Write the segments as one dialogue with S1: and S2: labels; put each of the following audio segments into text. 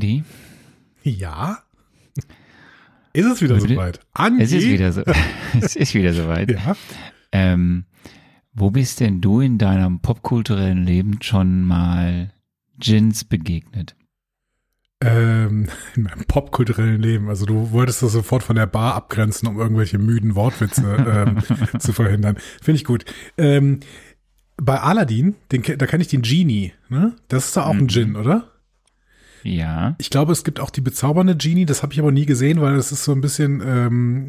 S1: Andi?
S2: Ja? Ist es wieder
S1: Würde-
S2: soweit? Andi?
S1: Es ist wieder so. es ist wieder soweit.
S2: Ja.
S1: Ähm, wo bist denn du in deinem popkulturellen Leben schon mal Gins begegnet?
S2: Ähm, in meinem popkulturellen Leben. Also du wolltest das sofort von der Bar abgrenzen, um irgendwelche müden Wortwitze ähm, zu verhindern. Finde ich gut. Ähm, bei Aladdin, den, da kenne ich den Genie. Ne? Das ist doch auch ein
S1: Mhm.
S2: Djinn, oder?
S1: Ja.
S2: Ich glaube, es gibt auch die bezaubernde Genie, das habe ich aber nie gesehen, weil das ist so ein bisschen, ähm,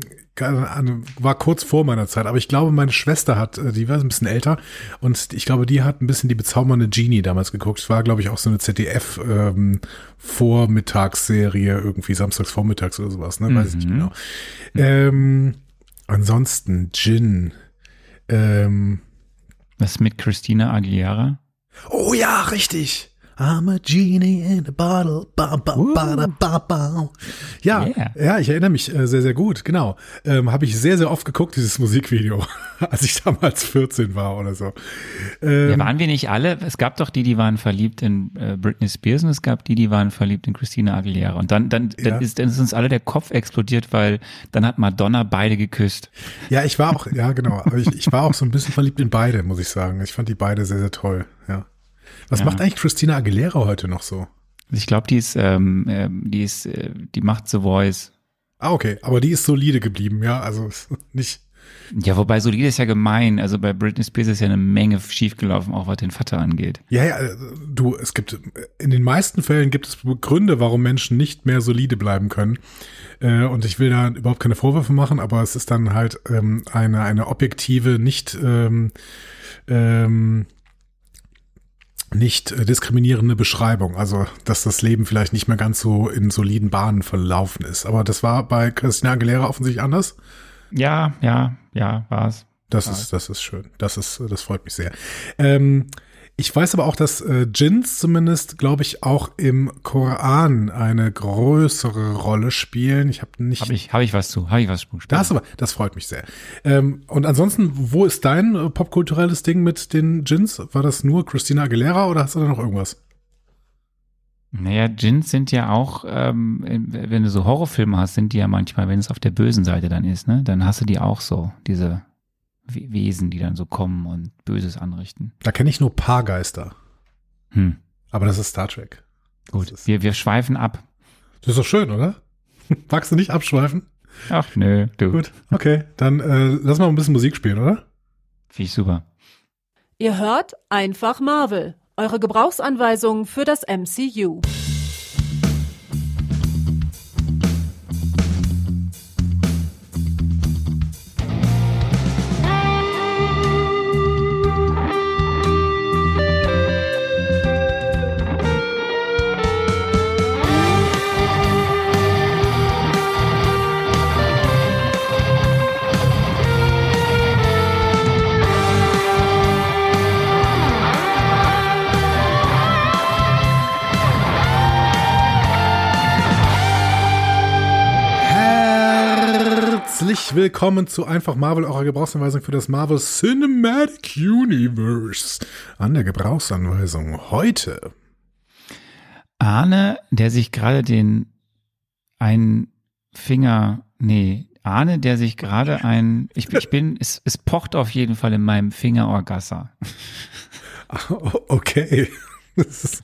S2: war kurz vor meiner Zeit. Aber ich glaube, meine Schwester hat, äh, die war ein bisschen älter und ich glaube, die hat ein bisschen die bezaubernde Genie damals geguckt. Es war, glaube ich, auch so eine ZDF ähm, irgendwie samstags vormittags oder sowas, ne? Weiß ich nicht
S1: Mhm.
S2: genau. Ähm, ansonsten, Gin. Ähm,
S1: Was mit Christina Aguilera?
S2: Oh ja, richtig. I'm a genie in a bottle. Ba, ba, ba, da, ba. Ja,
S1: Yeah.
S2: ja, ich erinnere mich äh, sehr, sehr gut. Genau. Ähm, Habe ich sehr, sehr oft geguckt, dieses Musikvideo, als ich damals 14 war oder so. Ähm,
S1: Ja, waren wir nicht alle? Es gab doch die, die waren verliebt in äh, Britney Spears und es gab die, die waren verliebt in Christina Aguilera. Und dann, dann,
S2: Ja.
S1: dann, ist, dann ist uns alle der Kopf explodiert, weil dann hat Madonna beide geküsst.
S2: ja, ich war auch, ja, genau. Aber ich, ich war auch so ein bisschen verliebt in beide, muss ich sagen. Ich fand die beide sehr, sehr toll. Ja. Was
S1: Ja.
S2: macht eigentlich Christina Aguilera heute noch so?
S1: Ich glaube, die ist, ähm, ähm, die ist, äh, die macht The Voice.
S2: Ah, okay. Aber die ist solide geblieben, ja. Also nicht.
S1: Ja, wobei solide ist ja gemein. Also bei Britney Spears ist ja eine Menge schiefgelaufen, auch was den Vater angeht.
S2: Ja, ja, äh, du, es gibt, in den meisten Fällen gibt es Gründe, warum Menschen nicht mehr solide bleiben können. Äh, Und ich will da überhaupt keine Vorwürfe machen, aber es ist dann halt ähm, eine, eine objektive, nicht, ähm, ähm, nicht äh, diskriminierende Beschreibung. Also, dass das Leben vielleicht nicht mehr ganz so in soliden Bahnen verlaufen ist. Aber das war bei Christina Aguilera offensichtlich anders.
S1: Ja, ja, ja, war's.
S2: Das ist, das ist schön. Das ist, das freut mich sehr. Ähm, ich weiß aber auch, dass äh, Djinns zumindest, glaube ich, auch im Koran eine größere Rolle spielen. Ich habe nicht.
S1: Habe ich, hab ich was zu, habe ich was zu.
S2: das aber, das freut mich sehr. Ähm, und ansonsten, wo ist dein äh, popkulturelles Ding mit den Djinns? War das nur Christina Aguilera oder hast du da noch irgendwas?
S1: Naja, Djinns sind ja auch, ähm, wenn du so Horrorfilme hast, sind die ja manchmal, wenn es auf der bösen Seite dann ist, ne, dann hast du die auch so, diese Wesen, die dann so kommen und Böses anrichten.
S2: Da kenne ich nur Paargeister.
S1: Hm,
S2: Aber das ist Star Trek.
S1: gut. Wir, wir schweifen ab.
S2: das ist doch schön, oder? Magst du nicht abschweifen?
S1: Ach nö, du.
S2: Gut, okay. Dann äh, lass mal ein bisschen Musik spielen, oder?
S1: Finde ich super.
S3: Ihr hört einfach Marvel, eure Gebrauchsanweisung für das MCU.
S2: Herzlich willkommen zu Einfach Marvel, eurer Gebrauchsanweisung für das Marvel Cinematic Universe. An der Gebrauchsanweisung heute.
S1: Arne, der sich gerade den einen Finger, nee, Arne, der sich gerade ein, ich, ich bin, es, es pocht auf jeden Fall in meinem Fingerorgasser.
S2: Okay. Das ist,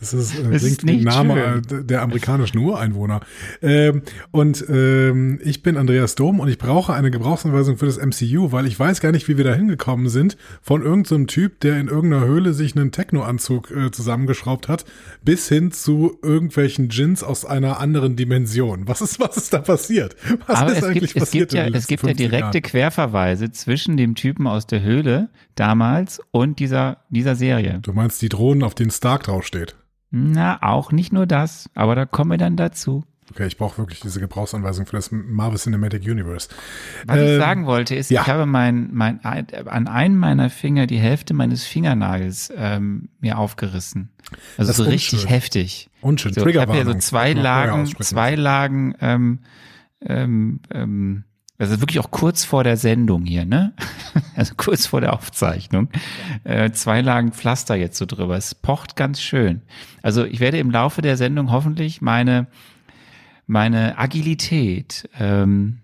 S2: das ist, äh,
S1: Das
S2: klingt
S1: ist
S2: wie ein
S1: nicht
S2: Name äh, der amerikanischen Ureinwohner. Ähm, und ähm, ich bin Andreas Dom und ich brauche eine Gebrauchsanweisung für das MCU, weil ich weiß gar nicht, wie wir da hingekommen sind, von irgendeinem so Typ, der in irgendeiner Höhle sich einen Techno-Anzug äh, zusammengeschraubt hat, bis hin zu irgendwelchen Gins aus einer anderen Dimension. Was ist, was ist da passiert? Was
S1: Aber
S2: ist
S1: es
S2: eigentlich
S1: gibt, es
S2: passiert
S1: gibt ja,
S2: den
S1: es gibt ja
S2: 15
S1: direkte
S2: Jahren?
S1: Querverweise zwischen dem Typen aus der Höhle damals und dieser, dieser Serie.
S2: Du meinst die Drohnen, auf denen Stark draufsteht?
S1: Na, auch nicht nur das, aber da kommen wir dann dazu.
S2: Okay, ich brauche wirklich diese Gebrauchsanweisung für das Marvel Cinematic Universe.
S1: Was
S2: Ähm,
S1: ich sagen wollte, ist,
S2: ja.
S1: ich habe mein, mein, an einem meiner Finger die Hälfte meines Fingernagels ähm, mir aufgerissen. Also
S2: Das
S1: so richtig
S2: unschön.
S1: heftig.
S2: Unschön,
S1: So, ich habe ja so zwei Lagen, zwei Lagen ähm, ähm, ähm, also wirklich auch kurz vor der Sendung hier, ne? Also kurz vor der Aufzeichnung. Äh, zwei Lagen Pflaster jetzt so drüber. Es pocht ganz schön. Also ich werde im Laufe der Sendung hoffentlich meine, meine Agilität ähm,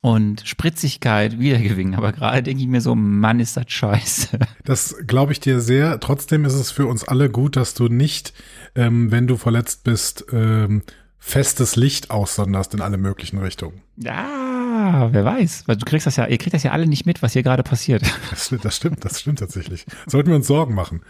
S1: und Spritzigkeit wiedergewinnen. Aber gerade denke ich mir so, Mann, ist das scheiße.
S2: Das glaube ich dir sehr. Trotzdem ist es für uns alle gut, dass du nicht, ähm, wenn du verletzt bist, ähm, festes Licht aussonderst in alle möglichen Richtungen.
S1: Ja, wer weiß. Weil du kriegst das ja, ihr kriegt das ja alle nicht mit, was hier gerade passiert.
S2: Das, das stimmt, das stimmt tatsächlich. Sollten wir uns Sorgen machen.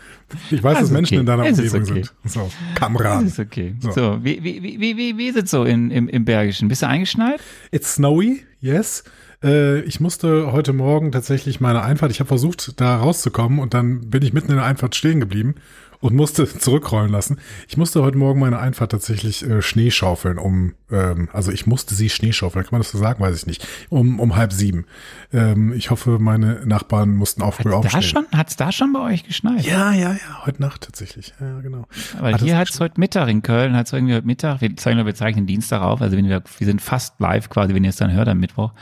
S2: Ich weiß, dass Menschen
S1: okay.
S2: in deiner
S1: Es
S2: Umgebung
S1: okay.
S2: sind. So, Kameraden.
S1: Ist okay.
S2: So.
S1: So, wie, wie, wie, wie, wie, wie ist es so in, im, im Bergischen? Bist du eingeschneit?
S2: It's snowy, yes. Äh, ich musste heute Morgen tatsächlich meine Einfahrt, ich habe versucht, da rauszukommen und dann bin ich mitten in der Einfahrt stehen geblieben und musste zurückrollen lassen. Ich musste heute Morgen meine Einfahrt tatsächlich äh, Schnee schaufeln, um, ähm, also ich musste sie Schnee schaufeln, kann man das so sagen, weiß ich nicht, um, um halb sieben. Ähm, ich hoffe, meine Nachbarn mussten auch früh
S1: Da
S2: aufstehen.
S1: schon, hat's da schon bei euch geschneit?
S2: Ja, ja, ja, heute Nacht tatsächlich. Ja, genau.
S1: Weil
S2: Hat
S1: hier
S2: das
S1: hat es heute Mittag in Köln, hat es irgendwie heute Mittag, wir zeichnen, wir zeichnen Dienstag auf, also wenn wir, wir sind fast live quasi, wenn ihr es dann hört am Mittwoch.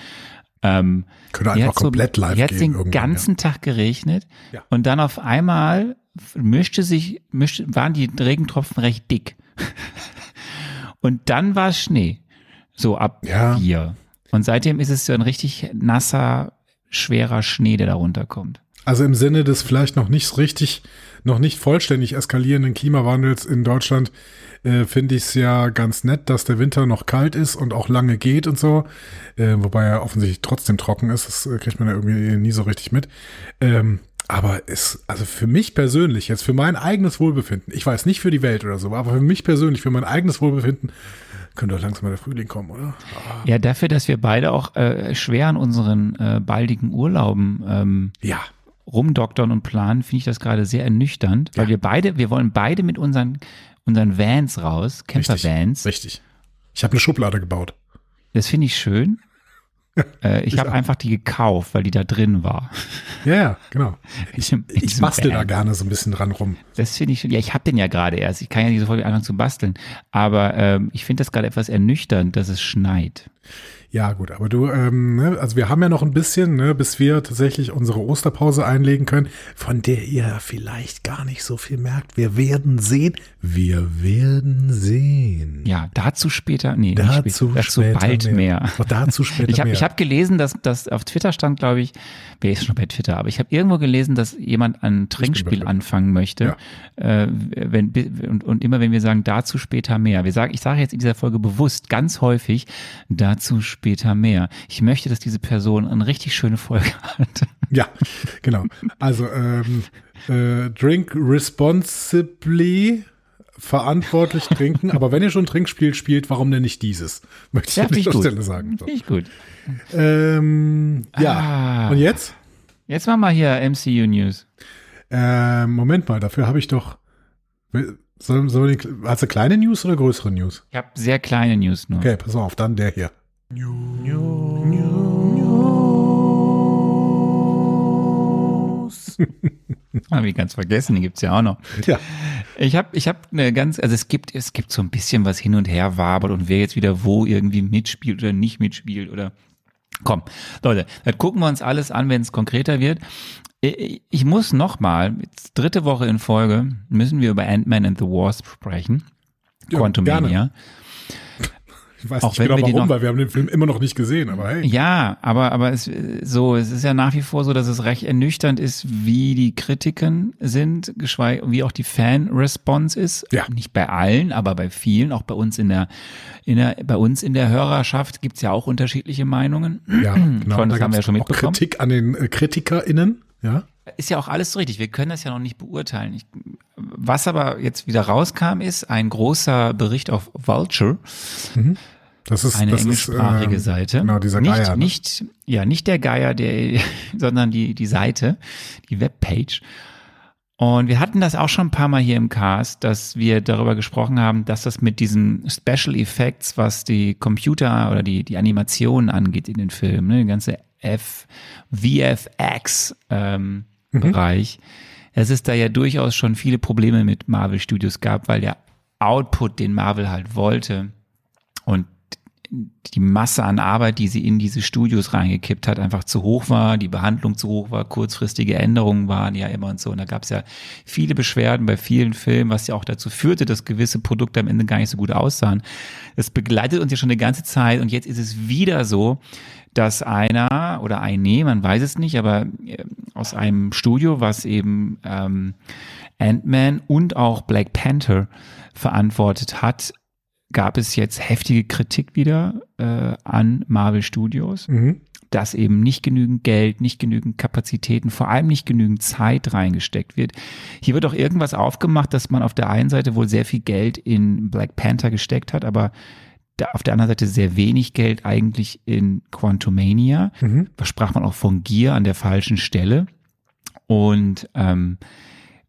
S1: Ähm,
S2: Könnte
S1: hier
S2: einfach
S1: hat's
S2: komplett live
S1: Hier hat
S2: gehen.
S1: den
S2: irgendwann,
S1: ganzen Tag geregnet
S2: Ja.
S1: und dann auf einmal mischte sich, mischte, waren die Regentropfen recht dick. und dann war es Schnee. So ab
S2: Ja.
S1: vier. Und seitdem ist es so ein richtig nasser, schwerer Schnee, der da runterkommt.
S2: Also im Sinne des vielleicht noch nicht richtig, noch nicht vollständig eskalierenden Klimawandels in Deutschland äh, finde ich es ja ganz nett, dass der Winter noch kalt ist und auch lange geht und so. Äh, wobei er offensichtlich trotzdem trocken ist. Das äh, kriegt man ja irgendwie nie so richtig mit. Ähm, aber ist, also für mich persönlich, jetzt für mein eigenes Wohlbefinden, ich weiß nicht für die Welt oder so, aber für mich persönlich, für mein eigenes Wohlbefinden, könnte doch langsam mal der Frühling kommen, oder?
S1: Ja, dafür, dass wir beide auch äh, schwer an unseren äh, baldigen Urlauben ähm,
S2: Ja.
S1: rumdoktern und planen, finde ich das gerade sehr ernüchternd, weil
S2: Ja.
S1: wir beide, wir wollen beide mit unseren, unseren Vans raus, Camper-Vans.
S2: Richtig. Ich habe eine Schublade gebaut.
S1: Das finde ich schön. Äh, ich habe einfach die gekauft, weil die da drin war.
S2: Ja, ja, genau.
S1: Ich, in
S2: Ich bastel da
S1: Van.
S2: gerne so ein bisschen dran rum.
S1: Das finde ich schön. Ja, ich habe den ja gerade erst. Ich kann ja nicht sofort anfangen zu basteln. Aber ähm, ich finde das gerade etwas ernüchternd, dass es schneit.
S2: Ja, gut, aber du, ähm, ne, also wir haben ja noch ein bisschen, ne, bis wir tatsächlich unsere Osterpause einlegen können, von der ihr vielleicht gar nicht so viel merkt. Wir werden sehen. Wir werden sehen.
S1: Ja, dazu später, nee,
S2: Dazu
S1: später, dazu
S2: später
S1: bald
S2: mehr.
S1: mehr.
S2: Dazu später
S1: Ich habe
S2: mehr.
S1: ich hab gelesen, dass, dass auf Twitter stand, glaube ich, wer ist schon bei Twitter, aber ich habe irgendwo gelesen, dass jemand ein Trinkspiel anfangen möchte. Äh, wenn, und, und immer wenn wir sagen, dazu später mehr. Wir sagen, ich sage jetzt in dieser Folge bewusst ganz häufig, dazu später mehr. Ich möchte, dass diese Person eine richtig schöne Folge hat.
S2: Ja, genau. Also ähm, äh, drink responsibly, verantwortlich trinken. Aber wenn ihr schon ein Trinkspiel spielt, warum denn nicht dieses? Möchte ich
S1: Ja,
S2: an dieser
S1: gut.
S2: Stelle sagen. So.
S1: Ich gut.
S2: Ähm, ja.
S1: Ah.
S2: Und jetzt?
S1: Jetzt machen wir hier MCU News.
S2: Ähm, Moment mal, dafür habe ich doch. Soll, soll die, hast du kleine News oder größere News?
S1: Ich habe sehr kleine News nur.
S2: Okay, pass auf, dann der hier.
S1: Habe ich ganz vergessen, die gibt's ja auch noch.
S2: Ja.
S1: Ich habe ich hab eine ganz, also es gibt, es gibt so ein bisschen was hin und her wabert und wer jetzt wieder wo irgendwie mitspielt oder nicht mitspielt oder komm, Leute, das gucken wir uns alles an, wenn es konkreter wird. Ich ich muss nochmal, dritte Woche in Folge, müssen wir über Ant-Man and the Wasp sprechen.
S2: Ja,
S1: Quantumania.
S2: gerne. Ich weiß
S1: Auch
S2: nicht
S1: wenn
S2: genau
S1: wir
S2: warum,
S1: noch-
S2: weil wir haben den Film immer noch nicht gesehen, aber hey.
S1: Ja, aber, aber es, so, es ist ja nach wie vor so, dass es recht ernüchternd ist, wie die Kritiken sind, geschweige, wie auch die Fan-Response ist.
S2: Ja.
S1: Nicht bei allen, aber bei vielen, auch bei uns in der, in der, bei uns in der Hörerschaft gibt's ja auch unterschiedliche Meinungen.
S2: Ja, genau.
S1: Schon, das
S2: Da
S1: haben wir ja schon
S2: auch
S1: mitbekommen.
S2: Kritik an den äh, KritikerInnen, ja.
S1: Ist ja auch alles so richtig. Wir können das ja noch nicht beurteilen. Ich, was aber jetzt wieder rauskam, ist ein großer Bericht auf Vulture,
S2: Das ist
S1: eine
S2: das
S1: englischsprachige
S2: ist, ähm,
S1: Seite.
S2: Genau, dieser
S1: nicht,
S2: Geier. ne?
S1: Nicht, ja, nicht der Geier, der, sondern die, die Seite, die Webpage. Und wir hatten das auch schon ein paar Mal hier im Cast, dass wir darüber gesprochen haben, dass das mit diesen Special Effects, was die Computer oder die, die Animationen angeht in den Filmen, ne, die ganze F, VFX ähm,
S2: Mhm.
S1: Bereich, dass es da ja durchaus schon viele Probleme mit Marvel Studios gab, weil der Output, den Marvel halt wollte, und die Masse an Arbeit, die sie in diese Studios reingekippt hat, einfach zu hoch war, die Behandlung zu hoch war, kurzfristige Änderungen waren ja immer und so. Und da gab es ja viele Beschwerden bei vielen Filmen, was ja auch dazu führte, dass gewisse Produkte am Ende gar nicht so gut aussahen. Das begleitet uns ja schon eine ganze Zeit und jetzt ist es wieder so, dass einer oder eine, man weiß es nicht, aber äh, aus einem Studio, was eben ähm, Ant-Man und auch Black Panther verantwortet hat, gab es jetzt heftige Kritik wieder äh, an Marvel Studios, mhm. dass eben nicht genügend Geld, nicht genügend Kapazitäten, vor allem nicht genügend Zeit reingesteckt wird. Hier wird auch irgendwas aufgemacht, dass man auf der einen Seite wohl sehr viel Geld in Black Panther gesteckt hat, aber da auf der anderen Seite sehr wenig Geld eigentlich in Quantumania. Mhm. Da sprach man auch von Gier an der falschen Stelle. Und ähm,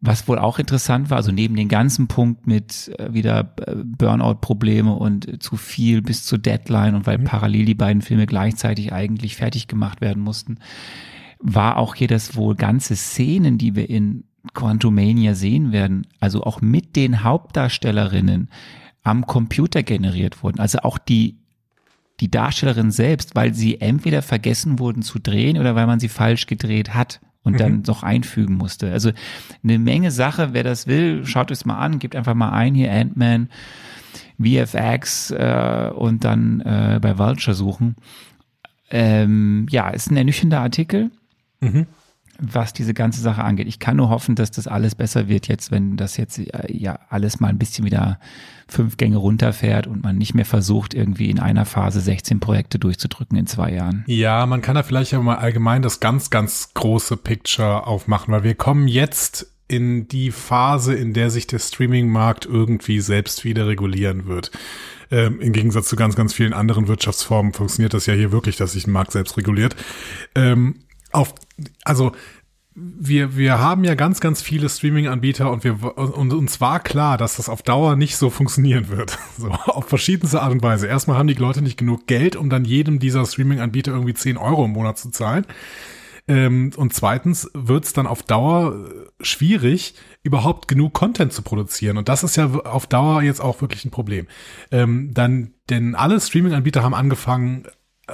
S1: was wohl auch interessant war, also neben den ganzen Punkt mit äh, wieder äh, Burnout-Probleme und äh, zu viel bis zur Deadline und weil mhm. parallel die beiden Filme gleichzeitig eigentlich fertig gemacht werden mussten, war auch hier das wohl ganze Szenen, die wir in Quantumania sehen werden, also auch mit den Hauptdarstellerinnen, am Computer generiert wurden. Also auch die, die Darstellerin selbst, weil sie entweder vergessen wurden zu drehen oder weil man sie falsch gedreht hat und mhm. dann noch einfügen musste. Also eine Menge Sache, wer das will, schaut es mal an, gebt einfach mal ein hier Ant-Man, VFX äh, und dann äh, bei Vulture suchen. Ähm, ja, ist ein ernüchternder Artikel. Mhm was diese ganze Sache angeht. Ich kann nur hoffen, dass das alles besser wird jetzt, wenn das jetzt äh, ja alles mal ein bisschen wieder fünf Gänge runterfährt und man nicht mehr versucht, irgendwie in einer Phase 16 Projekte durchzudrücken in zwei Jahren.
S2: Ja, man kann da vielleicht ja mal allgemein das ganz, ganz große Picture aufmachen, weil wir kommen jetzt in die Phase, in der sich der Streaming-Markt irgendwie selbst wieder regulieren wird. Ähm, Im Gegensatz zu ganz, ganz vielen anderen Wirtschaftsformen funktioniert das ja hier wirklich, dass sich ein Markt selbst reguliert. Ähm, auf, also wir, wir haben ja ganz, ganz viele Streaming-Anbieter und und uns war klar, dass das auf Dauer nicht so funktionieren wird. So, auf verschiedenste Art und Weise. Erstmal haben die Leute nicht genug Geld, um dann jedem dieser Streaming-Anbieter irgendwie 10 Euro im Monat zu zahlen. Ähm, und zweitens wird es dann auf Dauer schwierig, überhaupt genug Content zu produzieren. Und das ist ja auf Dauer jetzt auch wirklich ein Problem. Ähm, dann, denn alle Streaming-Anbieter haben angefangen,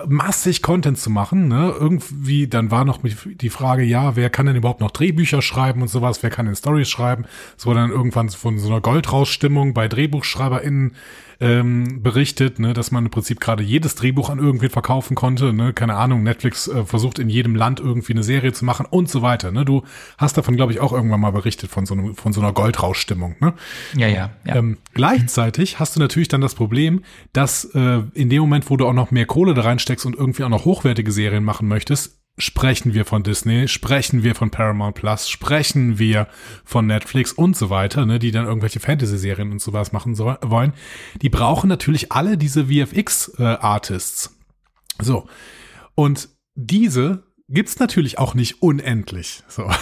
S2: massig Content zu machen. Ne? Irgendwie, dann war noch die Frage, ja, wer kann denn überhaupt noch Drehbücher schreiben und sowas, wer kann denn Stories schreiben? Es wurde dann irgendwann von so einer Goldrausstimmung bei DrehbuchschreiberInnen ähm, berichtet, ne, dass man im Prinzip gerade jedes Drehbuch an irgendwen verkaufen konnte. Ne? Keine Ahnung, Netflix äh, versucht in jedem Land irgendwie eine Serie zu machen und so weiter. Ne? Du hast davon, glaube ich, auch irgendwann mal berichtet von so, einem, von so einer Goldrausstimmung. Ne?
S1: Ja, ja. ja.
S2: Ähm, gleichzeitig hast du natürlich dann das Problem, dass äh, in dem Moment, wo du auch noch mehr Kohle da reinsteckst und irgendwie auch noch hochwertige Serien machen möchtest, sprechen wir von Disney, sprechen wir von Paramount Plus, sprechen wir von Netflix und so weiter, ne, die dann irgendwelche Fantasy-Serien und sowas machen so, wollen, die brauchen natürlich alle diese VFX-Artists. Äh, so. Und diese gibt's natürlich auch nicht unendlich. So.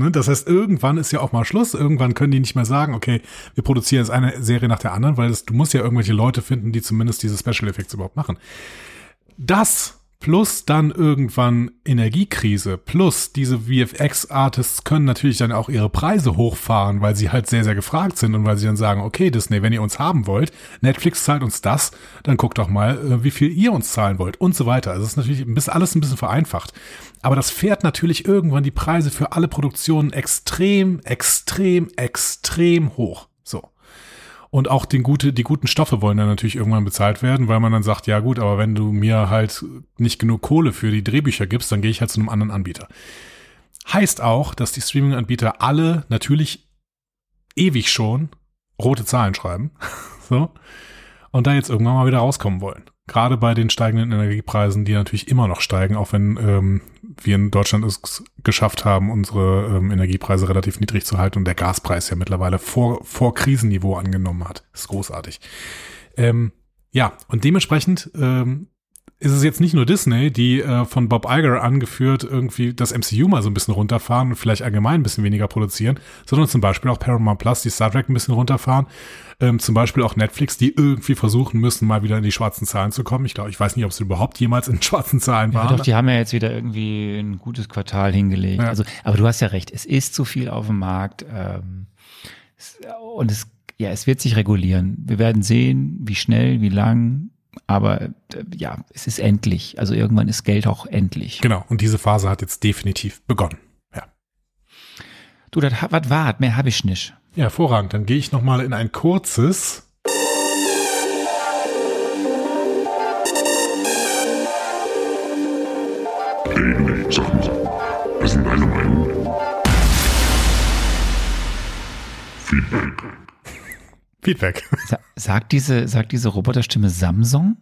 S2: Ne, das heißt, irgendwann ist ja auch mal Schluss. Irgendwann können die nicht mehr sagen, okay, wir produzieren jetzt eine Serie nach der anderen, weil das, du musst ja irgendwelche Leute finden, die zumindest diese Special Effects überhaupt machen. Das plus dann irgendwann Energiekrise, plus diese VFX-Artists können natürlich dann auch ihre Preise hochfahren, weil sie halt sehr, sehr gefragt sind und weil sie dann sagen, okay, Disney, wenn ihr uns haben wollt, Netflix zahlt uns das, dann guckt doch mal, äh, wie viel ihr uns zahlen wollt und so weiter. Also es ist natürlich ein bisschen, alles ein bisschen vereinfacht. Aber das fährt natürlich irgendwann die Preise für alle Produktionen extrem, extrem, extrem hoch. So. Und auch den gute, die guten Stoffe wollen dann natürlich irgendwann bezahlt werden, weil man dann sagt, ja gut, aber wenn du mir halt nicht genug Kohle für die Drehbücher gibst, dann gehe ich halt zu einem anderen Anbieter. Heißt auch, dass die Streaming-Anbieter alle natürlich ewig schon rote Zahlen schreiben. so. Und da jetzt irgendwann mal wieder rauskommen wollen. Gerade bei den steigenden Energiepreisen, die natürlich immer noch steigen, auch wenn ähm, wir in Deutschland es geschafft haben, unsere ähm, Energiepreise relativ niedrig zu halten und der Gaspreis ja mittlerweile vor, vor Krisenniveau angenommen hat. Das ist großartig. Ähm, ja, und dementsprechend ähm, ist es jetzt nicht nur Disney, die äh, von Bob Iger angeführt irgendwie das MCU mal so ein bisschen runterfahren und vielleicht allgemein ein bisschen weniger produzieren, sondern zum Beispiel auch Paramount Plus, die Star Trek ein bisschen runterfahren, ähm, zum Beispiel auch Netflix, die irgendwie versuchen müssen, mal wieder in die schwarzen Zahlen zu kommen. Ich glaube, ich weiß nicht, ob sie überhaupt jemals in schwarzen Zahlen waren.
S1: Ja, doch, die haben ja jetzt wieder irgendwie ein gutes Quartal hingelegt. Ja. Also, aber du hast ja recht, es ist zu viel auf dem Markt ähm, und es ja, es wird sich regulieren. Wir werden sehen, wie schnell, wie lang Aber äh, ja, es ist endlich. Also irgendwann ist Geld auch endlich.
S2: Genau, und diese Phase hat jetzt definitiv begonnen. Ja.
S1: Du, das was war, mehr habe ich nicht.
S2: Ja, hervorragend. Dann gehe ich nochmal in ein kurzes.
S4: Hey, sag mal, was ist denn deine Meinung? Feedback.
S2: Feedback.
S1: Sa sagt diese, sagt diese Roboterstimme Samsung?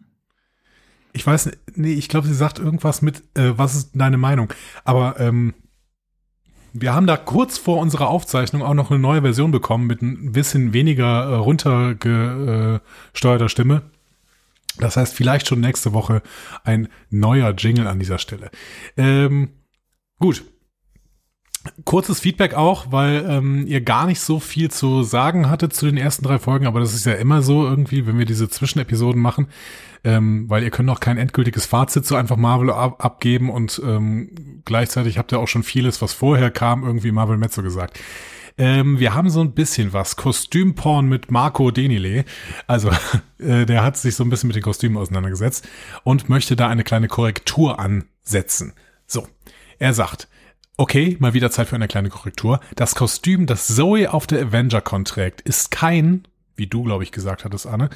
S2: Ich weiß, nee, ich glaube, sie sagt irgendwas mit, äh, was ist deine Meinung? Aber ähm, wir haben da kurz vor unserer Aufzeichnung auch noch eine neue Version bekommen mit ein bisschen weniger äh, runtergesteuerter Stimme. Das heißt, vielleicht schon nächste Woche ein neuer Jingle an dieser Stelle. Ähm, gut. Kurzes Feedback auch, weil ähm, ihr gar nicht so viel zu sagen hattet zu den ersten drei Folgen, aber das ist ja immer so irgendwie, wenn wir diese Zwischenepisoden machen, ähm, weil ihr könnt noch kein endgültiges Fazit zu einfach Marvel ab abgeben und ähm, gleichzeitig habt ihr auch schon vieles, was vorher kam, irgendwie Marvel Mezzo gesagt. Ähm, wir haben so ein bisschen was. Kostümporn mit Marco Denile. Also, äh, der hat sich so ein bisschen mit den Kostümen auseinandergesetzt und möchte da eine kleine Korrektur ansetzen. So, er sagt, okay, mal wieder Zeit für eine kleine Korrektur. Das Kostüm, das Zoe auf der Avenger-Con trägt, ist kein, wie du, glaube ich, gesagt hattest, Anne,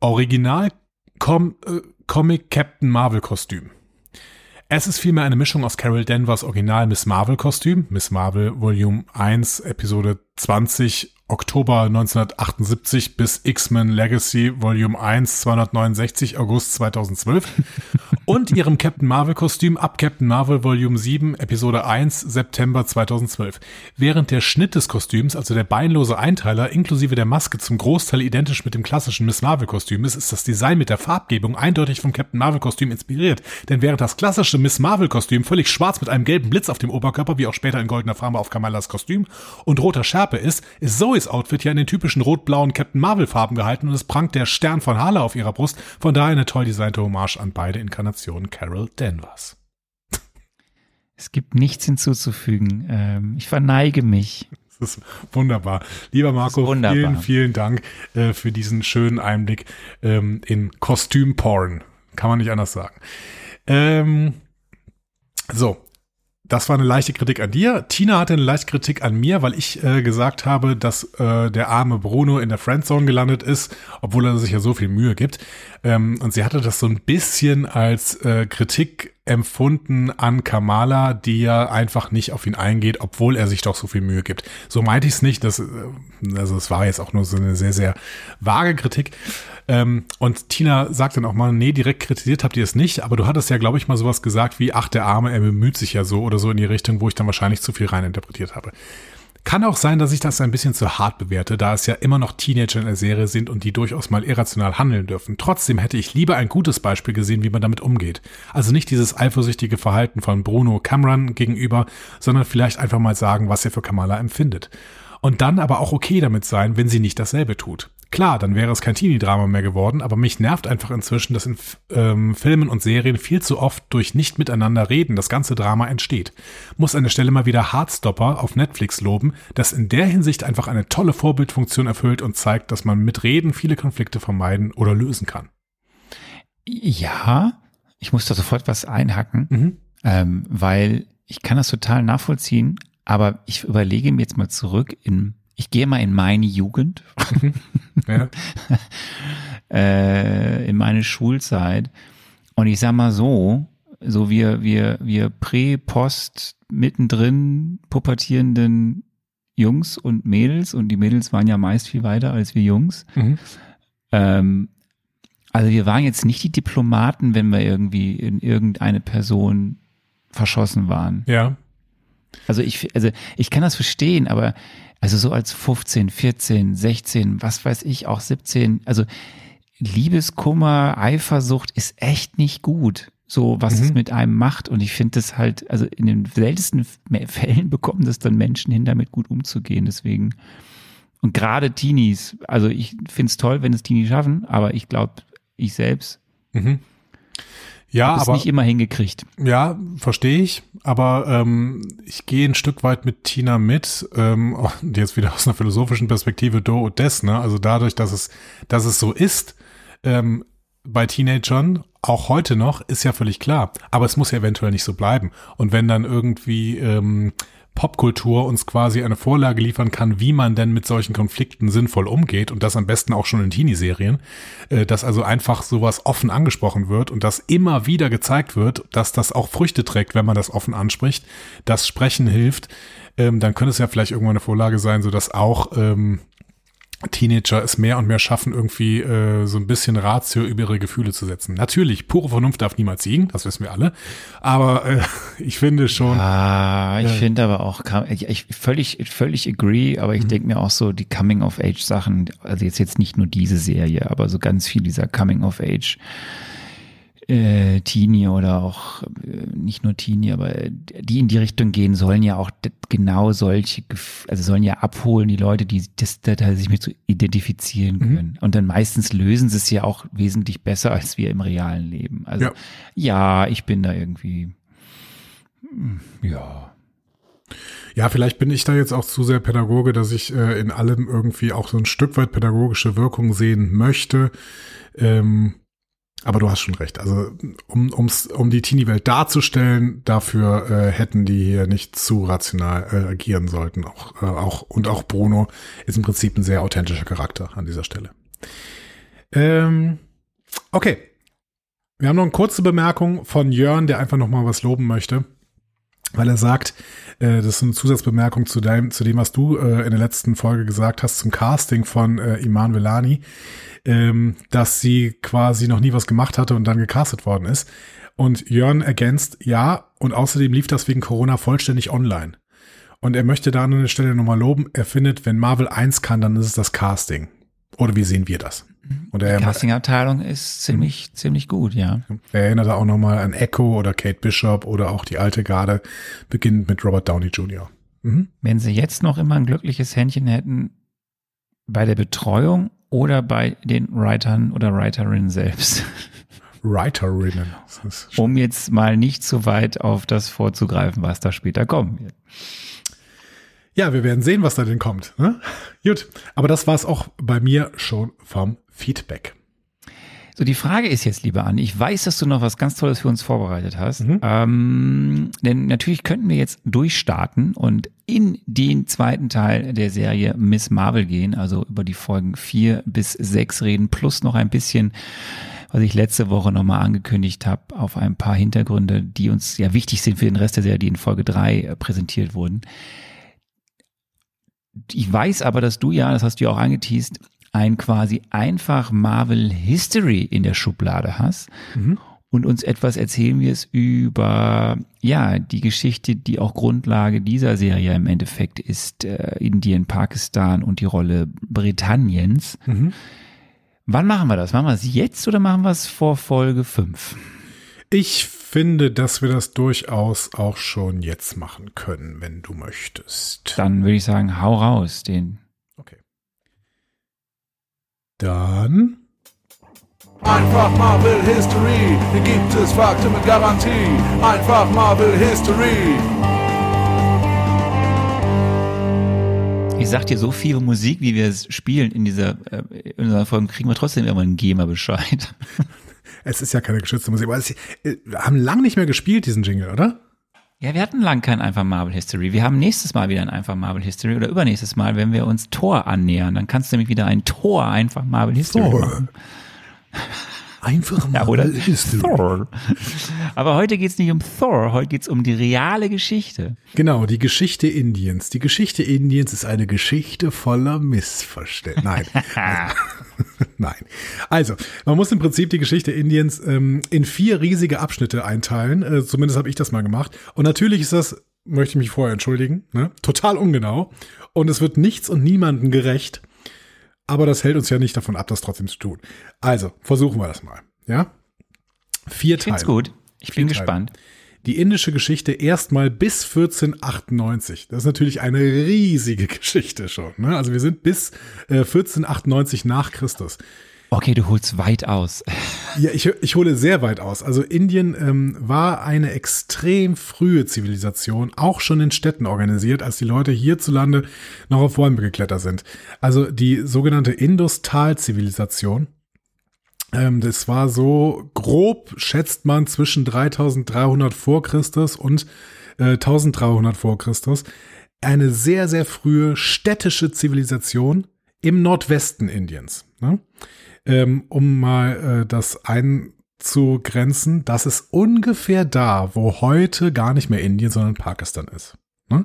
S2: Original Com äh, Comic Captain Marvel Kostüm. Es ist vielmehr eine Mischung aus Carol Danvers Original Miss Marvel Kostüm, Miss Marvel Volume 1, Episode 20, Oktober 1978 bis X-Men Legacy Volume 1, 269, August 2012 und ihrem Captain Marvel Kostüm ab Captain Marvel Volume 7, Episode 1, September 2012. Während der Schnitt des Kostüms, also der beinlose Einteiler inklusive der Maske zum Großteil identisch mit dem klassischen Miss Marvel Kostüm ist, ist das Design mit der Farbgebung eindeutig vom Captain Marvel Kostüm inspiriert. Denn während das klassische Miss Marvel Kostüm völlig schwarz mit einem gelben Blitz auf dem Oberkörper, wie auch später in goldener Farbe auf Kamalas Kostüm und roter Schärpe ist, ist Zoes Outfit ja in den typischen rot-blauen Captain Marvel Farben gehalten und es prangt der Stern von Hala auf ihrer Brust. Von daher eine toll designte Hommage an beide Inkarnationen Carol Danvers.
S1: Es gibt nichts hinzuzufügen. Ähm, ich verneige mich.
S2: Das ist wunderbar. Lieber Marco,
S1: wunderbar.
S2: vielen, vielen Dank äh, für diesen schönen Einblick ähm, in Kostümporn. Kann man nicht anders sagen. Ähm, so, das war eine leichte Kritik an dir. Tina hatte eine leichte Kritik an mir, weil ich äh, gesagt habe, dass äh, der arme Bruno in der Friendzone gelandet ist, obwohl er sich ja so viel Mühe gibt. Ähm, und sie hatte das so ein bisschen als äh, Kritik empfunden an Kamala, die ja einfach nicht auf ihn eingeht, obwohl er sich doch so viel Mühe gibt. So meinte ich es nicht. Das, äh, also es war jetzt auch nur so eine sehr, sehr vage Kritik. Ähm, und Tina sagt dann auch mal, nee, direkt kritisiert habt ihr es nicht, aber du hattest ja, glaube ich, mal sowas gesagt wie, ach, der Arme, er bemüht sich ja so oder so in die Richtung, wo ich dann wahrscheinlich zu viel reininterpretiert habe. Kann auch sein, dass ich das ein bisschen zu hart bewerte, da es ja immer noch Teenager in der Serie sind und die durchaus mal irrational handeln dürfen. Trotzdem hätte ich lieber ein gutes Beispiel gesehen, wie man damit umgeht. Also nicht dieses eifersüchtige Verhalten von Bruno Cameron gegenüber, sondern vielleicht einfach mal sagen, was er für Kamala empfindet. Und dann aber auch okay damit sein, wenn sie nicht dasselbe tut. Klar, dann wäre es kein Teenie-Drama mehr geworden, aber mich nervt einfach inzwischen, dass in ähm, Filmen und Serien viel zu oft durch nicht miteinander reden das ganze Drama entsteht. Muss an der Stelle mal wieder Hardstopper auf Netflix loben, das in der Hinsicht einfach eine tolle Vorbildfunktion erfüllt und zeigt, dass man mit Reden viele Konflikte vermeiden oder lösen kann.
S1: Ja, ich muss da sofort was einhacken, mhm. ähm, weil ich kann das total nachvollziehen, aber ich überlege mir jetzt mal zurück in ich gehe mal in meine Jugend, ja. äh, in meine Schulzeit. Und ich sag mal so, so wir, wir, wir prä, post, mittendrin pubertierenden Jungs und Mädels, und die Mädels waren ja meist viel weiter als wir Jungs. Mhm. Ähm, also wir waren jetzt nicht die Diplomaten, wenn wir irgendwie in irgendeine Person verschossen waren.
S2: Ja.
S1: Also ich, also ich kann das verstehen, aber also so als 15, 14, 16, was weiß ich, auch 17. Also Liebeskummer, Eifersucht ist echt nicht gut. So, was mhm. es mit einem macht. Und ich finde das halt, also in den seltensten Fällen bekommen das dann Menschen hin, damit gut umzugehen. Deswegen. Und gerade Teenies, also ich finde es toll, wenn es Teenies schaffen, aber ich glaube, ich selbst
S2: mhm. Ja, aber
S1: nicht immer hingekriegt.
S2: Ja, verstehe ich. Aber ähm, ich gehe ein Stück weit mit Tina mit. Ähm, jetzt wieder aus einer philosophischen Perspektive do und des. Ne? Also dadurch, dass es, dass es so ist, ähm, bei Teenagern, auch heute noch, ist ja völlig klar. Aber es muss ja eventuell nicht so bleiben. Und wenn dann irgendwie ähm, Popkultur uns quasi eine Vorlage liefern kann, wie man denn mit solchen Konflikten sinnvoll umgeht und das am besten auch schon in Teenie-Serien, äh, dass also einfach sowas offen angesprochen wird und dass immer wieder gezeigt wird, dass das auch Früchte trägt, wenn man das offen anspricht, dass Sprechen hilft, ähm, dann könnte es ja vielleicht irgendwann eine Vorlage sein, so dass auch ähm, Teenager es mehr und mehr schaffen, irgendwie äh, so ein bisschen Ratio über ihre Gefühle zu setzen. Natürlich, pure Vernunft darf niemals siegen, das wissen wir alle. Aber äh, ich finde schon.
S1: Ah, ich ja. finde aber auch, ich, ich völlig, völlig agree, aber ich mhm. denke mir auch so, die Coming-of-Age-Sachen, also jetzt, jetzt nicht nur diese Serie, aber so ganz viel dieser Coming-of-Age äh, Teenie oder auch äh, nicht nur Teenie, aber die in die Richtung gehen, sollen ja auch genau solche, also sollen ja abholen, die Leute, die das, da sich mit so identifizieren mhm. können. Mhm. Und dann meistens lösen sie es ja auch wesentlich besser als wir im realen Leben. Also ja, ja ich bin da irgendwie, hm, ja.
S2: Ja, vielleicht bin ich da jetzt auch zu sehr Pädagoge, dass ich äh, in allem irgendwie auch so ein Stück weit pädagogische Wirkung sehen möchte. Ähm, aber du hast schon recht. Also um, ums, um die Teenie-Welt darzustellen, dafür äh, hätten die hier nicht zu rational äh, agieren sollten. Auch, äh, auch, und auch Bruno ist im Prinzip ein sehr authentischer Charakter an dieser Stelle. Ähm, okay. Wir haben noch eine kurze Bemerkung von Jörn, der einfach noch mal was loben möchte weil er sagt, äh, das ist eine Zusatzbemerkung zu dem, zu dem was du äh, in der letzten Folge gesagt hast zum Casting von äh, Iman Velani ähm, dass sie quasi noch nie was gemacht hatte und dann gecastet worden ist. Und Jörn ergänzt, ja, und außerdem lief das wegen Corona vollständig online. Und er möchte da an einer Stelle nochmal loben, er findet, wenn Marvel eins kann, dann ist es das Casting. Oder wie sehen wir das?
S1: Und er, Die Castingabteilung ist ziemlich, mhm. ziemlich gut, ja.
S2: Er erinnert auch nochmal an Echo oder Kate Bishop oder auch die alte Garde, beginnend mit Robert Downey Jr.
S1: Mhm. Wenn sie jetzt noch immer ein glückliches Händchen hätten bei der Betreuung oder bei den Writern oder Writerinnen selbst.
S2: Writerinnen.
S1: Um jetzt mal nicht zu weit auf das vorzugreifen, was da später kommen wird.
S2: Ja, wir werden sehen, was da denn kommt. Ne? Gut, aber das war es auch bei mir schon vom Feedback.
S1: So, die Frage ist jetzt, lieber Anne, ich weiß, dass du noch was ganz Tolles für uns vorbereitet hast. Mhm. Ähm, denn natürlich könnten wir jetzt durchstarten und in den zweiten Teil der Serie Miss Marvel gehen, also über die Folgen vier bis sechs reden, plus noch ein bisschen, was ich letzte Woche nochmal angekündigt habe, auf ein paar Hintergründe, die uns ja wichtig sind für den Rest der Serie, die in Folge drei äh, präsentiert wurden. Ich weiß aber, dass du ja, das hast du ja auch angeteased, ein quasi einfach Marvel History in der Schublade hast mhm. und uns etwas erzählen wirst über ja die Geschichte, die auch Grundlage dieser Serie im Endeffekt ist, äh, Indien, Pakistan und die Rolle Britanniens. Mhm. Wann machen wir das? Machen wir es jetzt oder machen wir es vor Folge 5?
S2: Ich finde, dass wir das durchaus auch schon jetzt machen können, wenn du möchtest.
S1: Dann würde ich sagen, hau raus, den
S2: dann.
S5: Einfach Marvel History, hier gibt es Fakten mit Garantie. Einfach Marvel History.
S1: Ich sag dir, so viel Musik, wie wir es spielen in dieser, äh, in dieser Folge, kriegen wir trotzdem immer einen GEMA-Bescheid.
S2: Es ist ja keine geschützte Musik, aber es, wir haben lang nicht mehr gespielt, diesen Jingle, oder?
S1: Ja, wir hatten lang kein einfach Marvel History. Wir haben nächstes Mal wieder ein einfach Marvel History oder übernächstes Mal, wenn wir uns Tor annähern. Dann kannst du nämlich wieder ein Tor einfach Marvel History Thor. machen.
S2: Einfach mal. Ja, oder Thor.
S1: Aber heute geht's nicht um Thor, heute geht's um die reale Geschichte.
S2: Genau, die Geschichte Indiens. Die Geschichte Indiens ist eine Geschichte voller Missverständnisse. Nein. Nein. Also, man muss im Prinzip die Geschichte Indiens ähm, in vier riesige Abschnitte einteilen. Äh, zumindest habe ich das mal gemacht. Und natürlich ist das, möchte ich mich vorher entschuldigen, ne? total ungenau. Und es wird nichts und niemanden gerecht. Aber das hält uns ja nicht davon ab, das trotzdem zu tun. Also, versuchen wir das mal. Ja? Vier Teile.
S1: Find's gut. Ich Vier bin Teile. gespannt.
S2: Die indische Geschichte erstmal bis 1498. Das ist natürlich eine riesige Geschichte schon. Ne? Also wir sind bis äh, 1498 nach Christus.
S1: Okay, du holst weit aus.
S2: Ja, ich, ich hole sehr weit aus. Also Indien ähm, war eine extrem frühe Zivilisation, auch schon in Städten organisiert, als die Leute hierzulande noch auf Bäume geklettert sind. Also die sogenannte Indus-Tal-Zivilisation Ähm, das war so grob, schätzt man, zwischen 3300 vor Christus und äh, 1300 vor Christus. Eine sehr, sehr frühe städtische Zivilisation im Nordwesten Indiens. Ne? Ähm, um mal äh, das einzugrenzen, das ist ungefähr da, wo heute gar nicht mehr Indien, sondern Pakistan ist. Ne?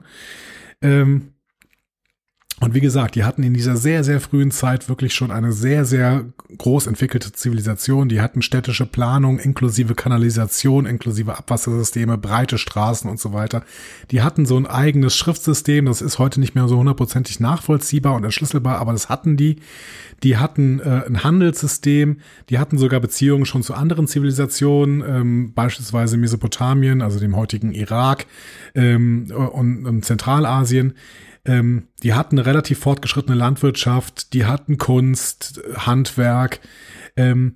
S2: Ähm, und wie gesagt, die hatten in dieser sehr, sehr frühen Zeit wirklich schon eine sehr, sehr groß entwickelte Zivilisation. Die hatten städtische Planung inklusive Kanalisation, inklusive Abwassersysteme, breite Straßen und so weiter. Die hatten so ein eigenes Schriftsystem. Das ist heute nicht mehr so hundertprozentig nachvollziehbar und entschlüsselbar, aber das hatten die. Die hatten äh, ein Handelssystem. Die hatten sogar Beziehungen schon zu anderen Zivilisationen, ähm, beispielsweise Mesopotamien, also dem heutigen Irak ähm, und, und Zentralasien. Ähm, die hatten eine relativ fortgeschrittene Landwirtschaft, die hatten Kunst, Handwerk, ähm,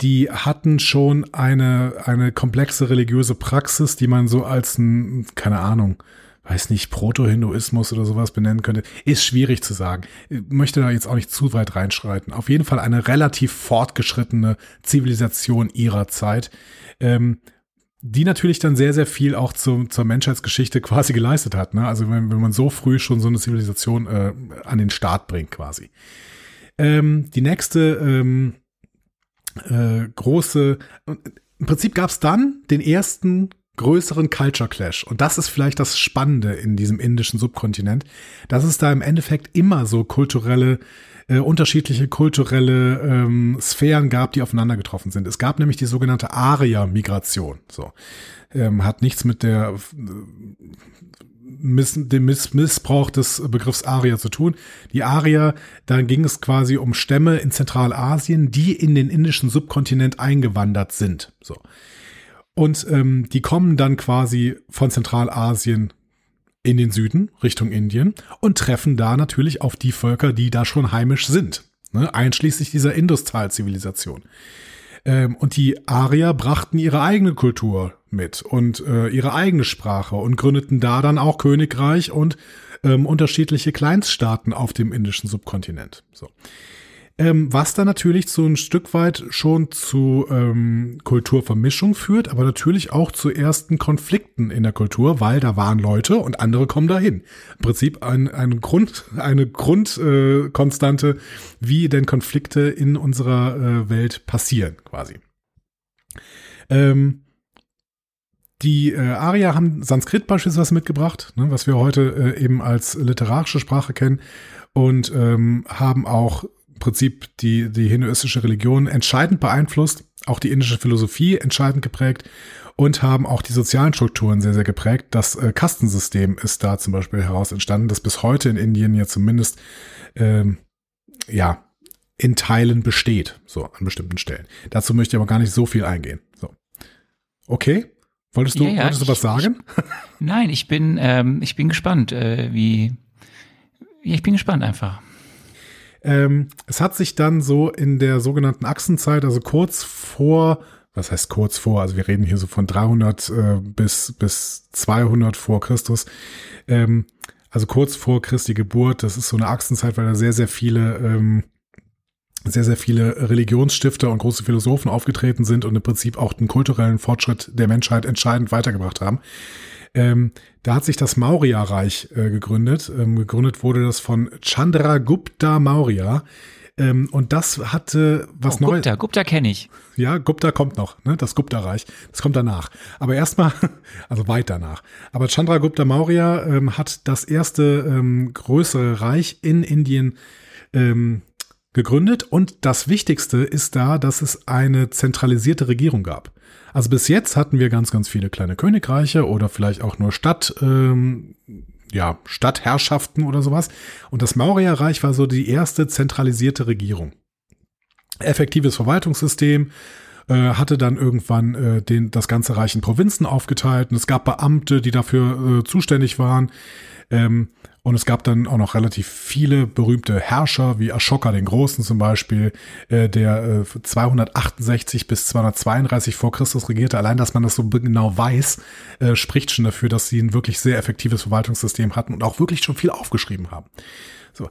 S2: die hatten schon eine, eine komplexe religiöse Praxis, die man so als ein, keine Ahnung, weiß nicht, Proto-Hinduismus oder sowas benennen könnte, ist schwierig zu sagen. Ich möchte da jetzt auch nicht zu weit reinschreiten. Auf jeden Fall eine relativ fortgeschrittene Zivilisation ihrer Zeit. Ähm, die natürlich dann sehr, sehr viel auch zu, zur Menschheitsgeschichte quasi geleistet hat. Ne? Also wenn, wenn man so früh schon so eine Zivilisation äh, an den Start bringt quasi. Ähm, die nächste ähm, äh, große, im Prinzip gab es dann den ersten größeren Culture Clash. Und das ist vielleicht das Spannende in diesem indischen Subkontinent, dass es da im Endeffekt immer so kulturelle äh, unterschiedliche kulturelle ähm, Sphären gab, die aufeinander getroffen sind. Es gab nämlich die sogenannte Aria-Migration. So ähm, hat nichts mit der äh, Miss, dem Miss Missbrauch des Begriffs Aria zu tun. Die Arier, da ging es quasi um Stämme in Zentralasien, die in den indischen Subkontinent eingewandert sind. So. Und ähm, die kommen dann quasi von Zentralasien in den Süden, Richtung Indien, und treffen da natürlich auf die Völker, die da schon heimisch sind, ne? einschließlich dieser Industal-Zivilisation. Ähm, und die Arier brachten ihre eigene Kultur mit und äh, ihre eigene Sprache und gründeten da dann auch Königreich und ähm, unterschiedliche Kleinststaaten auf dem indischen Subkontinent. So ähm, was dann natürlich so ein Stück weit schon zu ähm, Kulturvermischung führt, aber natürlich auch zu ersten Konflikten in der Kultur, weil da waren Leute und andere kommen dahin. Im Prinzip ein, ein Grund, eine Grundkonstante, äh, wie denn Konflikte in unserer äh, Welt passieren, quasi. Ähm, die äh, Arier haben Sanskrit beispielsweise mitgebracht, ne, was wir heute äh, eben als literarische Sprache kennen, und ähm, haben auch Prinzip die, die hinduistische Religion entscheidend beeinflusst, auch die indische Philosophie entscheidend geprägt und haben auch die sozialen Strukturen sehr, sehr geprägt. Das äh, Kastensystem ist da zum Beispiel heraus entstanden, das bis heute in Indien ja zumindest ähm, ja in Teilen besteht, so an bestimmten Stellen. Dazu möchte ich aber gar nicht so viel eingehen. So. Okay? Wolltest du,
S1: ja, ja,
S2: wolltest du was sagen?
S1: Ich, nein, ich bin, ähm, ich bin gespannt, äh, wie. Ja, ich bin gespannt einfach.
S2: Ähm, es hat sich dann so in der sogenannten Achsenzeit, also kurz vor, was heißt kurz vor, also wir reden hier so von 300 äh, bis, bis 200 vor Christus, ähm, also kurz vor Christi Geburt, das ist so eine Achsenzeit, weil da sehr, sehr viele ähm, sehr, sehr viele Religionsstifter und große Philosophen aufgetreten sind und im Prinzip auch den kulturellen Fortschritt der Menschheit entscheidend weitergebracht haben. Ähm, da hat sich das Maurya-Reich äh, gegründet. Ähm, gegründet wurde das von Chandragupta Maurya. Ähm, und das hatte was
S1: oh,
S2: Neues.
S1: Gupta, Gupta kenne ich.
S2: Ja, Gupta kommt noch, ne? Das Gupta-Reich. Das kommt danach. Aber erstmal, also weit danach. Aber Chandragupta Maurya ähm, hat das erste ähm, größere Reich in Indien ähm, gegründet. Und das Wichtigste ist da, dass es eine zentralisierte Regierung gab. Also bis jetzt hatten wir ganz, ganz viele kleine Königreiche oder vielleicht auch nur Stadt, ähm, ja, Stadtherrschaften oder sowas. Und das Maurerreich war so die erste zentralisierte Regierung. Effektives Verwaltungssystem, äh, hatte dann irgendwann äh, den, das ganze Reich in Provinzen aufgeteilt und es gab Beamte, die dafür äh, zuständig waren. Ähm, und es gab dann auch noch relativ viele berühmte Herrscher, wie Ashoka den Großen zum Beispiel, äh, der äh, 268 bis 232 vor Christus regierte. Allein, dass man das so genau weiß, äh, spricht schon dafür, dass sie ein wirklich sehr effektives Verwaltungssystem hatten und auch wirklich schon viel aufgeschrieben haben. So,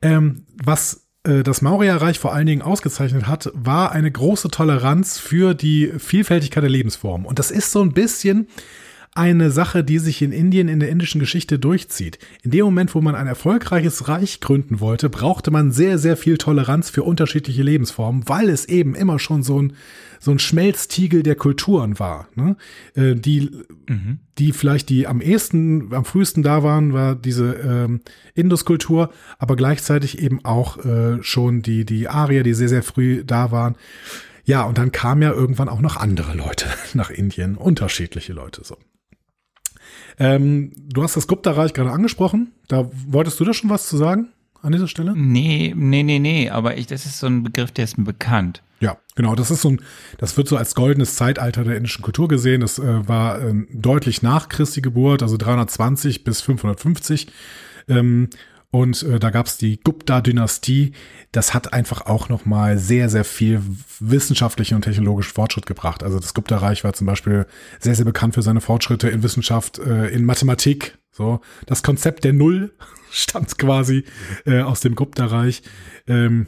S2: ähm, was äh, das Maurerreich vor allen Dingen ausgezeichnet hat, war eine große Toleranz für die Vielfältigkeit der Lebensformen. Und das ist so ein bisschen eine Sache, die sich in Indien in der indischen Geschichte durchzieht. In dem Moment, wo man ein erfolgreiches Reich gründen wollte, brauchte man sehr, sehr viel Toleranz für unterschiedliche Lebensformen, weil es eben immer schon so ein, so ein Schmelztiegel der Kulturen war. Ne? Äh, die, mhm. die vielleicht die am ehesten, am frühesten da waren, war diese ähm, Induskultur, aber gleichzeitig eben auch äh, schon die, die Arier, die sehr, sehr früh da waren. Ja, und dann kamen ja irgendwann auch noch andere Leute nach Indien, unterschiedliche Leute so. Ähm, du hast das Gupta-Reich gerade angesprochen. Da wolltest du da schon was zu sagen an dieser Stelle?
S1: Nee, nee, nee, nee. Aber ich, das ist so ein Begriff, der ist mir bekannt.
S2: Ja, genau. Das ist so ein, das wird so als goldenes Zeitalter der indischen Kultur gesehen. Das äh, war äh, deutlich nach Christi Geburt, also 320 bis 550. Ähm, und äh, da gab es die Gupta-Dynastie. Das hat einfach auch nochmal sehr, sehr viel wissenschaftlichen und technologischen Fortschritt gebracht. Also das Gupta-Reich war zum Beispiel sehr, sehr bekannt für seine Fortschritte in Wissenschaft, äh, in Mathematik. So, das Konzept der Null stammt quasi äh, aus dem Gupta-Reich. Ähm,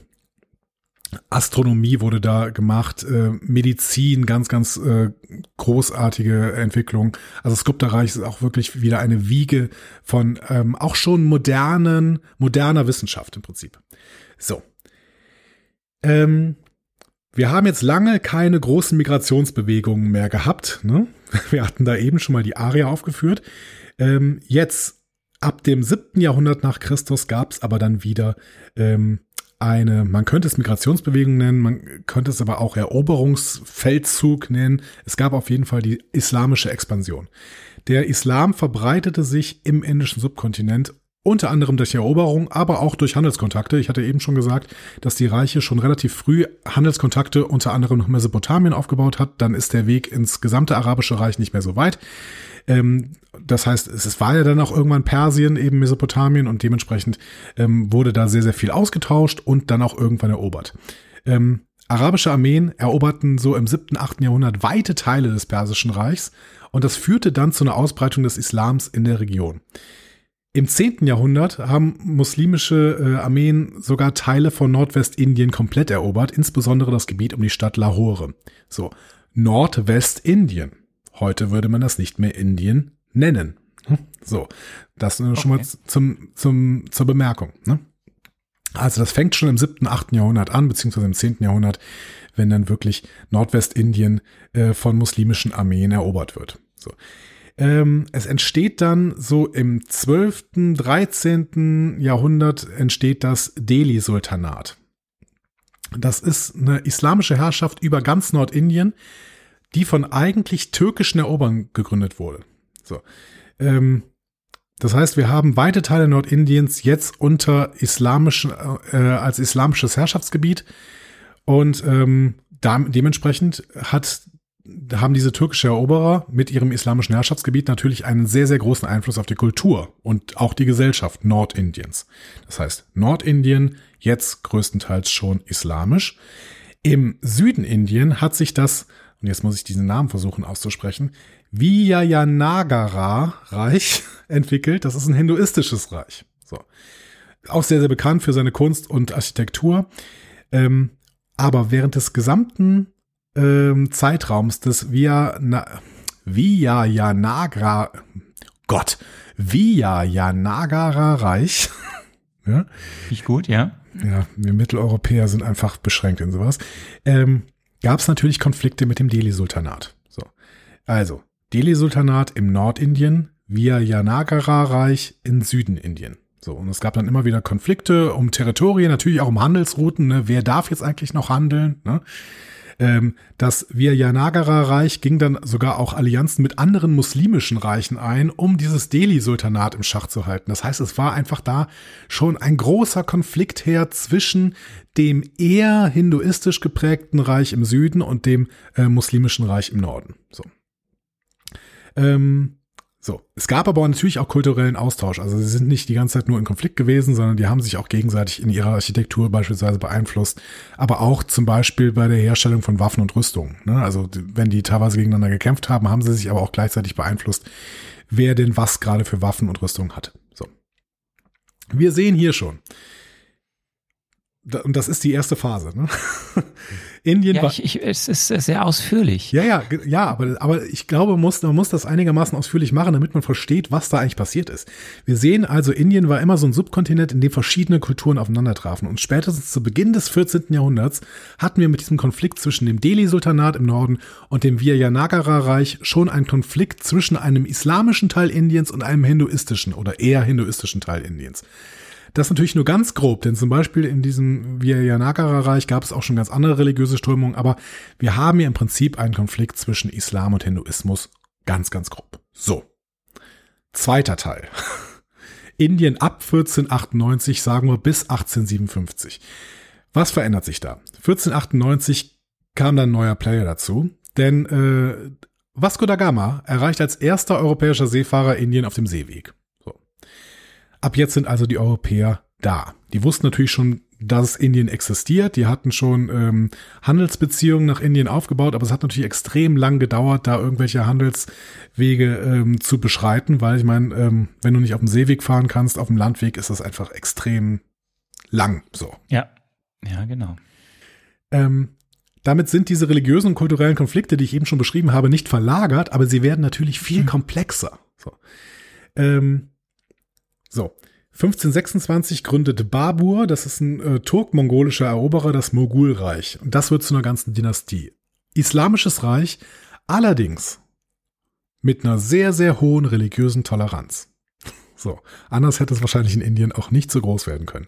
S2: Astronomie wurde da gemacht, äh, Medizin, ganz, ganz äh, großartige Entwicklung. Also Skripterreich ist auch wirklich wieder eine Wiege von ähm, auch schon modernen, moderner Wissenschaft im Prinzip. So. Ähm, wir haben jetzt lange keine großen Migrationsbewegungen mehr gehabt. Ne? Wir hatten da eben schon mal die Aria aufgeführt. Ähm, jetzt, ab dem siebten Jahrhundert nach Christus, gab es aber dann wieder ähm, eine, man könnte es Migrationsbewegung nennen, man könnte es aber auch Eroberungsfeldzug nennen. Es gab auf jeden Fall die islamische Expansion. Der Islam verbreitete sich im indischen Subkontinent unter anderem durch Eroberung, aber auch durch Handelskontakte. Ich hatte eben schon gesagt, dass die Reiche schon relativ früh Handelskontakte unter anderem nach Mesopotamien aufgebaut hat. Dann ist der Weg ins gesamte arabische Reich nicht mehr so weit. Ähm, das heißt, es war ja dann auch irgendwann Persien, eben Mesopotamien und dementsprechend ähm, wurde da sehr, sehr viel ausgetauscht und dann auch irgendwann erobert. Ähm, arabische Armeen eroberten so im siebten, achten Jahrhundert weite Teile des Persischen Reichs und das führte dann zu einer Ausbreitung des Islams in der Region. Im 10. Jahrhundert haben muslimische äh, Armeen sogar Teile von Nordwestindien komplett erobert, insbesondere das Gebiet um die Stadt Lahore. So, Nordwestindien. Heute würde man das nicht mehr Indien nennen. Hm? So, das okay. schon mal zum, zum, zur Bemerkung. Ne? Also das fängt schon im 7., 8. Jahrhundert an, beziehungsweise im 10. Jahrhundert, wenn dann wirklich Nordwestindien äh, von muslimischen Armeen erobert wird. So. Ähm, es entsteht dann so im 12., 13. Jahrhundert entsteht das Delhi-Sultanat. Das ist eine islamische Herrschaft über ganz Nordindien, die von eigentlich türkischen Erobern gegründet wurde. So. Ähm, das heißt, wir haben weite Teile Nordindiens jetzt unter islamischen, äh, als islamisches Herrschaftsgebiet und ähm, da, dementsprechend hat haben diese türkische Eroberer mit ihrem islamischen Herrschaftsgebiet natürlich einen sehr, sehr großen Einfluss auf die Kultur und auch die Gesellschaft Nordindiens. Das heißt, Nordindien jetzt größtenteils schon islamisch. Im Süden Indien hat sich das, und jetzt muss ich diesen Namen versuchen auszusprechen, Vijayanagara-Reich entwickelt. Das ist ein hinduistisches Reich. So. Auch sehr, sehr bekannt für seine Kunst und Architektur. Ähm, aber während des gesamten ähm, Zeitraums des Vijayanagra, Gott, Vijayanagara-Reich.
S1: ja. Ich gut, ja.
S2: Ja, wir Mitteleuropäer sind einfach beschränkt in sowas. Ähm, Gab es natürlich Konflikte mit dem Delhi-Sultanat. So. Also, Delhi-Sultanat im Nordindien, Vijayanagara-Reich im Süden Indien. So, und es gab dann immer wieder Konflikte um Territorien, natürlich auch um Handelsrouten. Ne? Wer darf jetzt eigentlich noch handeln? Ne? Ähm, das Vijayanagara-Reich ging dann sogar auch Allianzen mit anderen muslimischen Reichen ein, um dieses Delhi-Sultanat im Schach zu halten. Das heißt, es war einfach da schon ein großer Konflikt her zwischen dem eher hinduistisch geprägten Reich im Süden und dem äh, muslimischen Reich im Norden. So. Ähm, so, es gab aber natürlich auch kulturellen Austausch. Also sie sind nicht die ganze Zeit nur in Konflikt gewesen, sondern die haben sich auch gegenseitig in ihrer Architektur beispielsweise beeinflusst. Aber auch zum Beispiel bei der Herstellung von Waffen und Rüstungen. Ne? Also wenn die teilweise gegeneinander gekämpft haben, haben sie sich aber auch gleichzeitig beeinflusst, wer denn was gerade für Waffen und Rüstungen hat. So. Wir sehen hier schon. Und das ist die erste Phase. Ne? Indien
S1: Ja,
S2: war,
S1: ich, ich, es ist sehr ausführlich.
S2: ja, ja, ja, aber, aber ich glaube, man muss, man muss das einigermaßen ausführlich machen, damit man versteht, was da eigentlich passiert ist. Wir sehen also, Indien war immer so ein Subkontinent, in dem verschiedene Kulturen aufeinander trafen. Und spätestens zu Beginn des 14. Jahrhunderts hatten wir mit diesem Konflikt zwischen dem Delhi-Sultanat im Norden und dem Vijayanagara-Reich schon einen Konflikt zwischen einem islamischen Teil Indiens und einem hinduistischen oder eher hinduistischen Teil Indiens. Das ist natürlich nur ganz grob, denn zum Beispiel in diesem Vijayanagara-Reich gab es auch schon ganz andere religiöse Strömungen, aber wir haben hier im Prinzip einen Konflikt zwischen Islam und Hinduismus. Ganz, ganz grob. So. Zweiter Teil. Indien ab 1498, sagen wir bis 1857. Was verändert sich da? 1498 kam dann ein neuer Player dazu, denn äh, Vasco da Gama erreicht als erster europäischer Seefahrer Indien auf dem Seeweg. Ab jetzt sind also die Europäer da. Die wussten natürlich schon, dass Indien existiert. Die hatten schon ähm, Handelsbeziehungen nach Indien aufgebaut, aber es hat natürlich extrem lang gedauert, da irgendwelche Handelswege ähm, zu beschreiten, weil ich meine, ähm, wenn du nicht auf dem Seeweg fahren kannst, auf dem Landweg ist das einfach extrem lang. So.
S1: Ja. Ja, genau.
S2: Ähm, damit sind diese religiösen und kulturellen Konflikte, die ich eben schon beschrieben habe, nicht verlagert, aber sie werden natürlich viel komplexer. So. Ähm, so. 1526 gründete Babur, das ist ein äh, turk-mongolischer Eroberer, das Mogulreich. Und das wird zu einer ganzen Dynastie. Islamisches Reich, allerdings mit einer sehr, sehr hohen religiösen Toleranz. So, anders hätte es wahrscheinlich in Indien auch nicht so groß werden können.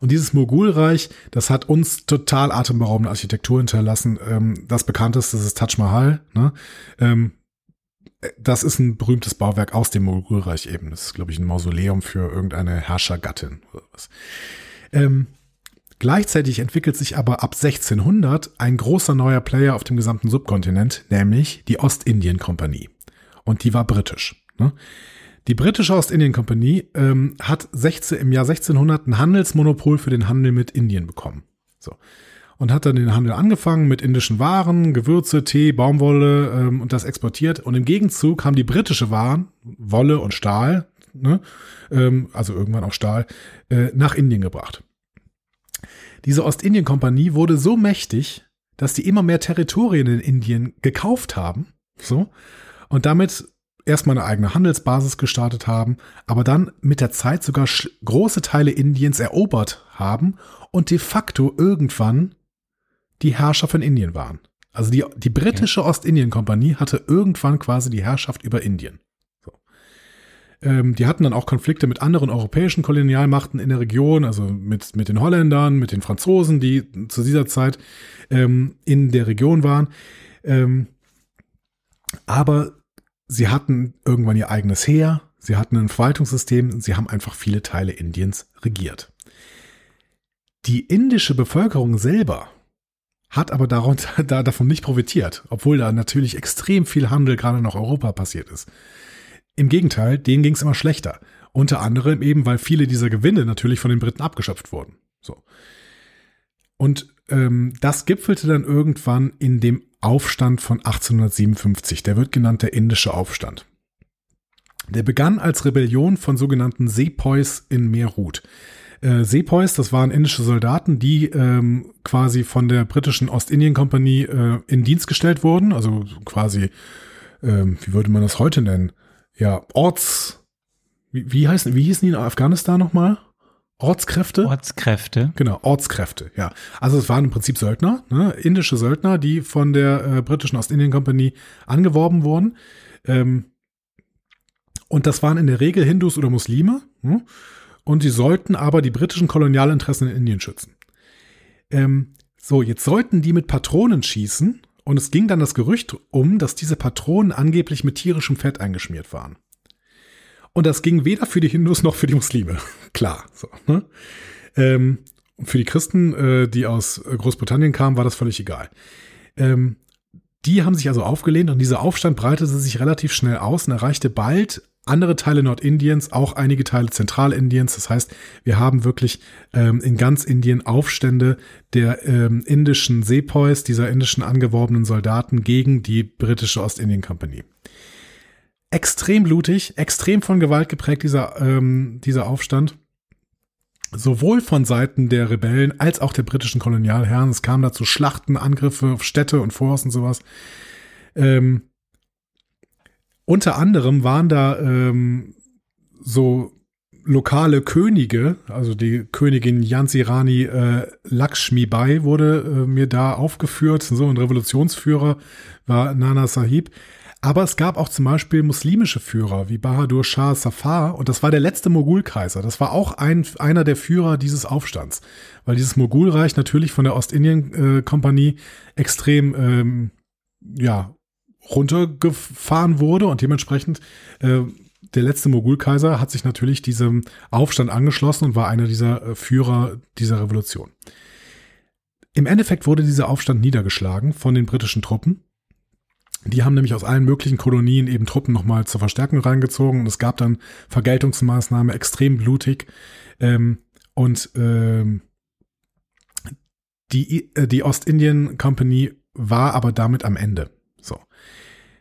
S2: Und dieses Mogulreich, das hat uns total atemberaubende Architektur hinterlassen. Ähm, das bekannteste ist das Taj Mahal. Ne? Ähm, das ist ein berühmtes Bauwerk aus dem Mogulreich eben. Das ist, glaube ich, ein Mausoleum für irgendeine Herrschergattin oder was. Ähm, gleichzeitig entwickelt sich aber ab 1600 ein großer neuer Player auf dem gesamten Subkontinent, nämlich die Ostindien-Kompanie. Und die war britisch. Ne? Die britische Ostindien-Kompanie ähm, hat 16, im Jahr 1600 ein Handelsmonopol für den Handel mit Indien bekommen. So. Und hat dann den Handel angefangen mit indischen Waren, Gewürze, Tee, Baumwolle ähm, und das exportiert. Und im Gegenzug haben die britische Waren, Wolle und Stahl, ne, ähm, also irgendwann auch Stahl, äh, nach Indien gebracht. Diese Ostindien-Kompanie wurde so mächtig, dass die immer mehr Territorien in Indien gekauft haben. So. Und damit erstmal eine eigene Handelsbasis gestartet haben, aber dann mit der Zeit sogar große Teile Indiens erobert haben und de facto irgendwann die Herrscher von Indien waren. Also die, die britische Ostindien-Kompanie hatte irgendwann quasi die Herrschaft über Indien. So. Ähm, die hatten dann auch Konflikte mit anderen europäischen Kolonialmachten in der Region, also mit, mit den Holländern, mit den Franzosen, die zu dieser Zeit ähm, in der Region waren. Ähm, aber sie hatten irgendwann ihr eigenes Heer, sie hatten ein Verwaltungssystem sie haben einfach viele Teile Indiens regiert. Die indische Bevölkerung selber hat aber darunter, da, davon nicht profitiert, obwohl da natürlich extrem viel Handel gerade nach Europa passiert ist. Im Gegenteil, denen ging es immer schlechter. Unter anderem eben, weil viele dieser Gewinne natürlich von den Briten abgeschöpft wurden. So. Und ähm, das gipfelte dann irgendwann in dem Aufstand von 1857. Der wird genannt der Indische Aufstand. Der begann als Rebellion von sogenannten Sepoys in Meerut. Äh, Sepoys, das waren indische Soldaten, die ähm, quasi von der britischen Ostindien-Kompanie äh, in Dienst gestellt wurden. Also quasi, ähm, wie würde man das heute nennen? Ja, Orts. Wie, wie, heißen, wie hießen die in Afghanistan nochmal? Ortskräfte?
S1: Ortskräfte.
S2: Genau, Ortskräfte, ja. Also es waren im Prinzip Söldner, ne? indische Söldner, die von der äh, britischen Ostindien-Kompanie angeworben wurden. Ähm, und das waren in der Regel Hindus oder Muslime. Hm? Und die sollten aber die britischen Kolonialinteressen in Indien schützen. Ähm, so, jetzt sollten die mit Patronen schießen. Und es ging dann das Gerücht um, dass diese Patronen angeblich mit tierischem Fett eingeschmiert waren. Und das ging weder für die Hindus noch für die Muslime. Klar. So, ne? ähm, für die Christen, äh, die aus Großbritannien kamen, war das völlig egal. Ähm, die haben sich also aufgelehnt und dieser Aufstand breitete sich relativ schnell aus und erreichte bald andere Teile Nordindiens, auch einige Teile Zentralindiens. Das heißt, wir haben wirklich ähm, in ganz Indien Aufstände der ähm, indischen Sepoys, dieser indischen angeworbenen Soldaten gegen die britische Ostindien-Kompanie extrem blutig, extrem von Gewalt geprägt, dieser, ähm, dieser Aufstand. sowohl von Seiten der Rebellen als auch der britischen Kolonialherren. Es kam dazu Schlachten, Angriffe auf Städte und Forts und sowas. Ähm, unter anderem waren da ähm, so lokale Könige, also die Königin Yansi Rani äh, Lakshmi Bai wurde äh, mir da aufgeführt, so ein Revolutionsführer war Nana Sahib. Aber es gab auch zum Beispiel muslimische Führer wie Bahadur Shah Safar und das war der letzte Mogulkaiser. Das war auch ein, einer der Führer dieses Aufstands, weil dieses Mogulreich natürlich von der Ostindien-Kompanie extrem ähm, ja, runtergefahren wurde und dementsprechend äh, der letzte Mogulkaiser hat sich natürlich diesem Aufstand angeschlossen und war einer dieser äh, Führer dieser Revolution. Im Endeffekt wurde dieser Aufstand niedergeschlagen von den britischen Truppen. Die haben nämlich aus allen möglichen Kolonien eben Truppen nochmal zur Verstärkung reingezogen und es gab dann Vergeltungsmaßnahmen, extrem blutig. Ähm, und ähm, die, äh, die Ostindien Company war aber damit am Ende.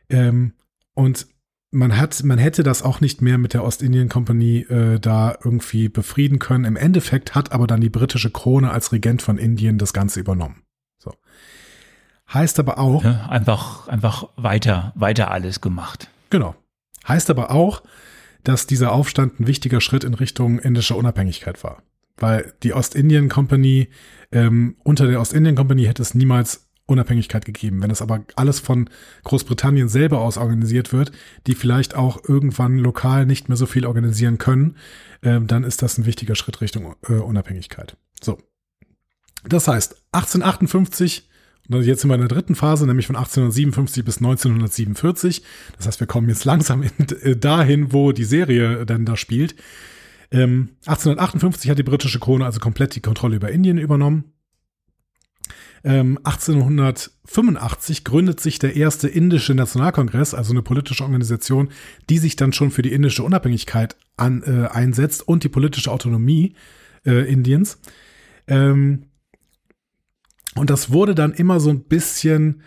S2: Ähm, und man hat, man hätte das auch nicht mehr mit der Ostindien Company äh, da irgendwie befrieden können. Im Endeffekt hat aber dann die britische Krone als Regent von Indien das Ganze übernommen. So. Heißt aber auch.
S1: Ja, einfach, einfach weiter, weiter alles gemacht.
S2: Genau. Heißt aber auch, dass dieser Aufstand ein wichtiger Schritt in Richtung indischer Unabhängigkeit war. Weil die Ostindien Company, ähm, unter der Ostindien Company hätte es niemals Unabhängigkeit gegeben. Wenn es aber alles von Großbritannien selber aus organisiert wird, die vielleicht auch irgendwann lokal nicht mehr so viel organisieren können, äh, dann ist das ein wichtiger Schritt Richtung äh, Unabhängigkeit. So. Das heißt, 1858, und jetzt sind wir in der dritten Phase, nämlich von 1857 bis 1947. Das heißt, wir kommen jetzt langsam in, äh, dahin, wo die Serie dann da spielt. Ähm, 1858 hat die britische Krone also komplett die Kontrolle über Indien übernommen. 1885 ähm, gründet sich der erste indische Nationalkongress, also eine politische Organisation, die sich dann schon für die indische Unabhängigkeit an, äh, einsetzt und die politische Autonomie äh, Indiens. Ähm, und das wurde dann immer so ein bisschen,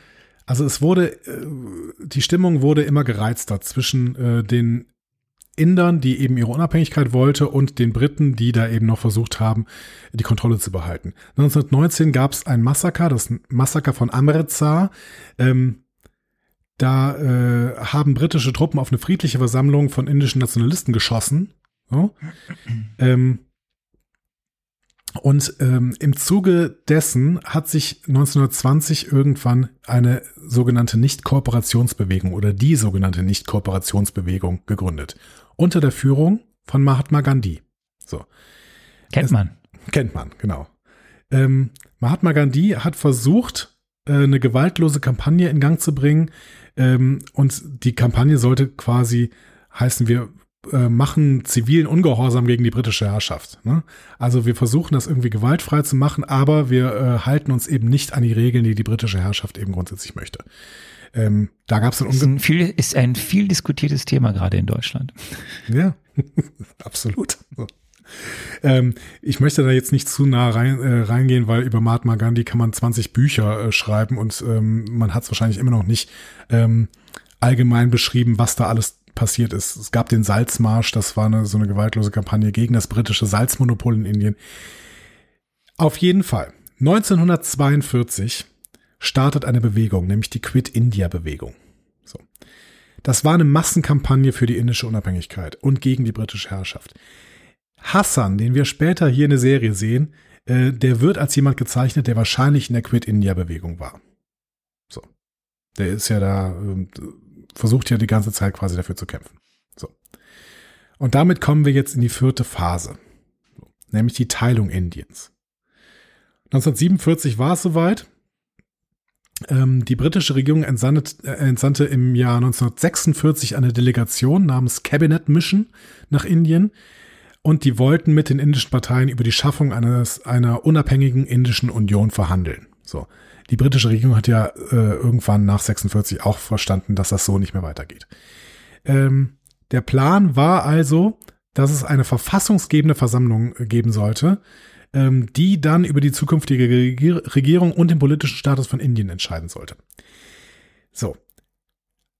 S2: also es wurde, äh, die Stimmung wurde immer gereizter zwischen äh, den Indern, die eben ihre Unabhängigkeit wollte, und den Briten, die da eben noch versucht haben, die Kontrolle zu behalten. 1919 gab es ein Massaker, das Massaker von Amritsar. Ähm, da äh, haben britische Truppen auf eine friedliche Versammlung von indischen Nationalisten geschossen. So. ähm, und ähm, im Zuge dessen hat sich 1920 irgendwann eine sogenannte Nicht-Kooperationsbewegung oder die sogenannte Nicht-Kooperationsbewegung gegründet unter der Führung von Mahatma Gandhi. So.
S1: Kennt man.
S2: kennt man, genau. Ähm, Mahatma Gandhi hat versucht, äh, eine gewaltlose Kampagne in Gang zu bringen. Ähm, und die Kampagne sollte quasi heißen, wir äh, machen zivilen Ungehorsam gegen die britische Herrschaft. Ne? Also wir versuchen das irgendwie gewaltfrei zu machen, aber wir äh, halten uns eben nicht an die Regeln, die die britische Herrschaft eben grundsätzlich möchte. Ähm, da gab es
S1: dann ist ein, viel, ist ein viel diskutiertes Thema gerade in Deutschland.
S2: Ja, absolut. So. Ähm, ich möchte da jetzt nicht zu nah rein, äh, reingehen, weil über Mahatma Gandhi kann man 20 Bücher äh, schreiben und ähm, man hat es wahrscheinlich immer noch nicht ähm, allgemein beschrieben, was da alles passiert ist. Es gab den Salzmarsch, das war eine, so eine gewaltlose Kampagne gegen das britische Salzmonopol in Indien. Auf jeden Fall. 1942 startet eine Bewegung, nämlich die Quit India Bewegung. So. Das war eine Massenkampagne für die indische Unabhängigkeit und gegen die britische Herrschaft. Hassan, den wir später hier in der Serie sehen, äh, der wird als jemand gezeichnet, der wahrscheinlich in der Quit India Bewegung war. So. Der ist ja da, äh, versucht ja die ganze Zeit quasi dafür zu kämpfen. So. Und damit kommen wir jetzt in die vierte Phase, nämlich die Teilung Indiens. 1947 war es soweit. Ähm, die britische Regierung entsandte, äh, entsandte im Jahr 1946 eine Delegation namens Cabinet Mission nach Indien und die wollten mit den indischen Parteien über die Schaffung eines, einer unabhängigen indischen Union verhandeln. So. Die britische Regierung hat ja äh, irgendwann nach 46 auch verstanden, dass das so nicht mehr weitergeht. Ähm, der Plan war also, dass es eine verfassungsgebende Versammlung geben sollte, ähm, die dann über die zukünftige Regierung und den politischen Status von Indien entscheiden sollte. So.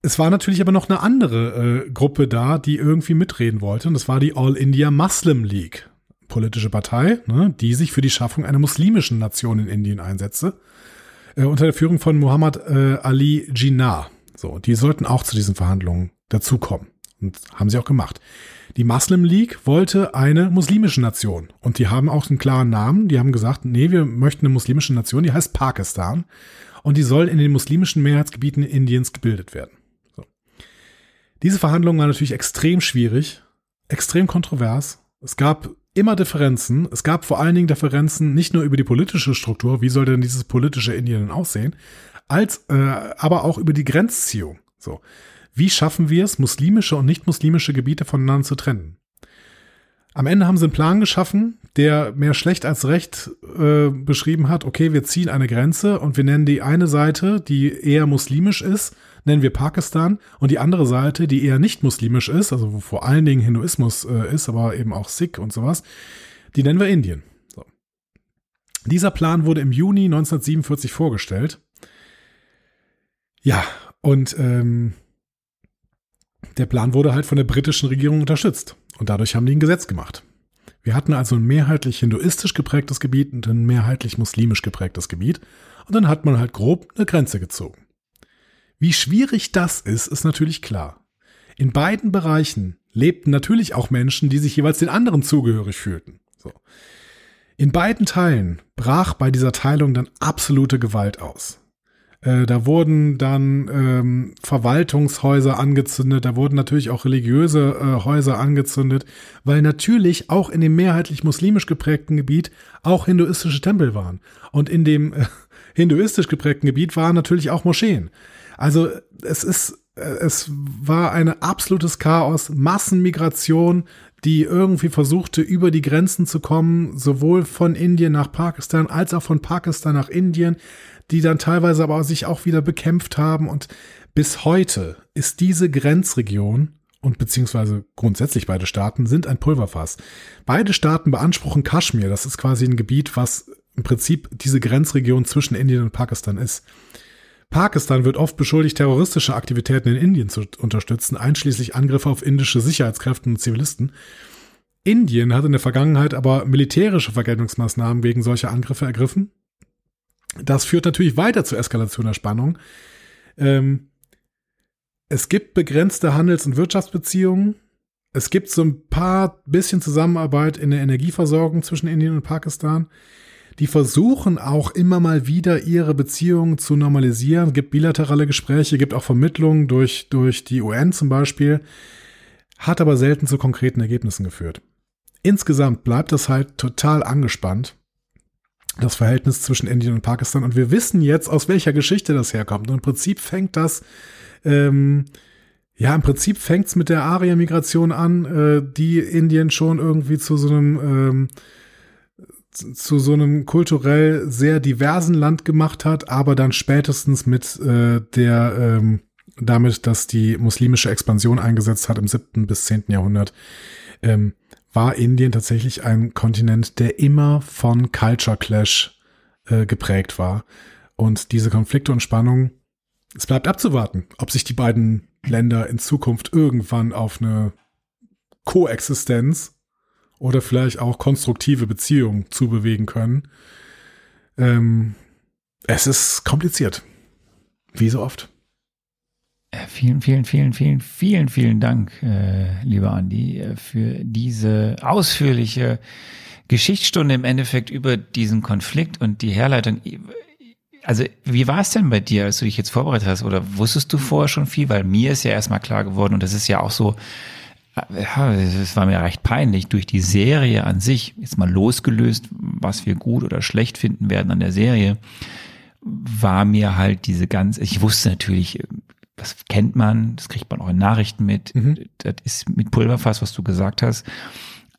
S2: Es war natürlich aber noch eine andere äh, Gruppe da, die irgendwie mitreden wollte, und das war die All India Muslim League. politische Partei, ne, die sich für die Schaffung einer muslimischen Nation in Indien einsetzte, äh, unter der Führung von Muhammad äh, Ali Jinnah. So, die sollten auch zu diesen Verhandlungen dazukommen. Und haben sie auch gemacht. Die Muslim League wollte eine muslimische Nation. Und die haben auch einen klaren Namen. Die haben gesagt, nee, wir möchten eine muslimische Nation, die heißt Pakistan. Und die soll in den muslimischen Mehrheitsgebieten Indiens gebildet werden. So. Diese Verhandlungen waren natürlich extrem schwierig, extrem kontrovers. Es gab immer Differenzen. Es gab vor allen Dingen Differenzen nicht nur über die politische Struktur, wie soll denn dieses politische Indien denn aussehen, als äh, aber auch über die Grenzziehung. So. Wie schaffen wir es, muslimische und nicht muslimische Gebiete voneinander zu trennen? Am Ende haben sie einen Plan geschaffen, der mehr schlecht als recht äh, beschrieben hat, okay, wir ziehen eine Grenze und wir nennen die eine Seite, die eher muslimisch ist, nennen wir Pakistan und die andere Seite, die eher nicht muslimisch ist, also wo vor allen Dingen Hinduismus äh, ist, aber eben auch Sikh und sowas, die nennen wir Indien. So. Dieser Plan wurde im Juni 1947 vorgestellt. Ja, und ähm, der Plan wurde halt von der britischen Regierung unterstützt. Und dadurch haben die ein Gesetz gemacht. Wir hatten also ein mehrheitlich hinduistisch geprägtes Gebiet und ein mehrheitlich muslimisch geprägtes Gebiet. Und dann hat man halt grob eine Grenze gezogen. Wie schwierig das ist, ist natürlich klar. In beiden Bereichen lebten natürlich auch Menschen, die sich jeweils den anderen zugehörig fühlten. So. In beiden Teilen brach bei dieser Teilung dann absolute Gewalt aus. Äh, da wurden dann ähm, Verwaltungshäuser angezündet, da wurden natürlich auch religiöse äh, Häuser angezündet, weil natürlich auch in dem mehrheitlich muslimisch geprägten Gebiet auch hinduistische Tempel waren. Und in dem äh, hinduistisch geprägten Gebiet waren natürlich auch Moscheen. Also es ist, äh, es war ein absolutes Chaos, Massenmigration, die irgendwie versuchte, über die Grenzen zu kommen, sowohl von Indien nach Pakistan als auch von Pakistan nach Indien die dann teilweise aber sich auch wieder bekämpft haben. Und bis heute ist diese Grenzregion und beziehungsweise grundsätzlich beide Staaten sind ein Pulverfass. Beide Staaten beanspruchen Kaschmir. Das ist quasi ein Gebiet, was im Prinzip diese Grenzregion zwischen Indien und Pakistan ist. Pakistan wird oft beschuldigt, terroristische Aktivitäten in Indien zu unterstützen, einschließlich Angriffe auf indische Sicherheitskräfte und Zivilisten. Indien hat in der Vergangenheit aber militärische Vergeltungsmaßnahmen wegen solcher Angriffe ergriffen. Das führt natürlich weiter zur Eskalation der Spannung. Ähm, es gibt begrenzte Handels- und Wirtschaftsbeziehungen. Es gibt so ein paar bisschen Zusammenarbeit in der Energieversorgung zwischen Indien und Pakistan. Die versuchen auch immer mal wieder ihre Beziehungen zu normalisieren. Es gibt bilaterale Gespräche, gibt auch Vermittlungen durch, durch die UN zum Beispiel. Hat aber selten zu konkreten Ergebnissen geführt. Insgesamt bleibt das halt total angespannt das Verhältnis zwischen Indien und Pakistan. Und wir wissen jetzt, aus welcher Geschichte das herkommt. Und im Prinzip fängt das, ähm, ja, im Prinzip fängt's mit der Arya-Migration an, äh, die Indien schon irgendwie zu so einem, ähm, zu so einem kulturell sehr diversen Land gemacht hat, aber dann spätestens mit äh, der, ähm, damit, dass die muslimische Expansion eingesetzt hat im siebten bis zehnten Jahrhundert, ähm, war Indien tatsächlich ein Kontinent, der immer von Culture Clash äh, geprägt war. Und diese Konflikte und Spannungen, es bleibt abzuwarten, ob sich die beiden Länder in Zukunft irgendwann auf eine Koexistenz oder vielleicht auch konstruktive Beziehungen zubewegen können. Ähm, es ist kompliziert. Wie so oft.
S1: Äh, vielen, vielen, vielen, vielen, vielen, vielen Dank, äh, lieber Andi, äh, für diese ausführliche Geschichtsstunde im Endeffekt über diesen Konflikt und die Herleitung. Also, wie war es denn bei dir, als du dich jetzt vorbereitet hast? Oder wusstest du vorher schon viel? Weil mir ist ja erstmal klar geworden, und das ist ja auch so, äh, es war mir recht peinlich, durch die Serie an sich, jetzt mal losgelöst, was wir gut oder schlecht finden werden an der Serie, war mir halt diese ganz, ich wusste natürlich, das kennt man, das kriegt man auch in Nachrichten mit. Mhm. Das ist mit Pulverfass, was du gesagt hast.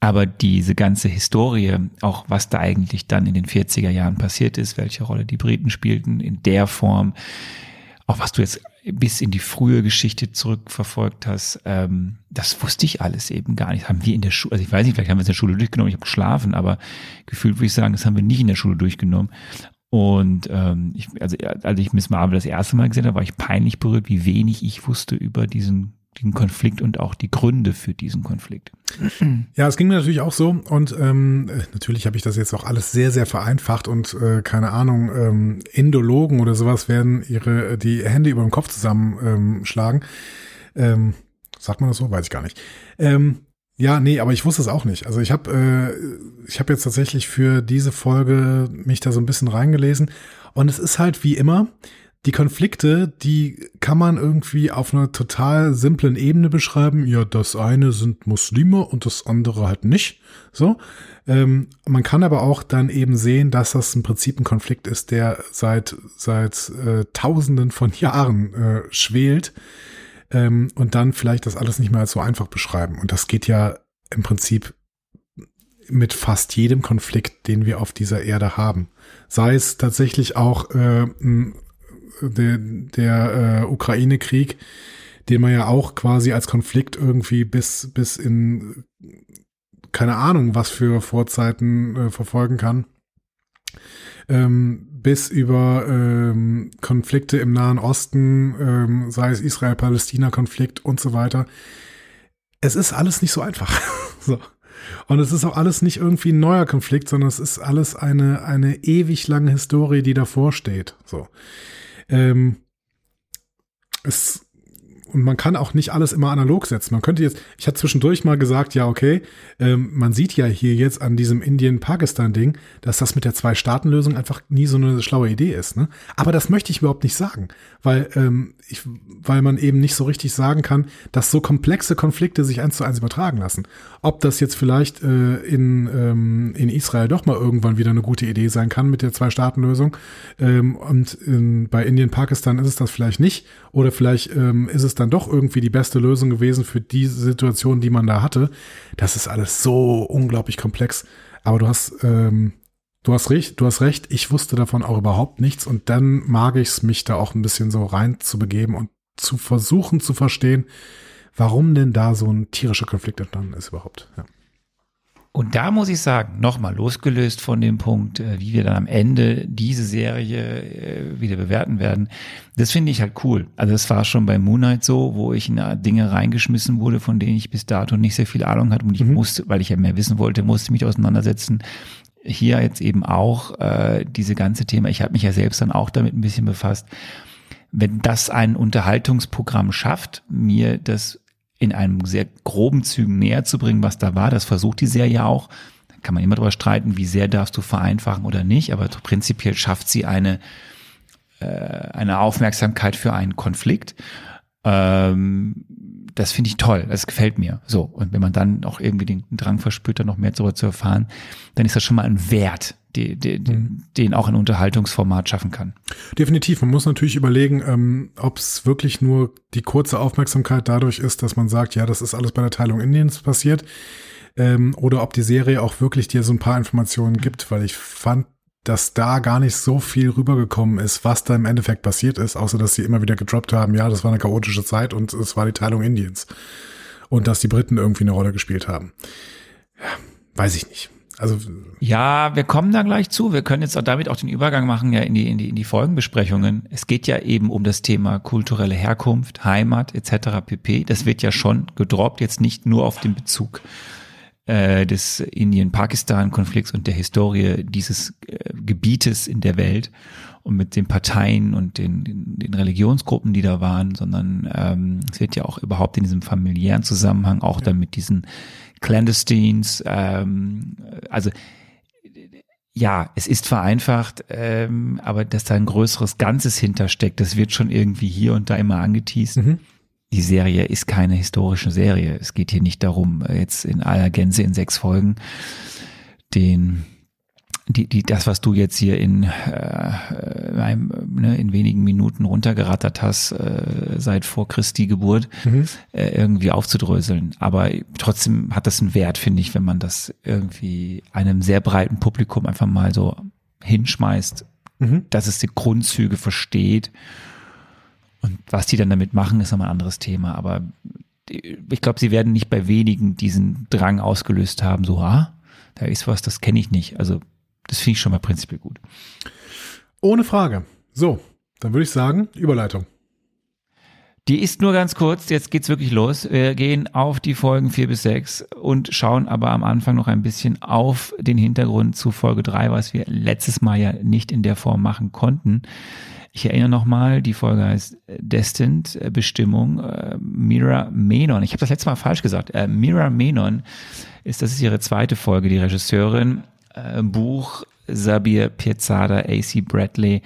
S1: Aber diese ganze Historie, auch was da eigentlich dann in den 40er Jahren passiert ist, welche Rolle die Briten spielten, in der Form, auch was du jetzt bis in die frühe Geschichte zurückverfolgt hast, ähm, das wusste ich alles eben gar nicht. haben wir in der Schule, also ich weiß nicht, vielleicht haben wir es in der Schule durchgenommen, ich habe geschlafen, aber gefühlt würde ich sagen, das haben wir nicht in der Schule durchgenommen. Und ähm, ich, also als ich Miss Marvel das erste Mal gesehen habe, war ich peinlich berührt, wie wenig ich wusste über diesen den Konflikt und auch die Gründe für diesen Konflikt.
S2: Ja, es ging mir natürlich auch so und ähm, natürlich habe ich das jetzt auch alles sehr, sehr vereinfacht und äh, keine Ahnung, ähm, Indologen oder sowas werden ihre die Hände über dem Kopf zusammenschlagen. Ähm, sagt man das so? Weiß ich gar nicht. Ähm, ja, nee, aber ich wusste es auch nicht. Also ich habe äh, ich habe jetzt tatsächlich für diese Folge mich da so ein bisschen reingelesen und es ist halt wie immer, die Konflikte, die kann man irgendwie auf einer total simplen Ebene beschreiben. Ja, das eine sind Muslime und das andere halt nicht. So. Ähm, man kann aber auch dann eben sehen, dass das im Prinzip ein Konflikt ist, der seit, seit äh, Tausenden von Jahren äh, schwelt. Ähm, und dann vielleicht das alles nicht mehr so einfach beschreiben. Und das geht ja im Prinzip mit fast jedem Konflikt, den wir auf dieser Erde haben. Sei es tatsächlich auch äh, der, der äh, Ukraine-Krieg, den man ja auch quasi als Konflikt irgendwie bis, bis in keine Ahnung, was für Vorzeiten äh, verfolgen kann. Ähm, bis über ähm, Konflikte im Nahen Osten, ähm, sei es Israel-Palästina-Konflikt und so weiter. Es ist alles nicht so einfach. so. Und es ist auch alles nicht irgendwie ein neuer Konflikt, sondern es ist alles eine, eine ewig lange Historie, die davor steht. So. Ähm, es und man kann auch nicht alles immer analog setzen. Man könnte jetzt, ich hatte zwischendurch mal gesagt, ja, okay, ähm, man sieht ja hier jetzt an diesem Indien-Pakistan-Ding, dass das mit der Zwei-Staaten-Lösung einfach nie so eine schlaue Idee ist. Ne? Aber das möchte ich überhaupt nicht sagen, weil, ähm, ich, weil man eben nicht so richtig sagen kann, dass so komplexe Konflikte sich eins zu eins übertragen lassen. Ob das jetzt vielleicht äh, in, ähm, in Israel doch mal irgendwann wieder eine gute Idee sein kann mit der Zwei-Staaten-Lösung ähm, und in, bei Indien-Pakistan ist es das vielleicht nicht oder vielleicht ähm, ist es dann doch irgendwie die beste Lösung gewesen für die Situation, die man da hatte. Das ist alles so unglaublich komplex. Aber du hast, ähm, du hast recht, du hast recht. Ich wusste davon auch überhaupt nichts und dann mag ich es, mich da auch ein bisschen so rein zu begeben und zu versuchen zu verstehen, warum denn da so ein tierischer Konflikt entstanden ist überhaupt. Ja.
S1: Und da muss ich sagen, nochmal losgelöst von dem Punkt, äh, wie wir dann am Ende diese Serie äh, wieder bewerten werden, das finde ich halt cool. Also das war schon bei Moonlight so, wo ich in Dinge reingeschmissen wurde, von denen ich bis dato nicht sehr viel Ahnung hatte und ich mhm. musste, weil ich ja mehr wissen wollte, musste mich auseinandersetzen. Hier jetzt eben auch äh, diese ganze Thema, ich habe mich ja selbst dann auch damit ein bisschen befasst. Wenn das ein Unterhaltungsprogramm schafft, mir das in einem sehr groben Zügen näher zu bringen, was da war. Das versucht die Serie auch. Da kann man immer darüber streiten, wie sehr darfst du vereinfachen oder nicht, aber prinzipiell schafft sie eine, äh, eine Aufmerksamkeit für einen Konflikt. Ähm, das finde ich toll, das gefällt mir. So, und wenn man dann auch irgendwie den Drang verspürt, da noch mehr darüber zu erfahren, dann ist das schon mal ein Wert, die, die, mhm. den auch ein Unterhaltungsformat schaffen kann.
S2: Definitiv. Man muss natürlich überlegen, ähm, ob es wirklich nur die kurze Aufmerksamkeit dadurch ist, dass man sagt, ja, das ist alles bei der Teilung Indiens passiert, ähm, oder ob die Serie auch wirklich dir so ein paar Informationen gibt, weil ich fand, dass da gar nicht so viel rübergekommen ist, was da im Endeffekt passiert ist, außer dass sie immer wieder gedroppt haben, ja, das war eine chaotische Zeit und es war die Teilung Indiens. Und dass die Briten irgendwie eine Rolle gespielt haben. Ja, weiß ich nicht. Also
S1: ja, wir kommen da gleich zu. Wir können jetzt auch damit auch den Übergang machen ja in die in die in die Folgenbesprechungen. Es geht ja eben um das Thema kulturelle Herkunft, Heimat etc. pp. Das wird ja schon gedroppt, jetzt nicht nur auf den Bezug äh, des Indien-Pakistan-Konflikts und der Historie dieses äh, Gebietes in der Welt und mit den Parteien und den, den, den Religionsgruppen, die da waren, sondern ähm, es wird ja auch überhaupt in diesem familiären Zusammenhang auch ja. dann mit diesen Clandestines, ähm, also ja, es ist vereinfacht, ähm, aber dass da ein größeres Ganzes hintersteckt, das wird schon irgendwie hier und da immer angeteased. Mhm. Die Serie ist keine historische Serie. Es geht hier nicht darum, jetzt in aller Gänze in sechs Folgen den die, die, das, was du jetzt hier in, äh, einem, ne, in wenigen Minuten runtergerattert hast, äh, seit vor Christi Geburt, mhm. äh, irgendwie aufzudröseln. Aber trotzdem hat das einen Wert, finde ich, wenn man das irgendwie einem sehr breiten Publikum einfach mal so hinschmeißt, mhm. dass es die Grundzüge versteht. Und was die dann damit machen, ist nochmal ein anderes Thema. Aber ich glaube, sie werden nicht bei wenigen diesen Drang ausgelöst haben, so, ah, da ist was, das kenne ich nicht. Also das finde ich schon mal prinzipiell gut.
S2: Ohne Frage. So, dann würde ich sagen, Überleitung.
S1: Die ist nur ganz kurz, jetzt geht's wirklich los. Wir gehen auf die Folgen vier bis sechs und schauen aber am Anfang noch ein bisschen auf den Hintergrund zu Folge drei, was wir letztes Mal ja nicht in der Form machen konnten. Ich erinnere nochmal, die Folge heißt Destined, äh, Bestimmung, äh, Mira Menon. Ich habe das letzte Mal falsch gesagt. Äh, Mira Menon ist, das ist ihre zweite Folge, die Regisseurin. Äh, Buch Sabir Piazzada, AC Bradley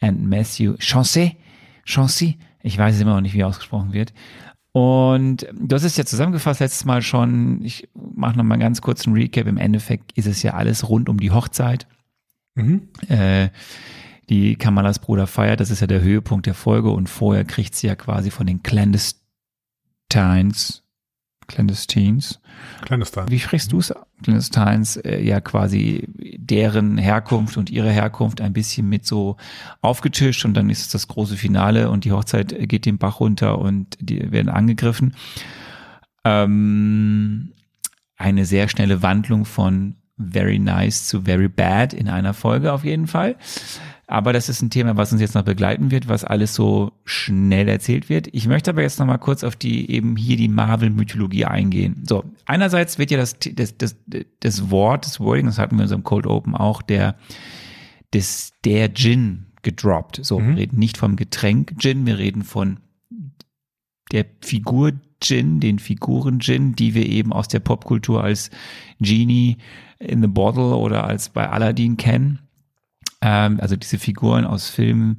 S1: and Matthew Chancey. Chancey? Ich weiß immer noch nicht, wie ausgesprochen wird. Und das ist ja zusammengefasst letztes Mal schon. Ich mache noch mal ganz kurz einen Recap. Im Endeffekt ist es ja alles rund um die Hochzeit.
S2: Mhm.
S1: Äh, die Kamalas Bruder feiert, das ist ja der Höhepunkt der Folge und vorher kriegt sie ja quasi von den Clandestines, Clandestines,
S2: Clandestine.
S1: wie sprichst du es? Clandestines, äh, ja quasi deren Herkunft und ihre Herkunft ein bisschen mit so aufgetischt und dann ist es das große Finale und die Hochzeit geht den Bach runter und die werden angegriffen. Ähm, eine sehr schnelle Wandlung von very nice zu very bad in einer Folge auf jeden Fall. Aber das ist ein Thema, was uns jetzt noch begleiten wird, was alles so schnell erzählt wird. Ich möchte aber jetzt noch mal kurz auf die eben hier die Marvel-Mythologie eingehen. So, einerseits wird ja das, das, das, das Wort, das Wording, das hatten wir in unserem Cold Open auch, der, des, der Gin gedroppt. So, wir reden nicht vom Getränk Gin, wir reden von der Figur Gin, den Figuren Gin, die wir eben aus der Popkultur als Genie in the Bottle oder als bei Aladdin kennen. Ähm, also diese Figuren aus Filmen,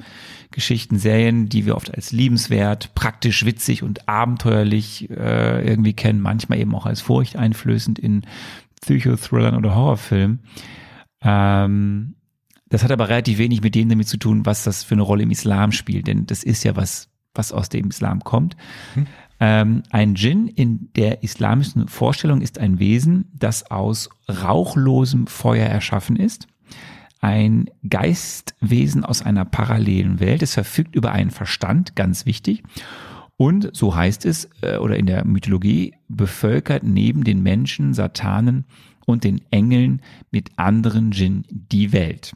S1: Geschichten, Serien, die wir oft als liebenswert, praktisch, witzig und abenteuerlich äh, irgendwie kennen, manchmal eben auch als furchteinflößend in Psychothrillern oder Horrorfilmen. Ähm, das hat aber relativ wenig mit dem damit zu tun, was das für eine Rolle im Islam spielt, denn das ist ja was, was aus dem Islam kommt. Ähm, ein Djinn in der islamischen Vorstellung ist ein Wesen, das aus rauchlosem Feuer erschaffen ist. Ein Geistwesen aus einer parallelen Welt. Es verfügt über einen Verstand, ganz wichtig. Und so heißt es, äh, oder in der Mythologie, bevölkert neben den Menschen, Satanen und den Engeln mit anderen Djinn die Welt.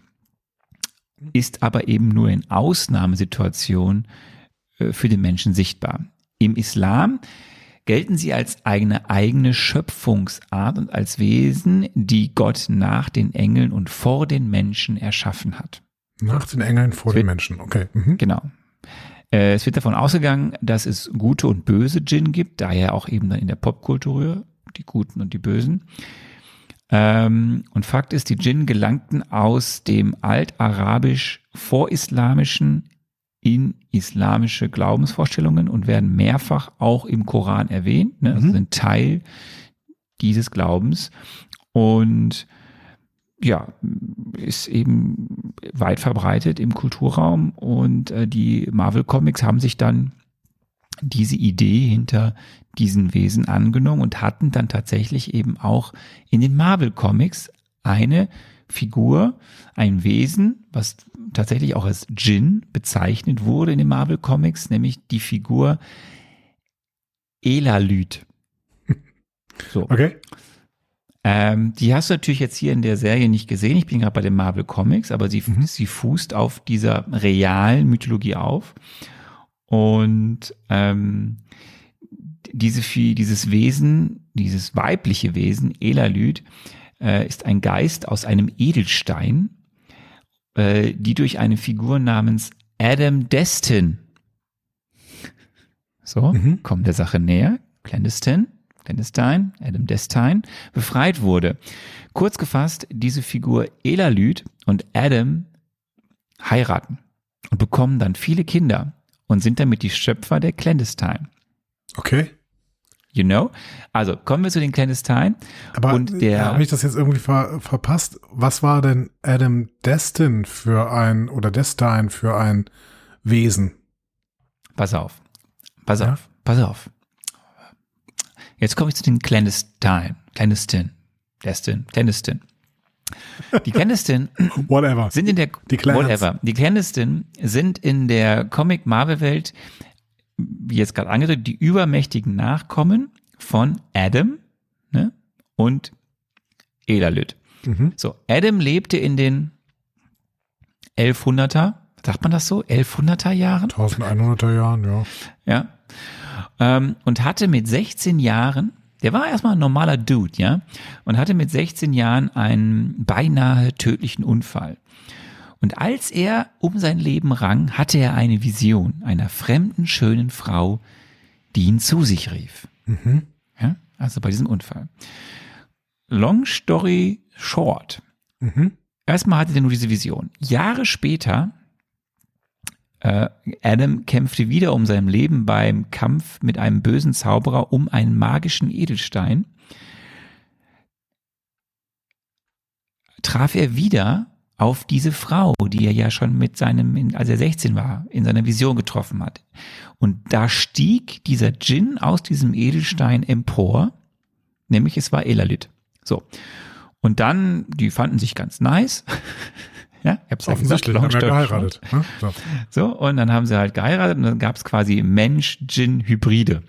S1: Ist aber eben nur in Ausnahmesituationen äh, für den Menschen sichtbar. Im Islam gelten sie als eine eigene Schöpfungsart und als Wesen, die Gott nach den Engeln und vor den Menschen erschaffen hat.
S2: Nach den Engeln vor den Menschen. Okay. Mhm.
S1: Genau. Äh, Es wird davon ausgegangen, dass es gute und böse Djinn gibt, daher auch eben dann in der Popkultur die Guten und die Bösen. Ähm, und Fakt ist, die Djinn gelangten aus dem altarabisch vorislamischen in islamische Glaubensvorstellungen und werden mehrfach auch im Koran erwähnt, ne? also sind Teil dieses Glaubens und ja, ist eben weit verbreitet im Kulturraum und äh, die Marvel Comics haben sich dann diese Idee hinter diesen Wesen angenommen und hatten dann tatsächlich eben auch in den Marvel Comics eine Figur, ein Wesen, was tatsächlich auch als Djinn bezeichnet wurde in den Marvel Comics, nämlich die Figur Elalyt. So.
S2: Okay.
S1: Ähm, die hast du natürlich jetzt hier in der Serie nicht gesehen. Ich bin gerade bei den Marvel Comics, aber sie, sie fußt auf dieser realen Mythologie auf. Und ähm, diese, dieses Wesen, dieses weibliche Wesen, Elalyt, äh, ist ein Geist aus einem Edelstein, äh, die durch eine Figur namens Adam Destin, so, kommt der Sache näher, Clandestine, Clandestine, Adam Destine, befreit wurde. Kurz gefasst, diese Figur Elalyt und Adam heiraten und bekommen dann viele Kinder und sind damit die Schöpfer der Clandestine.
S2: Okay.
S1: You know? Also kommen wir zu den Clandestine.
S2: Aber
S1: und der,
S2: habe ich das jetzt irgendwie ver verpasst? Was war denn Adam Destin für ein oder Destine für ein Wesen?
S1: pass auf, pass
S2: Ja?
S1: auf, pass auf. Jetzt komme ich zu den Clandestine, Clandestine, Destin, Clandestine. Die Clandestine
S2: Whatever.
S1: sind in der
S2: Die Clans.
S1: whatever. Die Clandestine sind in der Comic Marvel Welt, wie jetzt gerade angedeutet, die übermächtigen Nachkommen von Adam ne, und Elalyt.
S2: Mhm.
S1: So, Adam lebte in den 1100er, sagt man das so? 1100er Jahren?
S2: 1100er Jahren, ja.
S1: Ja, Ähm, und hatte mit 16 Jahren, der war erstmal ein normaler Dude, ja, und hatte mit 16 Jahren einen beinahe tödlichen Unfall. Und als er um sein Leben rang, hatte er eine Vision einer fremden, schönen Frau, die ihn zu sich rief. Ja, also bei diesem Unfall. Long story short. Erstmal hatte er nur diese Vision. Jahre später, äh, Adam kämpfte wieder um sein Leben beim Kampf mit einem bösen Zauberer um einen magischen Edelstein. Traf er wieder auf diese Frau, die er ja schon mit seinem, als er 16 war, in seiner Vision getroffen hat. Und da stieg dieser Djinn aus diesem Edelstein empor, nämlich es war Elalit. So. Und dann, die fanden sich ganz nice. ja, ich hab's ja gesagt,
S2: Offensichtlich haben wir geheiratet. Ne? So.
S1: so, und dann haben sie halt geheiratet und dann gab es quasi Mensch-Djinn-Hybride,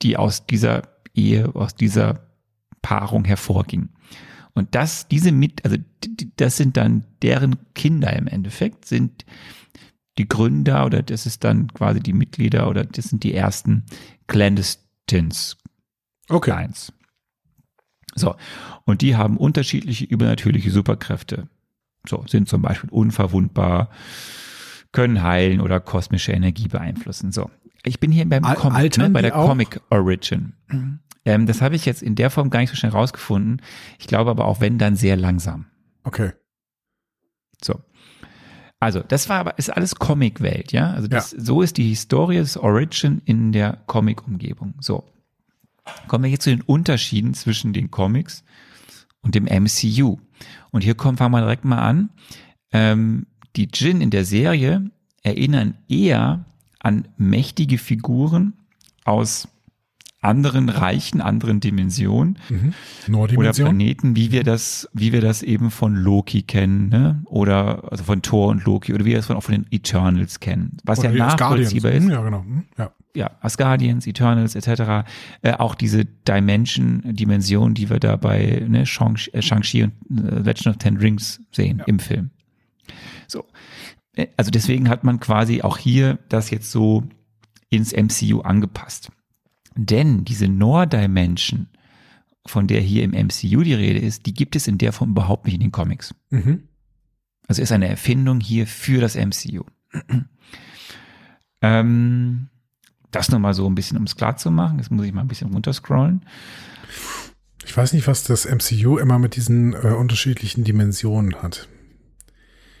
S1: die aus dieser Ehe, aus dieser Paarung hervorgingen. Und das, diese mit, also das sind dann deren Kinder im Endeffekt, sind die Gründer oder das ist dann quasi die Mitglieder oder das sind die ersten Clandestines
S2: Okay.
S1: Clients. So, und die haben unterschiedliche übernatürliche Superkräfte. So, sind zum Beispiel unverwundbar, können heilen oder kosmische Energie beeinflussen. So, ich bin hier beim Comic, ne, bei der
S2: auch?
S1: Comic Origin. Ähm, das habe ich jetzt in der Form gar nicht so schnell rausgefunden. Ich glaube aber auch wenn, dann sehr langsam.
S2: Okay.
S1: So. Also, das war aber, ist alles Comic-Welt, ja? Also, das, so ist die Historie des Origin in der Comic-Umgebung. So. Kommen wir jetzt zu den Unterschieden zwischen den Comics und dem MCU. Und hier kommen, fangen wir direkt mal an. Ähm, die Djinn in der Serie erinnern eher an mächtige Figuren aus anderen Reichen, anderen Dimensionen oder
S2: Norddimension.
S1: Planeten, wie wir das, wie wir das eben von Loki kennen, ne? Oder also von Thor und Loki oder wie wir das von, auch von den Eternals kennen. Was
S2: Oder
S1: ja nachvollziehbar ist.
S2: Ja, genau. Hm, Ja.
S1: Ja, Asgardians, Eternals etc. Äh, auch diese Dimension, Dimension, die wir da bei ne, äh, Shang-Chi und äh, Legend of Ten Rings sehen im Film. So. Äh, Also deswegen hat man quasi auch hier das jetzt so ins MCU angepasst. Denn diese Nor-Dimension, von der hier im MCU die Rede ist, die gibt es in der Form überhaupt nicht in den Comics.
S2: Mhm.
S1: Also ist eine Erfindung hier für das MCU. ähm, das nochmal so ein bisschen, um es klar zu machen. Jetzt muss ich mal ein bisschen runterscrollen.
S2: Ich weiß nicht, was das MCU immer mit diesen äh, unterschiedlichen Dimensionen hat.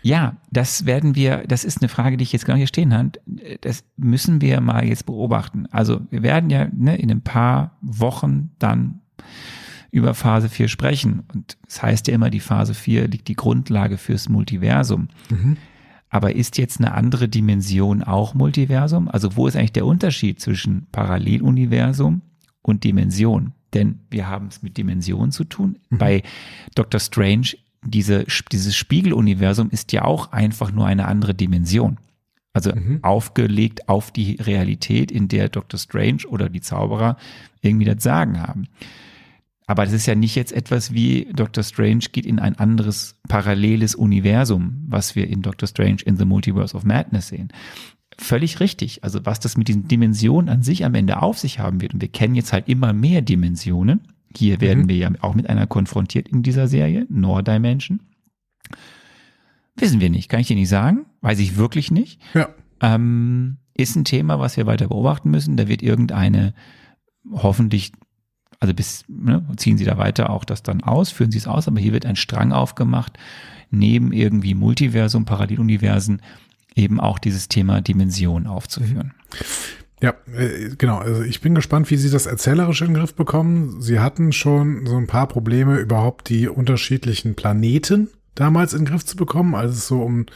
S1: Ja, das werden wir, das ist eine Frage, die ich jetzt gar nicht hier stehen habe. Das müssen wir mal jetzt beobachten. Also wir werden ja ne, in ein paar Wochen dann über Phase 4 sprechen. Und das heißt ja immer, die Phase 4 liegt die Grundlage fürs Multiversum. Aber ist jetzt eine andere Dimension auch Multiversum? Also wo ist eigentlich der Unterschied zwischen Paralleluniversum und Dimension? Denn wir haben es mit Dimensionen zu tun. Bei Dr. Strange, diese, dieses Spiegeluniversum ist ja auch einfach nur eine andere Dimension. Also aufgelegt auf die Realität, in der Dr. Strange oder die Zauberer irgendwie das Sagen haben. Aber das ist ja nicht jetzt etwas wie Dr. Strange geht in ein anderes paralleles Universum, was wir in Dr. Strange in the Multiverse of Madness sehen. Völlig richtig. Also was das mit diesen Dimensionen an sich am Ende auf sich haben wird. Und wir kennen jetzt halt immer mehr Dimensionen. Hier werden wir ja auch mit einer konfrontiert in dieser Serie, Nor Dimension. Wissen wir nicht, kann ich dir nicht sagen. Weiß ich wirklich nicht.
S2: Ja.
S1: Ähm, ist ein Thema, was wir weiter beobachten müssen. Da wird irgendeine hoffentlich, also bis, ne, ziehen sie da weiter auch das dann aus, führen sie es aus, aber hier wird ein Strang aufgemacht, neben irgendwie Multiversum, Paralleluniversen, eben auch dieses Thema Dimension aufzuführen.
S2: Ja, äh, genau. Also ich bin gespannt, wie sie das erzählerisch in den Griff bekommen. Sie hatten schon so ein paar Probleme, überhaupt die unterschiedlichen Planeten damals in den Griff zu bekommen, als es so um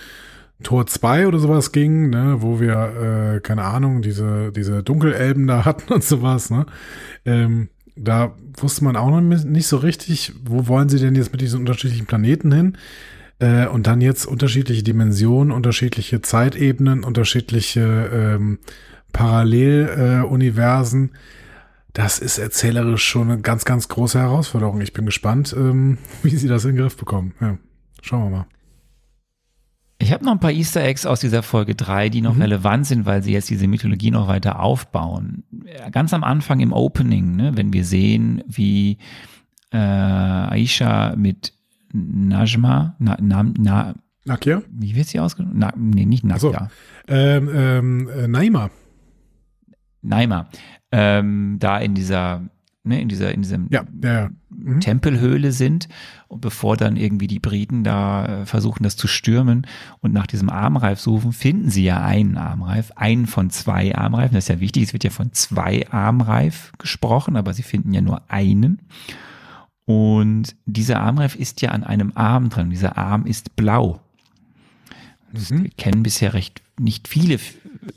S2: Tor 2 oder sowas ging, ne, wo wir, äh, keine Ahnung, diese, diese Dunkelelben da hatten und sowas, ne. Ähm, da wusste man auch noch nicht so richtig, wo wollen sie denn jetzt mit diesen unterschiedlichen Planeten hin? Äh, und dann jetzt unterschiedliche Dimensionen, unterschiedliche Zeitebenen, unterschiedliche ähm, Paralleluniversen. das ist erzählerisch schon eine ganz, ganz große Herausforderung. Ich bin gespannt, ähm, wie sie das in den Griff bekommen. Ja, schauen wir mal.
S1: Ich habe noch ein paar Easter Eggs aus dieser Folge 3, die noch
S2: Mhm.
S1: relevant sind, weil sie jetzt diese Mythologie noch weiter aufbauen. Ganz am Anfang im Opening, ne, wenn wir sehen, wie äh, Aisha mit Najma, na, na, na,
S2: Nakia?
S1: wie wird sie ausgesprochen? Na, nee, nicht
S2: Ach so.
S1: Nakia,
S2: Ähm, ähm, äh, Naima.
S1: Naima, ähm, da in dieser, ne, in dieser, in diesem
S2: Ja, ja. Mhm.
S1: Tempelhöhle sind, und bevor dann irgendwie die Briten da äh, versuchen, das zu stürmen und nach diesem Armreif suchen, finden sie ja einen Armreif, einen von zwei Armreifen. Das ist ja wichtig, es wird ja von zwei Armreif gesprochen, aber sie finden ja nur einen. Und dieser Armreif ist ja an einem Arm dran. Dieser Arm ist blau. Das-
S2: Mhm.
S1: Wir kennen bisher recht nicht viele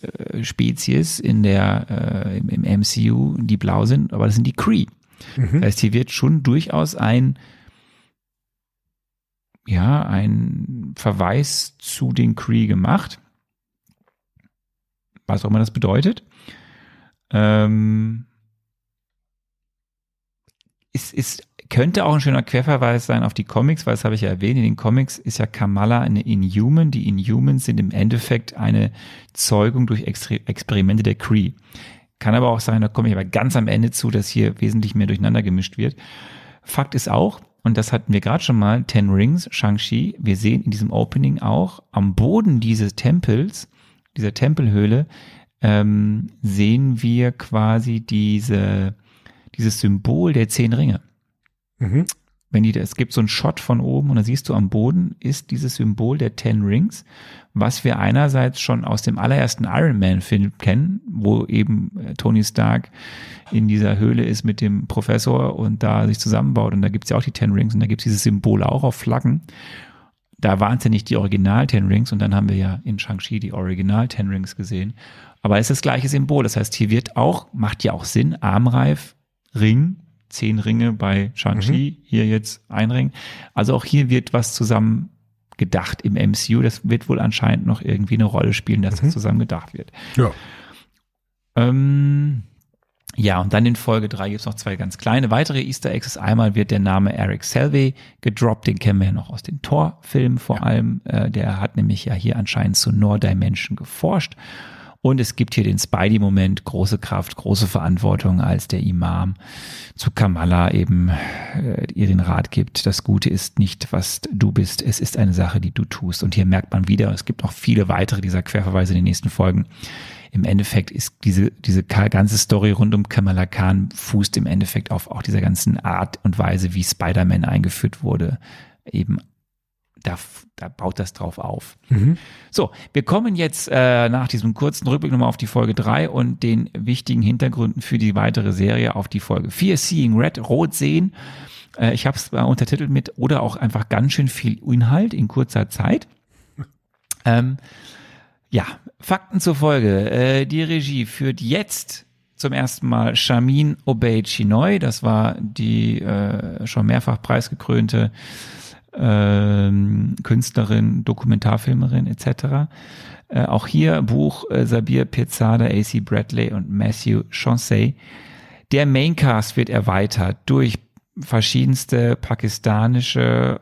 S1: äh, Spezies in der äh, im, im MCU, die blau sind, aber das sind die Kree.
S2: Mhm.
S1: Das heißt, hier wird schon durchaus ein, ja, ein Verweis zu den Kree gemacht. Was auch immer das bedeutet. Ähm, es, es könnte auch ein schöner Querverweis sein auf die Comics, weil das habe ich ja erwähnt. In den Comics ist ja Kamala eine Inhuman. Die Inhumans sind im Endeffekt eine Zeugung durch Extre Experimente der Kree. Kann aber auch sein, da komme ich aber ganz am Ende zu, dass hier wesentlich mehr durcheinander gemischt wird. Fakt ist auch, und das hatten wir gerade schon mal, Ten Rings, Shang-Chi, wir sehen in diesem Opening auch am Boden dieses Tempels, dieser Tempelhöhle, ähm, sehen wir quasi diese, dieses Symbol der zehn Ringe.
S2: Mhm.
S1: Wenn die, es gibt so einen Shot von oben und da siehst du am Boden ist dieses Symbol der Ten Rings, was wir einerseits schon aus dem allerersten Iron Man Film kennen, wo eben äh, Tony Stark in dieser Höhle ist mit dem Professor und da sich zusammenbaut und da gibt's ja auch die Ten Rings und da gibt's dieses Symbol auch auf Flaggen. Da waren es ja nicht die Original Ten Rings und dann haben wir ja in Shang-Chi die Original Ten Rings gesehen. Aber es ist das gleiche Symbol. Das heißt, hier wird auch, macht ja auch Sinn, Armreif, Ring, zehn Ringe bei Shang-Chi, hier jetzt ein Ring. Also auch hier wird was zusammen gedacht im MCU. Das wird wohl anscheinend noch irgendwie eine Rolle spielen, dass das zusammen gedacht wird.
S2: Ja.
S1: Ähm, ja, und dann in Folge 3 gibt's noch zwei ganz kleine weitere Easter Eggs. Einmal wird der Name Eric Selvey gedroppt, den kennen wir ja noch aus den Thor-Filmen vor allem. Äh, der hat nämlich ja hier anscheinend zu Nor Dimension geforscht. Und es gibt hier den Spidey-Moment, große Kraft, große Verantwortung, als der Imam zu Kamala eben äh, ihr den Rat gibt, das Gute ist nicht, was du bist, es ist eine Sache, die du tust. Und hier merkt man wieder, es gibt noch viele weitere dieser Querverweise in den nächsten Folgen. Im Endeffekt ist diese, diese ganze Story rund um Kamala Khan fußt im Endeffekt auf auch dieser ganzen Art und Weise, wie Spider-Man eingeführt wurde, eben da, da baut das drauf auf.
S2: Mhm.
S1: So, wir kommen jetzt äh, nach diesem kurzen Rückblick nochmal auf die Folge 3 und den wichtigen Hintergründen für die weitere Serie auf die Folge 4, Seeing Red, Rot sehen. Äh, ich habe es untertitelt mit oder auch einfach ganz schön viel Inhalt in kurzer Zeit. Ähm, ja, Fakten zur Folge. Äh, die Regie führt jetzt zum ersten Mal Shamin Obey Chinoy. Das war die äh, schon mehrfach preisgekrönte ähm, Künstlerin, Dokumentarfilmerin etc. Äh, auch hier Buch äh, Sabir Pirzada, AC Bradley und Matthew Chancey. Der Maincast wird erweitert durch verschiedenste pakistanische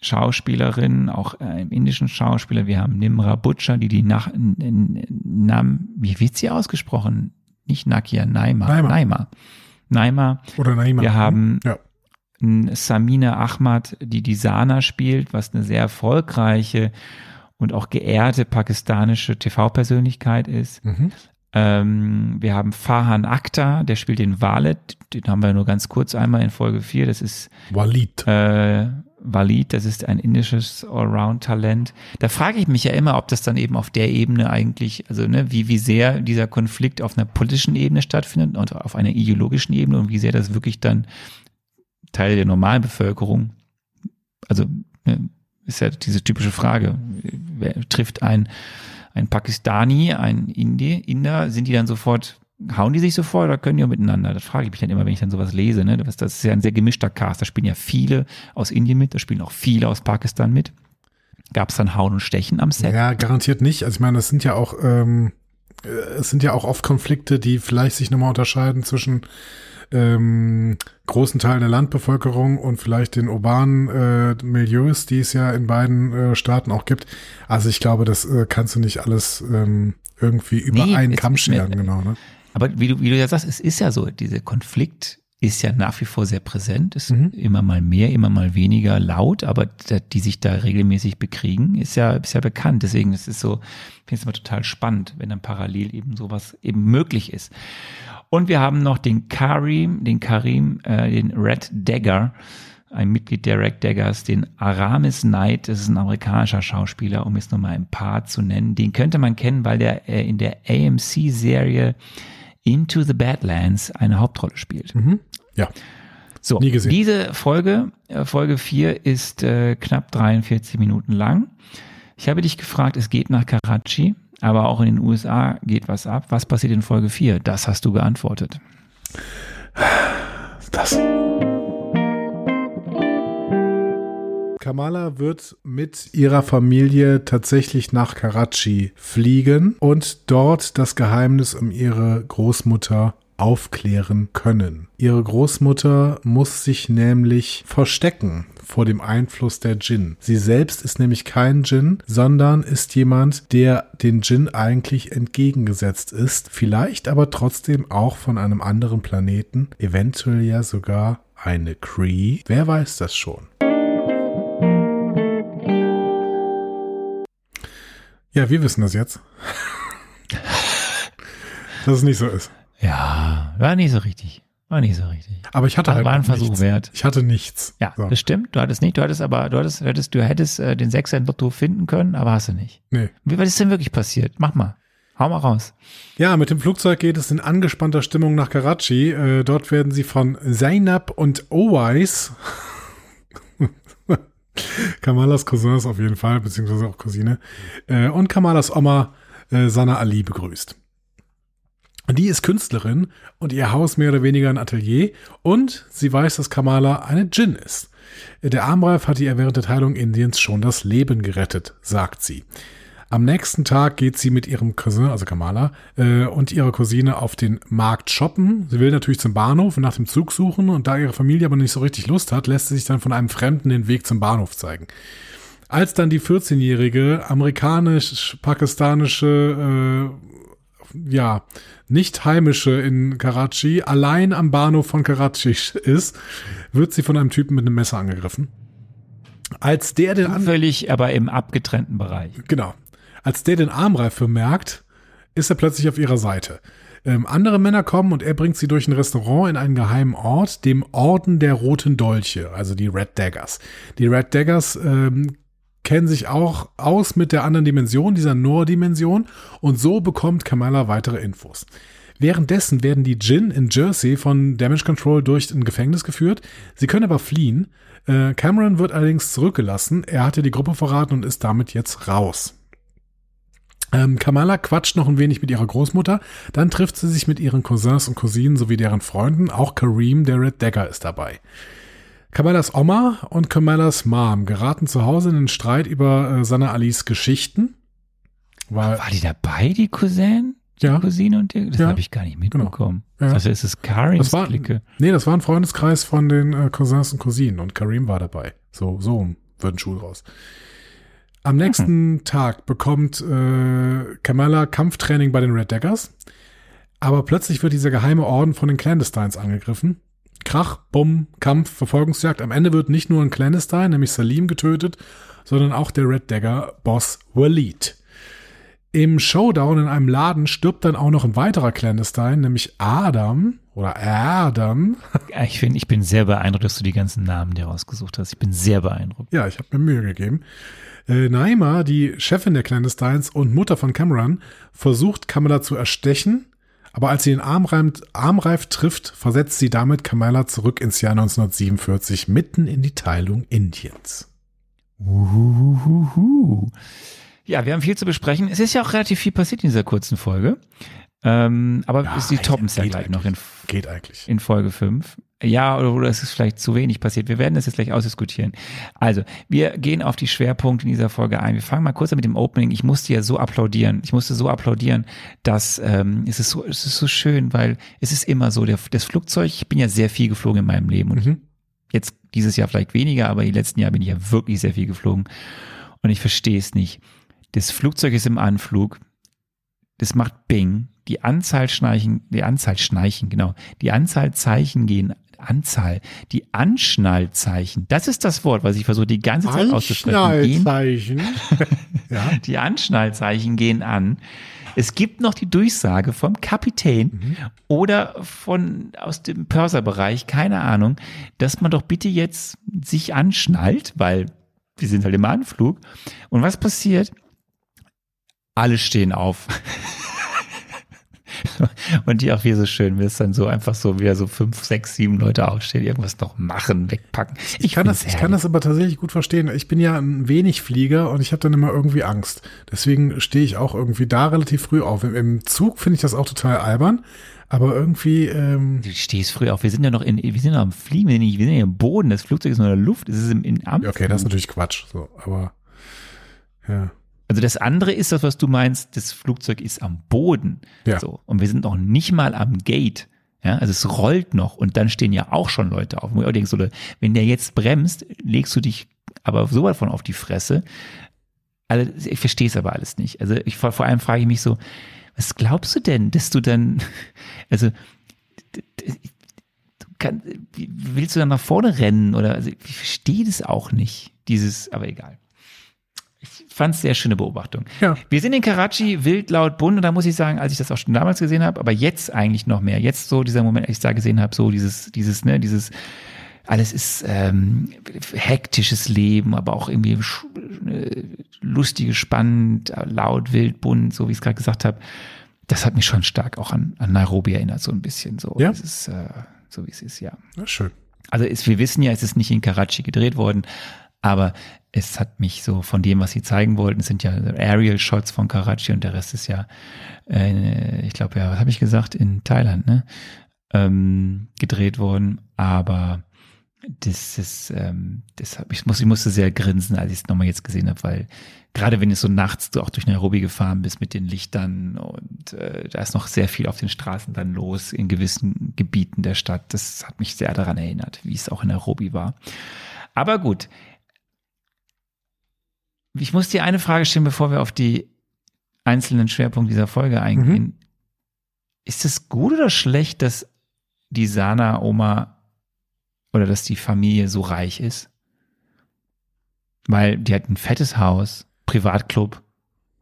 S1: Schauspielerinnen, auch äh, im indischen Schauspieler. Wir haben Nimra Butcher, die die nach Nam, wie wird sie ausgesprochen? Nicht Nakia, Naima.
S2: Naima.
S1: Naima. Naima.
S2: Oder Naima.
S1: Wir haben
S2: Ja.
S1: Samina Ahmad, die die Sana spielt, was eine sehr erfolgreiche und auch geehrte pakistanische TV-Persönlichkeit ist.
S2: Mhm.
S1: Ähm, wir haben Farhan Akhtar, der spielt den Walid, den haben wir nur ganz kurz einmal in Folge 4. Das ist
S2: Walid.
S1: äh, Walid, das ist ein indisches Allround-Talent. Da frage ich mich ja immer, ob das dann eben auf der Ebene eigentlich, also ne, wie, wie sehr dieser Konflikt auf einer politischen Ebene stattfindet und auf einer ideologischen Ebene und wie sehr das wirklich dann Teil der normalen Bevölkerung, also ne, ist ja diese typische Frage, wer trifft ein, ein Pakistani, ein Indi, Inder, sind die dann sofort, hauen die sich sofort oder können die auch miteinander? Das frage ich mich dann immer, wenn ich dann sowas lese. Ne? Das, das ist ja ein sehr gemischter Cast. Da spielen ja viele aus Indien mit, da spielen auch viele aus Pakistan mit. Gab es dann Hauen und Stechen am Set?
S2: Ja, garantiert nicht. Also ich meine, das sind ja auch, ähm, äh, es sind ja auch oft Konflikte, die vielleicht sich nochmal unterscheiden zwischen ähm, großen Teilen der Landbevölkerung und vielleicht den urbanen äh, Milieus, die es ja in beiden äh, Staaten auch gibt. Also ich glaube, das äh, kannst du nicht alles ähm, irgendwie über
S1: Nee,
S2: einen
S1: es-
S2: Kamm
S1: es-
S2: scheren, genau. Ne?
S1: Aber wie du, wie du ja sagst, es ist ja so, dieser Konflikt ist ja nach wie vor sehr präsent, ist
S2: Mhm.
S1: immer mal mehr, immer mal weniger laut, aber da, die sich da regelmäßig bekriegen, ist ja, ist ja bekannt. Deswegen ist es so, ich finde es immer total spannend, wenn dann parallel eben sowas eben möglich ist. Und wir haben noch den Karim, den Karim, äh, den Red Dagger, ein Mitglied der Red Daggers, den Aramis Knight, das ist ein amerikanischer Schauspieler, um jetzt nochmal ein paar zu nennen. Den könnte man kennen, weil der äh, in der AMC-Serie Into the Badlands eine Hauptrolle spielt.
S2: Ja.
S1: So,
S2: Nie gesehen.
S1: diese Folge, äh, Folge 4, ist äh, knapp 43 Minuten lang. Ich habe dich gefragt, es geht nach Karachi, aber auch in den USA geht was ab. Was passiert in Folge 4? Das hast du geantwortet.
S2: Das. Kamala wird mit ihrer Familie tatsächlich nach Karachi fliegen und dort das Geheimnis um ihre Großmutter aufklären können. Ihre Großmutter muss sich nämlich verstecken vor dem Einfluss der Djinn. Sie selbst ist nämlich kein Djinn, sondern ist jemand, der den Djinn eigentlich entgegengesetzt ist, vielleicht aber trotzdem auch von einem anderen Planeten, eventuell ja sogar eine Cree. Wer weiß das schon? Ja, wir wissen das jetzt. Dass es nicht so ist.
S1: Ja, war nicht so richtig. War nicht so richtig.
S2: Aber ich hatte
S1: War-
S2: halt
S1: war ein Versuch
S2: nichts.
S1: wert.
S2: Ich hatte nichts.
S1: Ja,
S2: So.
S1: das stimmt. Du hattest nicht, du hattest aber, du hattest, du hättest, du hättest äh, den Sechser im Lotto finden können, aber hast du nicht.
S2: Nee.
S1: Wie, was ist denn wirklich passiert? Mach mal. Hau mal raus.
S2: Ja, mit dem Flugzeug geht es in angespannter Stimmung nach Karachi. Äh, dort werden sie von Zainab und Owais, Kamalas Cousins auf jeden Fall, beziehungsweise auch Cousine, äh, und Kamalas Oma äh, Sana Ali begrüßt. Die ist Künstlerin und ihr Haus mehr oder weniger ein Atelier und sie weiß, dass Kamala eine Djinn ist. Der Armreif hat ihr während der Teilung Indiens schon das Leben gerettet, sagt sie. Am nächsten Tag geht sie mit ihrem Cousin, also Kamala, äh, und ihrer Cousine auf den Markt shoppen. Sie will natürlich zum Bahnhof und nach dem Zug suchen und da ihre Familie aber nicht so richtig Lust hat, lässt sie sich dann von einem Fremden den Weg zum Bahnhof zeigen. Als dann die 14-jährige amerikanisch-pakistanische, äh, ja, nicht heimische in Karachi allein am Bahnhof von Karachi ist, wird sie von einem Typen mit einem Messer angegriffen. Als der den an
S1: Völlig, aber im abgetrennten Bereich.
S2: Genau. Als der den Armreif bemerkt, ist er plötzlich auf ihrer Seite. Ähm, andere Männer kommen und er bringt sie durch ein Restaurant in einen geheimen Ort, dem Orden der Roten Dolche, also die Red Daggers. Die Red Daggers ähm, kennen sich auch aus mit der anderen Dimension, dieser Noor-Dimension, und so bekommt Kamala weitere Infos. Währenddessen werden die Djinn in Jersey von Damage Control durch ein Gefängnis geführt. Sie können aber fliehen. Äh, Cameron wird allerdings zurückgelassen. Er hatte die Gruppe verraten und ist damit jetzt raus. Ähm, Kamala quatscht noch ein wenig mit ihrer Großmutter, dann trifft sie sich mit ihren Cousins und Cousinen sowie deren Freunden, auch Kareem, der Red Dagger, ist dabei. Kamalas Oma und Kamalas Mom geraten zu Hause in den Streit über äh, Sana Alis Geschichten. Weil,
S1: War die dabei, die Cousin? Die
S2: Ja.
S1: Cousine und die? Das
S2: Ja.
S1: habe ich gar nicht mitbekommen.
S2: Ja.
S1: Also es ist Karims
S2: das war,
S1: Clique.
S2: nee, das war ein Freundeskreis von den äh, Cousins und Cousinen und Kareem war dabei. So, so wird ein Schuh raus. Am nächsten Tag bekommt äh, Kamala Kampftraining bei den Red Daggers, aber plötzlich wird dieser geheime Orden von den Clandestines angegriffen. Krach, Bumm, Kampf, Verfolgungsjagd. Am Ende wird nicht nur ein Clandestine, nämlich Salim, getötet, sondern auch der Red Dagger-Boss Walid. Im Showdown in einem Laden stirbt dann auch noch ein weiterer Clandestine, nämlich Adam oder Adam.
S1: Ich finde, ich bin sehr beeindruckt, dass du die ganzen Namen dir rausgesucht hast. Ich bin sehr beeindruckt.
S2: Ja, ich habe mir Mühe gegeben. Äh, Naima, die Chefin der Clandestines und Mutter von Cameron, versucht Kamala zu erstechen, aber als sie den Armreif, Armreif trifft, versetzt sie damit Kamala zurück ins Jahr 1947, mitten in die Teilung Indiens.
S1: Uhuhuhu. Ja, wir haben viel zu besprechen. Es ist ja auch relativ viel passiert in dieser kurzen Folge. Ähm, aber
S2: Ja,
S1: sie toppen es ja gleich noch in,
S2: Geht eigentlich.
S1: in Folge 5. Ja, oder, es ist vielleicht zu wenig passiert. Wir werden das jetzt gleich ausdiskutieren. Also, wir gehen auf die Schwerpunkte in dieser Folge ein. Wir fangen mal kurz mit dem Opening. Ich musste ja so applaudieren. Ich musste so applaudieren, dass ähm, es ist so, es ist so schön, weil es ist immer so, der, das Flugzeug, ich bin ja sehr viel geflogen in meinem Leben und
S2: Mhm.
S1: jetzt dieses Jahr vielleicht weniger, aber die letzten Jahre bin ich ja wirklich sehr viel geflogen. Und ich verstehe es nicht. Das Flugzeug ist im Anflug. Das macht Bing. Die Anzahl Schnarchen, die Anzahl Schnarchen, genau. Die Anzahl Zeichen gehen, Anzahl, die Anschnallzeichen. Das ist das Wort, was ich versuche die ganze Zeit auszusprechen.
S2: Anschnallzeichen. ja.
S1: die Anschnallzeichen gehen an. Es gibt noch die Durchsage vom Kapitän oder von aus dem Pörserbereich, keine Ahnung, dass man doch bitte jetzt sich anschnallt, weil wir sind halt im Anflug. Und was passiert? Alle stehen auf. Und die auch wieder so schön, wie es dann so einfach so wieder so fünf, sechs, sieben Leute aufstehen, irgendwas noch machen, wegpacken.
S2: Ich kann, das, ich kann das aber tatsächlich gut verstehen. Ich bin ja ein wenig Flieger und ich habe dann immer irgendwie Angst. Deswegen stehe ich auch irgendwie da relativ früh auf. Im, im Zug finde ich das auch total albern, aber irgendwie, ähm,
S1: Du stehst früh auf. Wir sind ja noch in, wir sind noch am Fliegen, wir sind, nicht, wir sind ja im Boden. Das Flugzeug ist nur in der Luft. Es ist im, in am
S2: ja, okay, das ist natürlich Quatsch. So, aber ja.
S1: Also das andere ist das, was du meinst. Das Flugzeug ist am Boden.
S2: Ja.
S1: So. Und wir sind noch nicht mal am Gate. Ja, also es rollt noch und dann stehen ja auch schon Leute auf. Auch denkst, oder, wenn der jetzt bremst, legst du dich aber so weit von auf die Fresse. Also ich verstehe es aber alles nicht. Also ich vor, allem frage ich mich so, was glaubst du denn, dass du dann, also kann, willst du dann nach vorne rennen oder also ich verstehe das auch nicht. Dieses, aber egal. Fand es sehr schöne Beobachtung.
S2: Ja.
S1: Wir sind in Karachi, wild, laut, bunt und da muss ich sagen, als ich das auch schon damals gesehen habe, aber jetzt eigentlich noch mehr. Jetzt so dieser Moment, als ich da gesehen habe, so dieses, dieses, ne, dieses, alles ist ähm, hektisches Leben, aber auch irgendwie äh, lustige, spannend, laut, wild, bunt, so wie ich es gerade gesagt habe. Das hat mich schon stark auch an, an Nairobi erinnert, so ein bisschen so.
S2: Ja.
S1: Ist, äh, so wie es ist, ja.
S2: Na, schön.
S1: Also ist, wir wissen ja, es ist nicht in Karachi gedreht worden, aber es hat mich so von dem, was sie zeigen wollten, sind ja Aerial Shots von Karachi und der Rest ist ja, äh, ich glaube ja, was habe ich gesagt, in Thailand, ne? Ähm, gedreht worden, aber das ist, ähm, das hab, ich, muss, ich musste sehr grinsen, als ich es nochmal jetzt gesehen habe, weil gerade wenn es so nachts du auch durch Nairobi gefahren bist mit den Lichtern und äh, da ist noch sehr viel auf den Straßen dann los in gewissen Gebieten der Stadt. Das hat mich sehr daran erinnert, wie es auch in Nairobi war. Aber gut. Ich muss dir eine Frage stellen, bevor wir auf die einzelnen Schwerpunkte dieser Folge eingehen. Ist es gut oder schlecht, dass die Sana-Oma oder dass die Familie so reich ist? Weil die hat ein fettes Haus, Privatclub,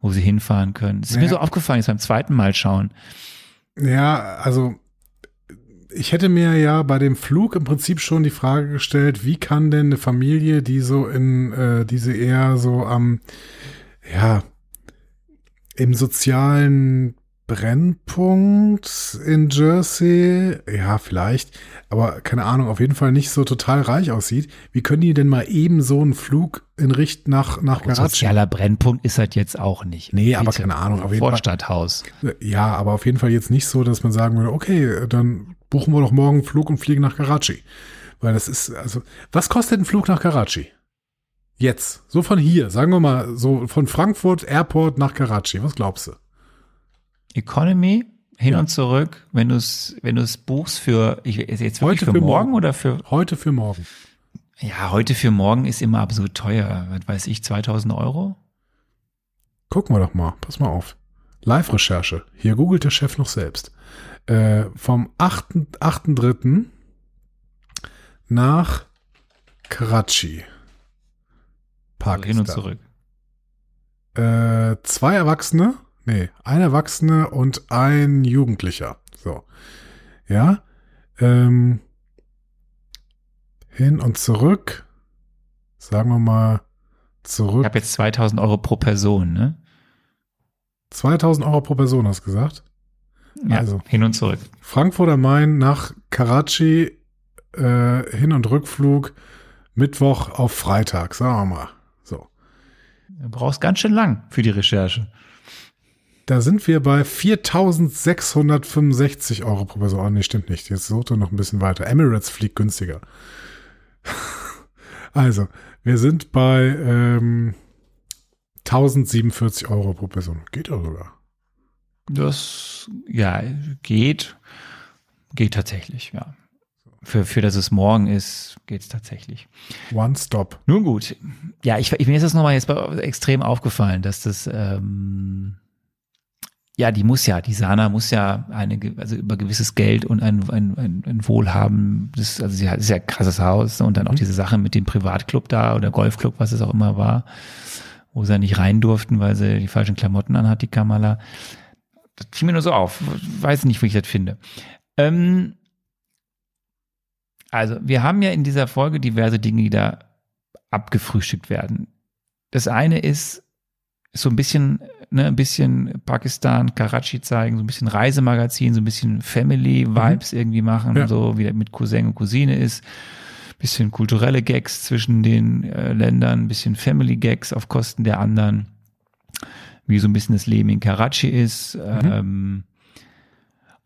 S1: wo sie hinfahren können. Das ist mir
S2: Ja.
S1: so aufgefallen, jetzt beim zweiten Mal schauen.
S2: Ja, also ich hätte mir ja bei dem Flug im Prinzip schon die Frage gestellt, wie kann denn eine Familie, die so in äh, diese eher so am ja im sozialen Brennpunkt in Jersey, ja, vielleicht, aber keine Ahnung, auf jeden Fall nicht so total reich aussieht. Wie können die denn mal eben so einen Flug in Richt nach, nach Karachi?
S1: sozialer Brennpunkt ist halt jetzt auch nicht.
S2: Nee, aber
S1: Bitte.
S2: keine Ahnung, auf jeden Fall.
S1: Vorstadthaus.
S2: Ja, aber auf jeden Fall jetzt nicht so, dass man sagen würde, okay, dann buchen wir doch morgen einen Flug und fliegen nach Karachi. Weil das ist, also, was kostet ein Flug nach Karachi? Jetzt, so von hier, sagen wir mal, so von Frankfurt Airport nach Karachi, was glaubst du?
S1: Economy, hin
S2: Ja.
S1: und zurück, wenn du es wenn buchst für, ich, jetzt
S2: Heute
S1: für,
S2: für
S1: morgen,
S2: morgen.
S1: oder für,
S2: Heute für morgen.
S1: ja, heute für morgen ist immer absolut teuer. Was weiß ich, 2000 Euro?
S2: Gucken wir doch mal, pass mal auf. Live-Recherche, hier googelt der Chef noch selbst. Äh, vom 8. 8.3. nach Karachi.
S1: Also hin und
S2: Pakistan.
S1: zurück.
S2: Äh, zwei Erwachsene, nee, ein Erwachsene und ein Jugendlicher. So. Ja. Ähm, hin und zurück. Sagen wir mal
S1: Ich
S2: zurück.
S1: habe jetzt 2000 Euro pro Person, ne?
S2: 2000 Euro pro Person, hast du gesagt?
S1: Ja,
S2: Also.
S1: hin und zurück.
S2: Frankfurt am Main nach Karachi, äh, Hin- und Rückflug, Mittwoch auf Freitag, sagen wir mal. So.
S1: Du brauchst ganz schön lang für die Recherche.
S2: Da sind wir bei 4.665 Euro pro Person. Oh, nee, stimmt nicht. Jetzt sucht er noch ein bisschen weiter. Emirates fliegt günstiger. also, wir sind bei ähm, 1047 Euro pro Person. Geht ja sogar.
S1: Das, ja, geht. Geht tatsächlich, ja. Für, für dass es morgen ist, geht's tatsächlich.
S2: One Stop.
S1: Nun gut. Ja, ich, ich mir ist das nochmal jetzt extrem aufgefallen, dass das, ähm, ja, die muss ja, die Sana muss ja eine, also über gewisses Geld und ein, ein, ein, ein Wohlhaben, das, also sie hat, ist ja ein krasses Haus und dann auch diese Sache mit dem Privatclub da oder Golfclub, was es auch immer war, wo sie ja nicht rein durften, weil sie die falschen Klamotten anhat, die Kamala. Das fiel mir nur so auf. Weiß nicht, wie ich das finde. Ähm, also, wir haben ja in dieser Folge diverse Dinge, die da abgefrühstückt werden. Das eine ist so ein bisschen, ne, ein bisschen Pakistan, Karachi zeigen, so ein bisschen Reisemagazin, so ein bisschen Family-Vibes irgendwie machen,
S2: Ja.
S1: so wie das mit Cousin und Cousine ist. Bisschen kulturelle Gags zwischen den äh, Ländern, ein bisschen Family-Gags auf Kosten der anderen, wie so ein bisschen das Leben in Karachi ist. Ähm,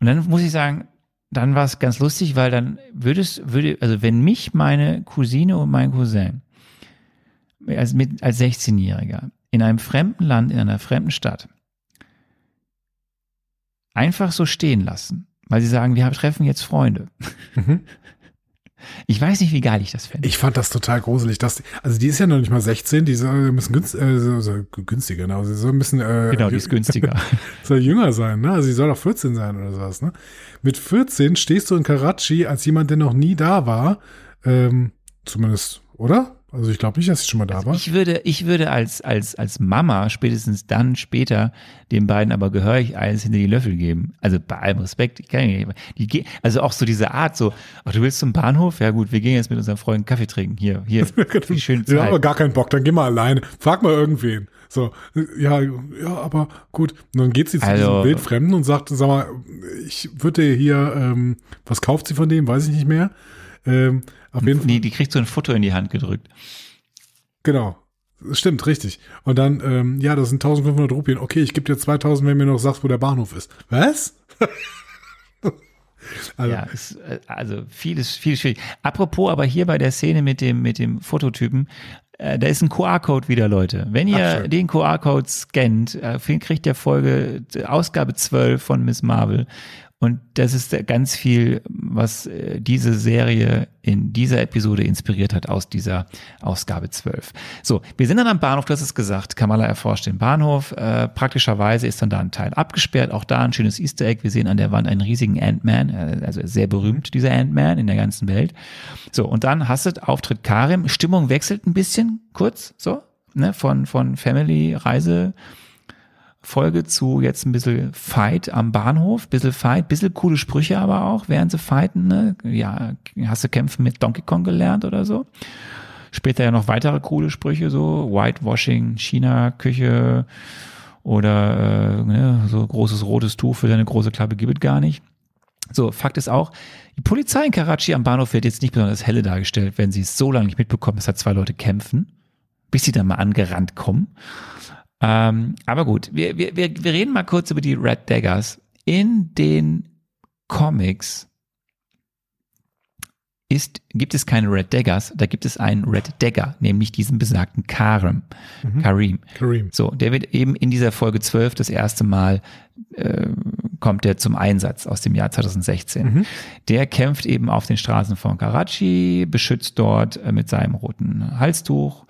S1: und dann muss ich sagen, dann war es ganz lustig, weil dann würdest, würde, also wenn mich meine Cousine und mein Cousin als, mit, als 16-Jähriger in einem fremden Land, in einer fremden Stadt einfach so stehen lassen, weil sie sagen, wir treffen jetzt Freunde.
S2: Mhm.
S1: Ich weiß nicht, wie geil ich das fände.
S2: Ich fand das total gruselig. Dass, also die ist ja noch nicht mal 16, die soll ein bisschen günst, äh, so, so, günstiger, genau. Sie soll ein bisschen äh,
S1: Genau, die ist günstiger.
S2: soll jünger sein, ne? Also sie soll auch 14 sein oder sowas, ne? Mit 14 stehst du in Karachi als jemand, der noch nie da war. Ähm, zumindest, oder? Also ich glaube nicht, dass sie schon mal da war.
S1: Ich würde, ich würde als, als, als Mama spätestens dann später den beiden aber gehörig eins hinter die Löffel geben. Also bei allem Respekt, ich kann nicht, die, ge- also auch so diese Art, so, ach, du willst zum Bahnhof? Ja gut, wir gehen jetzt mit unseren Freunden Kaffee trinken. Hier, hier, die schöne
S2: Ja, aber gar keinen Bock, dann geh mal alleine. Frag mal irgendwen. So, ja, ja, aber gut. Und dann geht sie zu
S1: Also-
S2: diesem Wildfremden und sagt, sag mal, ich würde hier, ähm, was kauft sie von dem? Weiß ich nicht mehr. Ähm, auf jeden Fall.
S1: Die, die kriegt so ein Foto in die Hand gedrückt.
S2: Genau. Stimmt, richtig. Und dann, ähm, ja, das sind 1500 Rupien. Okay, ich gebe dir 2000, wenn du mir noch sagst, wo der Bahnhof ist. Was? also,
S1: Ja, ist, äh, also vieles, vieles schwierig. Apropos, aber hier bei der Szene mit dem, mit dem Fototypen, äh, da ist ein QR-Code wieder, Leute. Wenn
S2: Ach,
S1: ihr
S2: schön.
S1: den QR-Code scannt, äh, kriegt ihr Folge, Ausgabe 12 von Miss Marvel. Und das ist ganz viel, was äh, diese Serie in dieser Episode inspiriert hat aus dieser Ausgabe 12. So, wir sind dann am Bahnhof, du hast es gesagt, Kamala erforscht den Bahnhof. Äh, praktischerweise ist dann da ein Teil abgesperrt. Auch da ein schönes Easter Egg. Wir sehen an der Wand einen riesigen Ant-Man, äh, also sehr berühmt, dieser Ant-Man in der ganzen Welt. So, und dann hast du Auftritt Karim. Stimmung wechselt ein bisschen, kurz, so, ne, von, von Family, Reise, Folge zu jetzt ein bisschen Fight am Bahnhof, bisschen Fight, bisschen coole Sprüche aber auch, während sie fighten, ne? Ja, hast du Kämpfen mit Donkey Kong gelernt oder so? Später ja noch weitere coole Sprüche, so Whitewashing, China-Küche oder äh, ne, so großes rotes Tuch für deine große Klappe gibt gar nicht. So, Fakt ist auch, die Polizei in Karachi am Bahnhof wird jetzt nicht besonders helle dargestellt, wenn sie es so lange nicht mitbekommen, dass da zwei Leute kämpfen, bis sie dann mal angerannt kommen. Ähm, aber gut, wir, wir, wir, wir reden mal kurz über die Red Daggers. In den Comics ist, gibt es keine Red Daggers, da gibt es einen Red Dagger, nämlich diesen besagten Karim. Karim.
S2: Kareem.
S1: So, der wird eben in dieser Folge 12 das erste Mal äh, kommt der zum Einsatz aus dem Jahr 2016. Der kämpft eben auf den Straßen von Karachi, beschützt dort äh, mit seinem roten Halstuch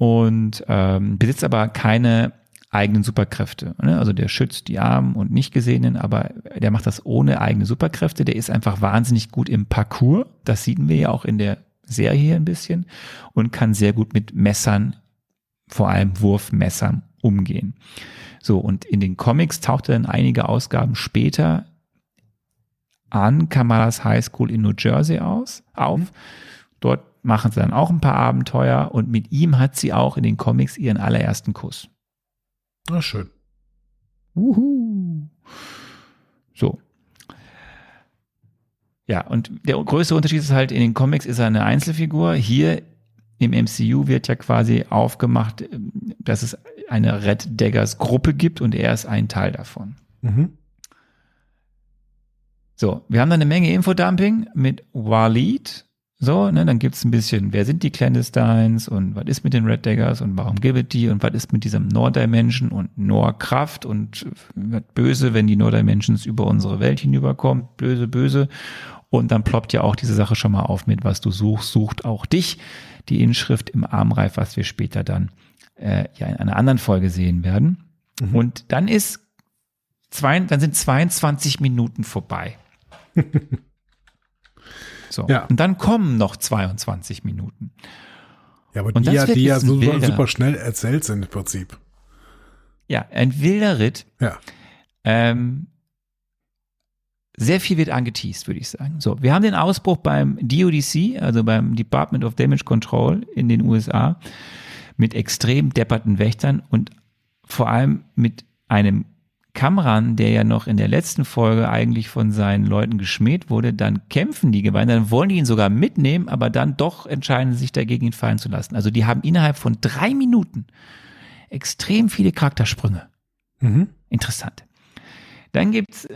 S1: und ähm, besitzt aber keine eigenen Superkräfte. Ne? Also der schützt die Armen und Nichtgesehenen, aber der macht das ohne eigene Superkräfte. Der ist einfach wahnsinnig gut im Parcours. Das sehen wir ja auch in der Serie hier ein bisschen und kann sehr gut mit Messern, vor allem Wurfmessern, umgehen. So, und in den Comics taucht er dann einige Ausgaben später an Kamalas High School in New Jersey aus, auf. Dort machen sie dann auch ein paar Abenteuer und mit ihm hat sie auch in den Comics ihren allerersten Kuss.
S2: Ah, schön.
S1: Uhu. So. Ja, und der größte Unterschied ist halt, in den Comics ist er eine Einzelfigur. Hier im MCU wird ja quasi aufgemacht, dass es eine Red Daggers Gruppe gibt und er ist ein Teil davon.
S2: Mhm.
S1: So, wir haben da eine Menge Infodumping mit Walid. So, ne, dann gibt's ein bisschen, wer sind die Clandestines und was ist mit den Red Daggers und warum gibt es die und was ist mit diesem Nord-Dimension und Nor-Kraft und wird böse, wenn die Nord-Dimensions über unsere Welt hinüberkommt, böse, böse. Und dann ploppt ja auch diese Sache schon mal auf mit, was du suchst, sucht auch dich. Die Inschrift im Armreif, was wir später dann äh, ja in einer anderen Folge sehen werden.
S2: Mhm.
S1: Und dann ist zwei, dann sind 22 Minuten vorbei. so.
S2: Ja.
S1: Und dann kommen noch 22 Minuten.
S2: Ja, aber
S1: Und
S2: die ja, die ja so, super schnell erzählt sind im Prinzip.
S1: Ja, ein wilder Ritt.
S2: Ja.
S1: Ähm, sehr viel wird angeteased, würde ich sagen. So, wir haben den Ausbruch beim DODC, also beim Department of Damage Control in den USA, mit extrem depperten Wächtern und vor allem mit einem Kamran, der ja noch in der letzten Folge eigentlich von seinen Leuten geschmäht wurde, dann kämpfen die Geweine, dann wollen die ihn sogar mitnehmen, aber dann doch entscheiden sich dagegen, ihn fallen zu lassen. Also die haben innerhalb von drei Minuten extrem viele Charaktersprünge.
S2: Mhm.
S1: Interessant. Dann gibt's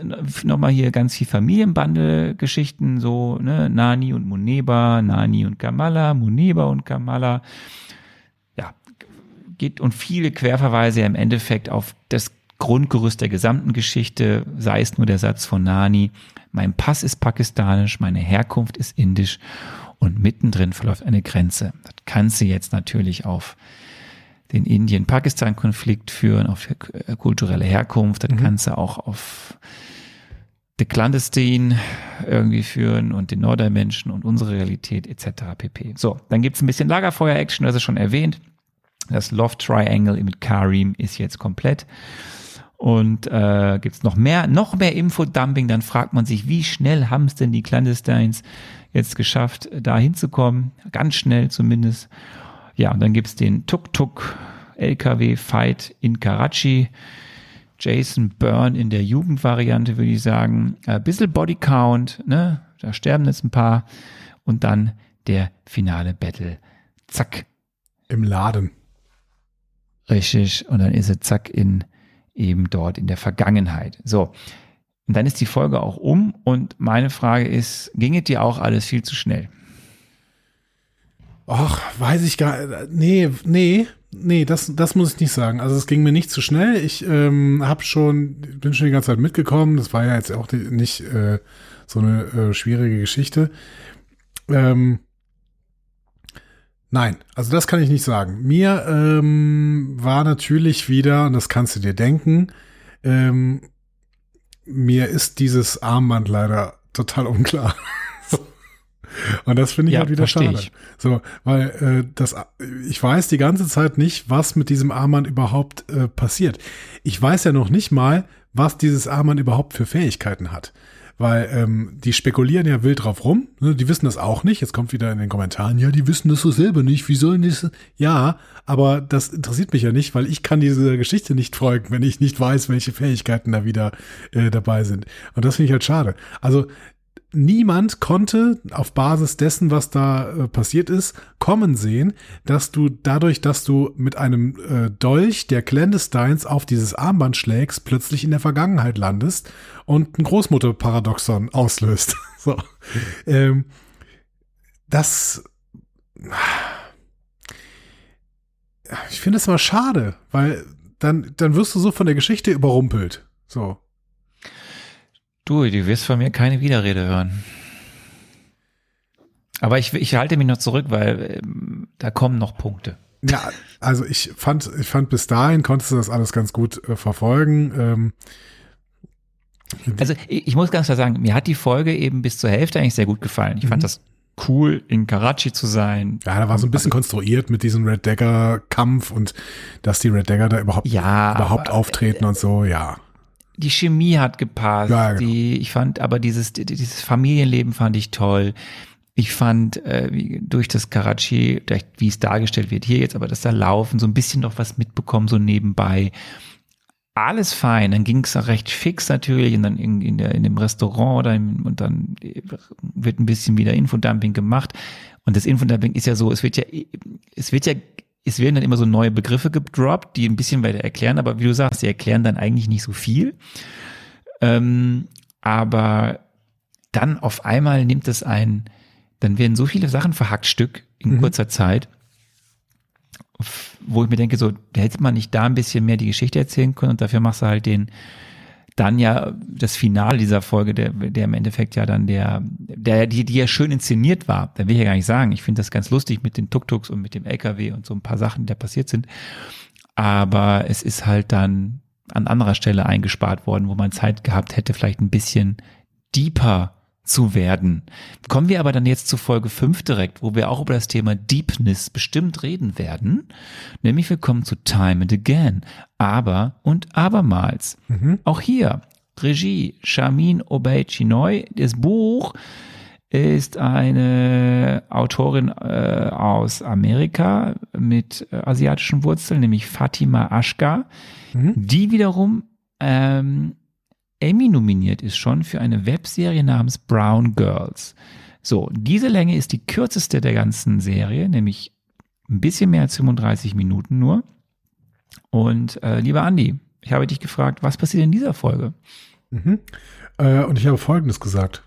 S1: nochmal hier ganz viel Familienbande-Geschichten, so ne, Nani und Muneba, Nani und Kamala, Muneba und Kamala. Ja, geht und viele Querverweise im Endeffekt auf das Grundgerüst der gesamten Geschichte, sei es nur der Satz von Nani, mein Pass ist pakistanisch, meine Herkunft ist indisch und mittendrin verläuft eine Grenze. Das kannst du jetzt natürlich auf den Indien-Pakistan-Konflikt führen, auf kulturelle Herkunft, das kannst du auch auf The Clandestine irgendwie führen und den Norddermenschen und unsere Realität etc. pp. So, dann gibt's ein bisschen Lagerfeuer-Action, das ist schon erwähnt. Das Love Triangle mit Karim ist jetzt komplett. Und äh, gibt's noch mehr, noch mehr Infodumping, dann fragt man sich, wie schnell haben es denn die Clandestines jetzt geschafft, da hinzukommen? Ganz schnell zumindest. Ja, und dann gibt's den Tuk-Tuk LKW-Fight in Karachi. Jason Byrne in der Jugendvariante, würde ich sagen. Ein bisschen Bodycount, ne? Da sterben jetzt ein paar. Und dann der finale Battle. Zack,
S2: Im Laden.
S1: richtig. Und dann ist er zack in eben dort in der Vergangenheit. So. Und dann ist die Folge auch um. Und meine Frage ist, ginge dir auch alles viel zu schnell?
S2: Ach, weiß ich gar Nee, nee, nee, das, das muss ich nicht sagen. Also es ging mir nicht zu schnell. Ich ähm, habe schon, bin schon die ganze Zeit mitgekommen. Das war ja jetzt auch die, nicht äh, so eine äh, schwierige Geschichte. Ähm, nein, also das kann ich nicht sagen. Mir ähm, war natürlich wieder, und das kannst du dir denken, ähm, mir ist dieses Armband leider total unklar. Und das finde ich
S1: Ja,
S2: halt wieder schade.
S1: ich.
S2: So, weil äh, das, ich weiß die ganze Zeit nicht, was mit diesem Armband überhaupt äh, passiert. Ich weiß ja noch nicht mal, was dieses Armband überhaupt für Fähigkeiten hat. Weil ähm, die spekulieren ja wild drauf rum, ne? die wissen das auch nicht. Jetzt kommt wieder in den Kommentaren, ja, die wissen das so selber nicht, wie sollen die? Ja, aber das interessiert mich ja nicht, weil ich kann dieser Geschichte nicht folgen, wenn ich nicht weiß, welche Fähigkeiten da wieder äh, dabei sind. Und das finde ich halt schade. Also niemand konnte auf Basis dessen, was da äh, passiert ist, kommen sehen, dass du dadurch, dass du mit einem äh, Dolch der Clandestines auf dieses Armband schlägst, plötzlich in der Vergangenheit landest und ein Großmutterparadoxon auslöst. so. Ähm, das ich finde es immer schade, weil dann, dann wirst du so von der Geschichte überrumpelt. So.
S1: Du, du wirst von mir keine Widerrede hören. Aber ich, ich halte mich noch zurück, weil ähm, da kommen noch Punkte.
S2: Ja, also ich fand, ich fand bis dahin konntest du das alles ganz gut äh, verfolgen. Ähm,
S1: Also ich, ich muss ganz klar sagen, mir hat die Folge eben bis zur Hälfte eigentlich sehr gut gefallen. Ich fand das cool, in Karachi zu sein.
S2: ja, da war so ein bisschen konstruiert mit diesem Red Dagger Kampf und dass die Red Dagger da überhaupt,
S1: Ja,
S2: überhaupt
S1: aber-
S2: auftreten und so, ja.
S1: Die Chemie hat gepasst.
S2: Ja, genau.
S1: Die, ich fand, aber dieses, dieses Familienleben fand ich toll. Ich fand äh, wie, durch das Karachi, wie es dargestellt wird hier jetzt, aber das da laufen, so ein bisschen noch was mitbekommen, so nebenbei. Alles fein, dann ging es recht fix natürlich und dann in, in, der, in dem Restaurant oder im, und dann wird ein bisschen wieder Infodumping gemacht Und das Infodubbing ist ja so, es wird ja, es wird ja, es werden dann immer so neue Begriffe gedroppt, die ein bisschen weiter erklären, aber wie du sagst, sie erklären dann eigentlich nicht so viel. Ähm, aber dann auf einmal nimmt es ein, dann werden so viele Sachen verhackt Stück in
S2: Mhm.
S1: kurzer Zeit, wo ich mir denke, so, da hätte man nicht da ein bisschen mehr die Geschichte erzählen können und dafür machst du halt den, dann ja das Finale dieser Folge, der, der im Endeffekt ja dann der, der, die, die ja schön inszeniert war. Da will ich ja gar nicht sagen. Ich finde das ganz lustig mit den Tuk-Tuks und mit dem LKW und so ein paar Sachen, die da passiert sind. Aber es ist halt dann an anderer Stelle eingespart worden, wo man Zeit gehabt hätte, vielleicht ein bisschen deeper zu werden. Kommen wir aber dann jetzt zu Folge 5 direkt, wo wir auch über das Thema Deepness bestimmt reden werden. Nämlich wir kommen zu Time and Again. Aber und abermals. Auch hier Regie Shamin Obey Chinoy. Das Buch ist eine Autorin äh, aus Amerika mit äh, asiatischen Wurzeln, nämlich Fatima Ashka, die wiederum ähm, Emmy nominiert ist schon für eine Webserie namens Brown Girls. So, diese Länge ist die kürzeste der ganzen Serie, nämlich ein bisschen mehr als 35 Minuten nur. Und äh, lieber Andi, ich habe dich gefragt, was passiert in dieser Folge?
S2: Mhm. Äh, und ich habe Folgendes gesagt.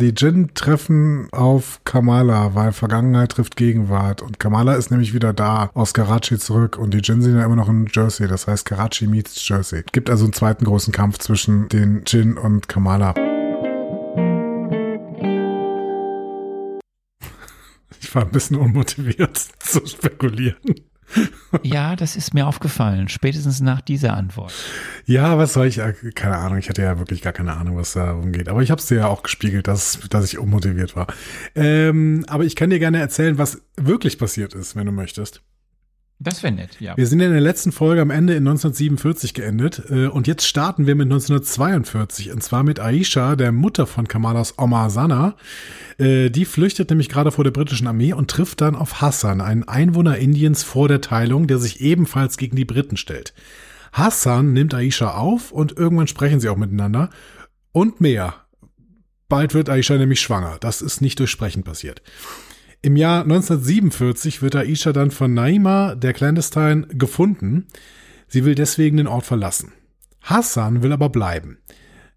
S2: Die Jin treffen auf Kamala, weil Vergangenheit trifft Gegenwart. Und Kamala ist nämlich wieder da, aus Karachi zurück. Und die Jin sind ja immer noch in Jersey. Das heißt, Karachi meets Jersey. Gibt also einen zweiten großen Kampf zwischen den Jin und Kamala. Ich war ein bisschen unmotiviert zu spekulieren.
S1: Ja, das ist mir aufgefallen, spätestens nach dieser Antwort.
S2: Ja, was soll ich, äh, keine Ahnung, ich hatte ja wirklich gar keine Ahnung, was da rumgeht. Aber ich habe es dir ja auch gespiegelt, dass, dass ich unmotiviert war. Ähm, aber ich kann dir gerne erzählen, was wirklich passiert ist, wenn du möchtest.
S1: Das wäre nett, ja.
S2: Wir sind in der letzten Folge am Ende in 1947 geendet äh, und jetzt starten wir mit 1942 und zwar mit Aisha, der Mutter von Kamalas Oma Sana. Äh, die flüchtet nämlich gerade vor der britischen Armee und trifft dann auf Hassan, einen Einwohner Indiens vor der Teilung, der sich ebenfalls gegen die Briten stellt. Hassan nimmt Aisha auf und irgendwann sprechen sie auch miteinander und mehr. Bald wird Aisha nämlich schwanger. Das ist nicht durch Sprechen passiert. Im Jahr 1947 wird Aisha dann von Naima, der Clandestine, gefunden. Sie will deswegen den Ort verlassen. Hassan will aber bleiben.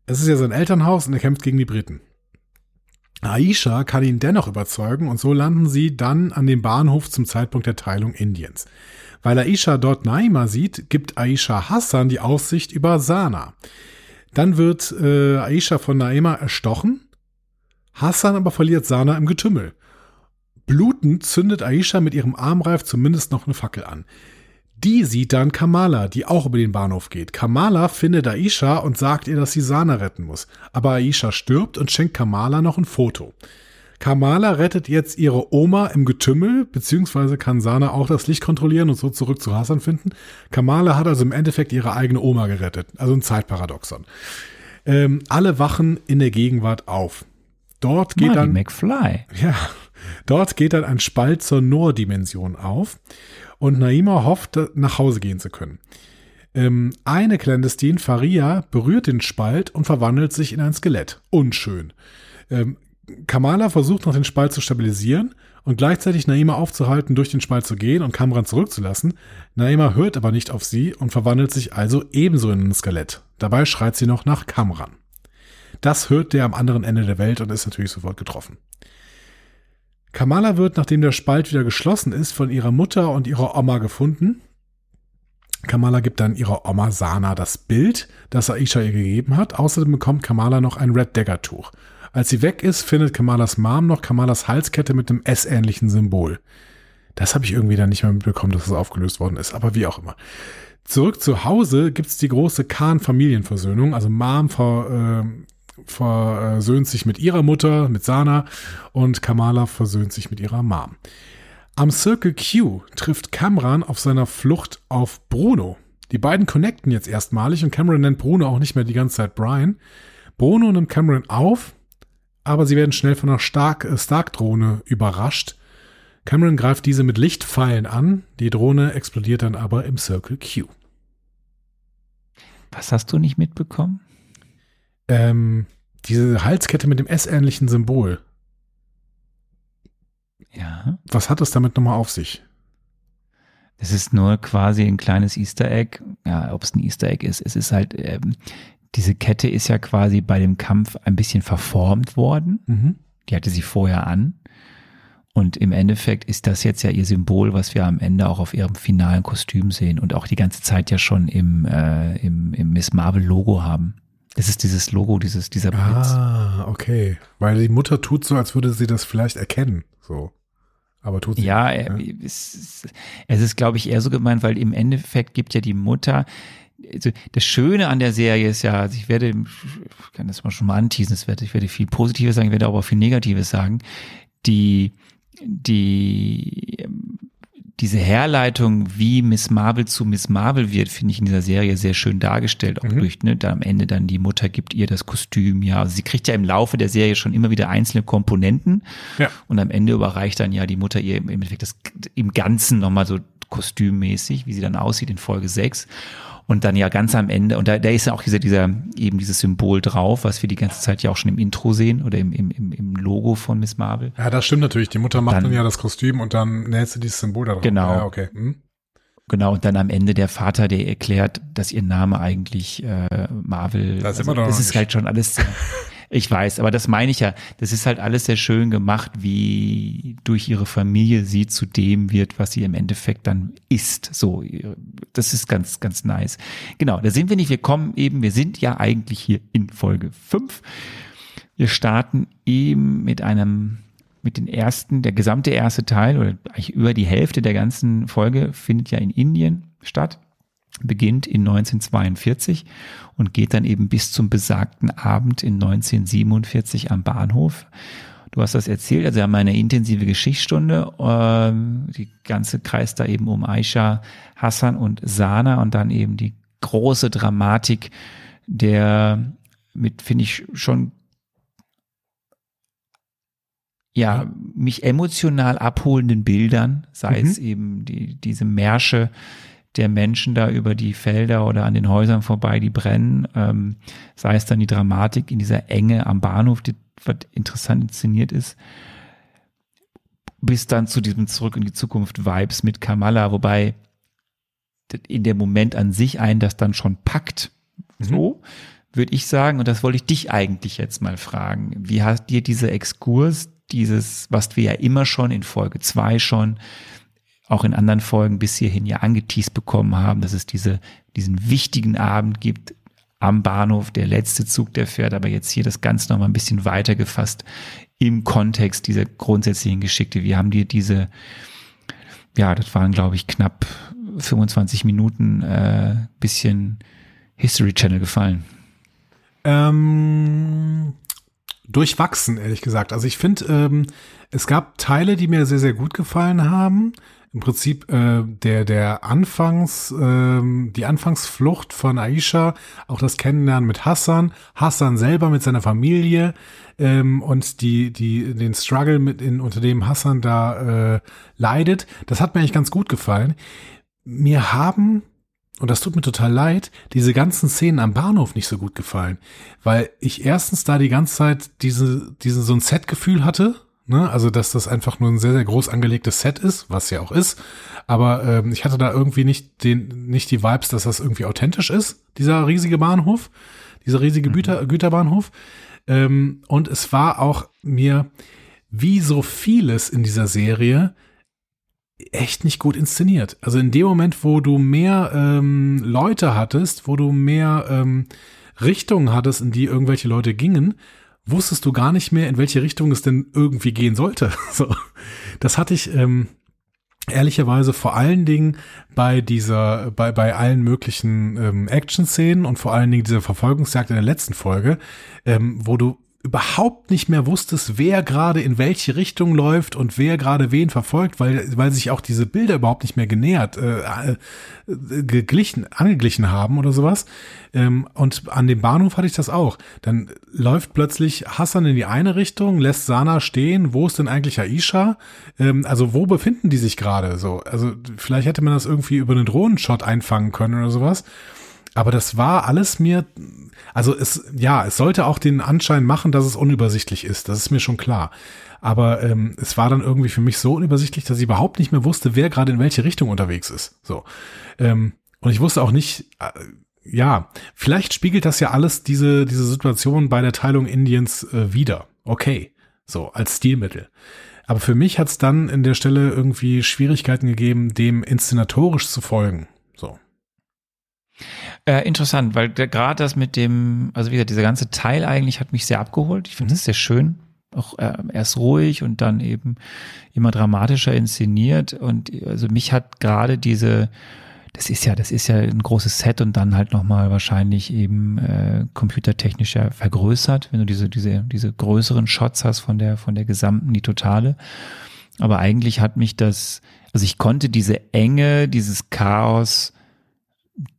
S2: Es ist ja sein Elternhaus und er kämpft gegen die Briten. Aisha kann ihn dennoch überzeugen und so landen sie dann an dem Bahnhof zum Zeitpunkt der Teilung Indiens. Weil Aisha dort Naima sieht, gibt Aisha Hassan die Aussicht über Sana. Dann wird äh, Aisha von Naima erstochen. Hassan aber verliert Sana im Getümmel. Blutend zündet Aisha mit ihrem Armreif zumindest noch eine Fackel an. Die sieht dann Kamala, die auch über den Bahnhof geht. Kamala findet Aisha und sagt ihr, dass sie Sana retten muss. Aber Aisha stirbt und schenkt Kamala noch ein Foto. Kamala rettet jetzt ihre Oma im Getümmel, beziehungsweise kann Sana auch das Licht kontrollieren und so zurück zu Hassan finden. Kamala hat also im Endeffekt ihre eigene Oma gerettet. Also ein Zeitparadoxon. Ähm, alle wachen in der Gegenwart auf. Dort geht
S1: Marty
S2: dann.
S1: McFly.
S2: Ja, dort geht dann ein Spalt zur Nor-Dimension auf und Naima hofft, nach Hause gehen zu können. Ähm, eine Clandestine, Faria, berührt den Spalt und verwandelt sich in ein Skelett. Unschön. Ähm, Kamala versucht noch den Spalt zu stabilisieren und gleichzeitig Naima aufzuhalten, durch den Spalt zu gehen und Kamran zurückzulassen. Naima hört aber nicht auf sie und verwandelt sich also ebenso in ein Skelett. Dabei schreit sie noch nach Kamran. Das hört der am anderen Ende der Welt und ist natürlich sofort getroffen. Kamala wird, nachdem der Spalt wieder geschlossen ist, von ihrer Mutter und ihrer Oma gefunden. Kamala gibt dann ihrer Oma Sana das Bild, das Aisha ihr gegeben hat. Außerdem bekommt Kamala noch ein Red Dagger Tuch. Als sie weg ist, findet Kamalas Mom noch Kamalas Halskette mit einem S-ähnlichen Symbol. Das habe ich irgendwie dann nicht mehr mitbekommen, dass es aufgelöst worden ist, aber wie auch immer. Zurück zu Hause gibt's die große Khan-Familienversöhnung. Also Mom ver, äh, versöhnt sich mit ihrer Mutter, mit Sana, und Kamala versöhnt sich mit ihrer Mom. Am Circle Q trifft Cameron auf seiner Flucht auf Bruno. Die beiden connecten jetzt erstmalig und Cameron nennt Bruno auch nicht mehr die ganze Zeit Brian. Bruno nimmt Cameron auf, aber sie werden schnell von einer äh, Stark-Drohne überrascht. Cameron greift diese mit Lichtpfeilen an, die Drohne explodiert dann aber im Circle Q.
S1: Was hast du nicht mitbekommen?
S2: Ähm, diese Halskette mit dem S-ähnlichen Symbol.
S1: Ja.
S2: Was hat es damit nochmal auf sich?
S1: Es ist nur quasi ein kleines Easter Egg. Ja, ob es ein Easter Egg ist, es ist halt, ähm, diese Kette ist ja quasi bei dem Kampf ein bisschen verformt worden.
S2: Mhm.
S1: Die hatte sie vorher an. Und im Endeffekt ist das jetzt ja ihr Symbol, was wir am Ende auch auf ihrem finalen Kostüm sehen und auch die ganze Zeit ja schon im, äh, im, im Miss Marvel Logo haben. Es ist dieses Logo, dieses, dieser Blitz.
S2: Ah, okay. Weil die Mutter tut so, als würde sie das vielleicht erkennen. So. Aber tut sie
S1: Ja,
S2: nicht.
S1: äh, es ist, es ist, glaube ich, eher so gemeint, weil im Endeffekt gibt ja die Mutter, also das Schöne an der Serie ist ja, also ich werde, ich kann das mal schon mal anteasen, es werde, ich werde viel Positives sagen, ich werde aber auch viel Negatives sagen, die, die, diese Herleitung, wie Miss Marvel zu Miss Marvel wird, finde ich in dieser Serie sehr schön dargestellt. Auch
S2: Mhm.
S1: durch, ne, da am Ende dann die Mutter gibt ihr das Kostüm, ja. Also sie kriegt ja im Laufe der Serie schon immer wieder einzelne Komponenten.
S2: Ja.
S1: Und am Ende überreicht dann ja die Mutter ihr im Endeffekt das im Ganzen nochmal so kostümmäßig, wie sie dann aussieht in Folge 6. Und dann ja ganz am Ende, und da, da ist ja auch dieser, dieser, eben dieses Symbol drauf, was wir die ganze Zeit ja auch schon im Intro sehen oder im, im, im, Logo von Miss Marvel.
S2: Ja, das stimmt natürlich. Die Mutter macht dann,
S1: Dann-
S2: ja das Kostüm und dann näht sie dieses Symbol da drauf.
S1: Genau.
S2: Ja, okay. Hm?
S1: Genau, und dann am Ende der Vater, der erklärt, dass ihr Name eigentlich äh, Marvel.
S2: Das ist immer noch
S1: das ist halt schon alles. Ich weiß, aber das meine ich ja. Das ist halt alles sehr schön gemacht, wie durch ihre Familie sie zu dem wird, was sie im Endeffekt dann ist. So, das ist ganz, ganz nice. Genau, da sind wir nicht. Wir kommen eben, wir sind ja eigentlich hier in Folge 5. Wir starten eben mit einem, mit den ersten, der gesamte erste Teil oder eigentlich über die Hälfte der ganzen Folge findet ja in Indien statt, beginnt in 1942 und geht dann eben bis zum besagten Abend in 1947 am Bahnhof. Du hast das erzählt, also wir haben eine intensive Geschichtsstunde, ähm, die ganze kreist da eben um Aisha, Hassan und Sana und dann eben die große Dramatik der mit, finde ich, schon ja, mich emotional abholenden Bildern, sei
S2: Mhm.
S1: es eben die, diese Märsche der Menschen da über die Felder oder an den Häusern vorbei, die brennen, ähm, sei es dann die Dramatik in dieser Enge am Bahnhof, die was interessant inszeniert ist, bis dann zu diesem Zurück in die Zukunft Vibes mit Kamala, wobei in der Moment an sich einen das dann schon packt. So würde ich sagen, und das wollte ich dich eigentlich jetzt mal fragen. Wie hat dir dieser Exkurs, dieses, was wir ja immer schon in Folge zwei schon, auch in anderen Folgen bis hierhin ja angeteased bekommen haben, dass es diese, diesen wichtigen Abend gibt am Bahnhof, der letzte Zug, der fährt, aber jetzt hier das Ganze nochmal ein bisschen weiter gefasst im Kontext dieser grundsätzlichen Geschichte. Wie haben dir diese, ja, das waren glaube ich knapp 25 Minuten, äh, bisschen History Channel gefallen?
S2: Ähm, durchwachsen, ehrlich gesagt. Also ich finde, ähm, es gab Teile, die mir sehr, sehr gut gefallen haben. Im Prinzip äh, der, der Anfangs, ähm, die Anfangsflucht von Aisha, auch das Kennenlernen mit Hassan, Hassan selber mit seiner Familie ähm, und die, die, den Struggle mit in, unter dem Hassan da äh, leidet, das hat mir eigentlich ganz gut gefallen. Mir haben und das tut mir total leid, diese ganzen Szenen am Bahnhof nicht so gut gefallen, weil ich erstens da die ganze Zeit diese, diese so ein Set-Gefühl hatte, ne? also dass das einfach nur ein sehr, sehr groß angelegtes Set ist, was ja auch ist, aber ähm, ich hatte da irgendwie nicht den, nicht die Vibes, dass das irgendwie authentisch ist, dieser riesige Bahnhof, dieser riesige Güter, Güterbahnhof ähm, und es war auch mir, wie so vieles in dieser Serie, echt nicht gut inszeniert. Also in dem Moment, wo du mehr ähm, Leute hattest, wo du mehr ähm, Richtungen hattest, in die irgendwelche Leute gingen, wusstest du gar nicht mehr, in welche Richtung es denn irgendwie gehen sollte. So, das hatte ich ähm, ehrlicherweise vor allen Dingen bei dieser, bei, bei allen möglichen ähm, Action-Szenen und vor allen Dingen dieser Verfolgungsjagd in der letzten Folge, ähm, wo du überhaupt nicht mehr wusstest, wer gerade in welche Richtung läuft und wer gerade wen verfolgt, weil, weil sich auch diese Bilder überhaupt nicht mehr genähert, äh, äh, geglichen, angeglichen haben oder sowas. Ähm, und an dem Bahnhof hatte ich das auch. Dann läuft plötzlich Hassan in die eine Richtung, lässt Sana stehen. Wo ist denn eigentlich Aisha? Ähm, also wo befinden die sich gerade? So, also vielleicht hätte man das irgendwie über einen Drohnenshot einfangen können oder sowas. Aber das war alles mir Also es, ja, es sollte auch den Anschein machen, dass es unübersichtlich ist. Das ist mir schon klar. Aber ähm, es war dann irgendwie für mich so unübersichtlich, dass ich überhaupt nicht mehr wusste, wer gerade in welche Richtung unterwegs ist. So. Ähm, und ich wusste auch nicht, äh, ja, vielleicht spiegelt das ja alles diese, diese Situation bei der Teilung Indiens äh, wieder. Okay. So, als Stilmittel. Aber für mich hat es dann in der Stelle irgendwie Schwierigkeiten gegeben, dem inszenatorisch zu folgen.
S1: Äh, interessant, weil gerade das mit dem, also wie gesagt, dieser ganze Teil eigentlich hat mich sehr abgeholt. Ich finde es sehr schön. Auch äh, erst ruhig und dann eben immer dramatischer inszeniert. Und also mich hat gerade diese, das ist ja, das ist ja ein großes Set und dann halt nochmal wahrscheinlich eben äh, computertechnisch ja vergrößert, wenn du diese, diese, diese größeren Shots hast von der, von der gesamten, die totale. Aber eigentlich hat mich das, also ich konnte diese Enge, dieses Chaos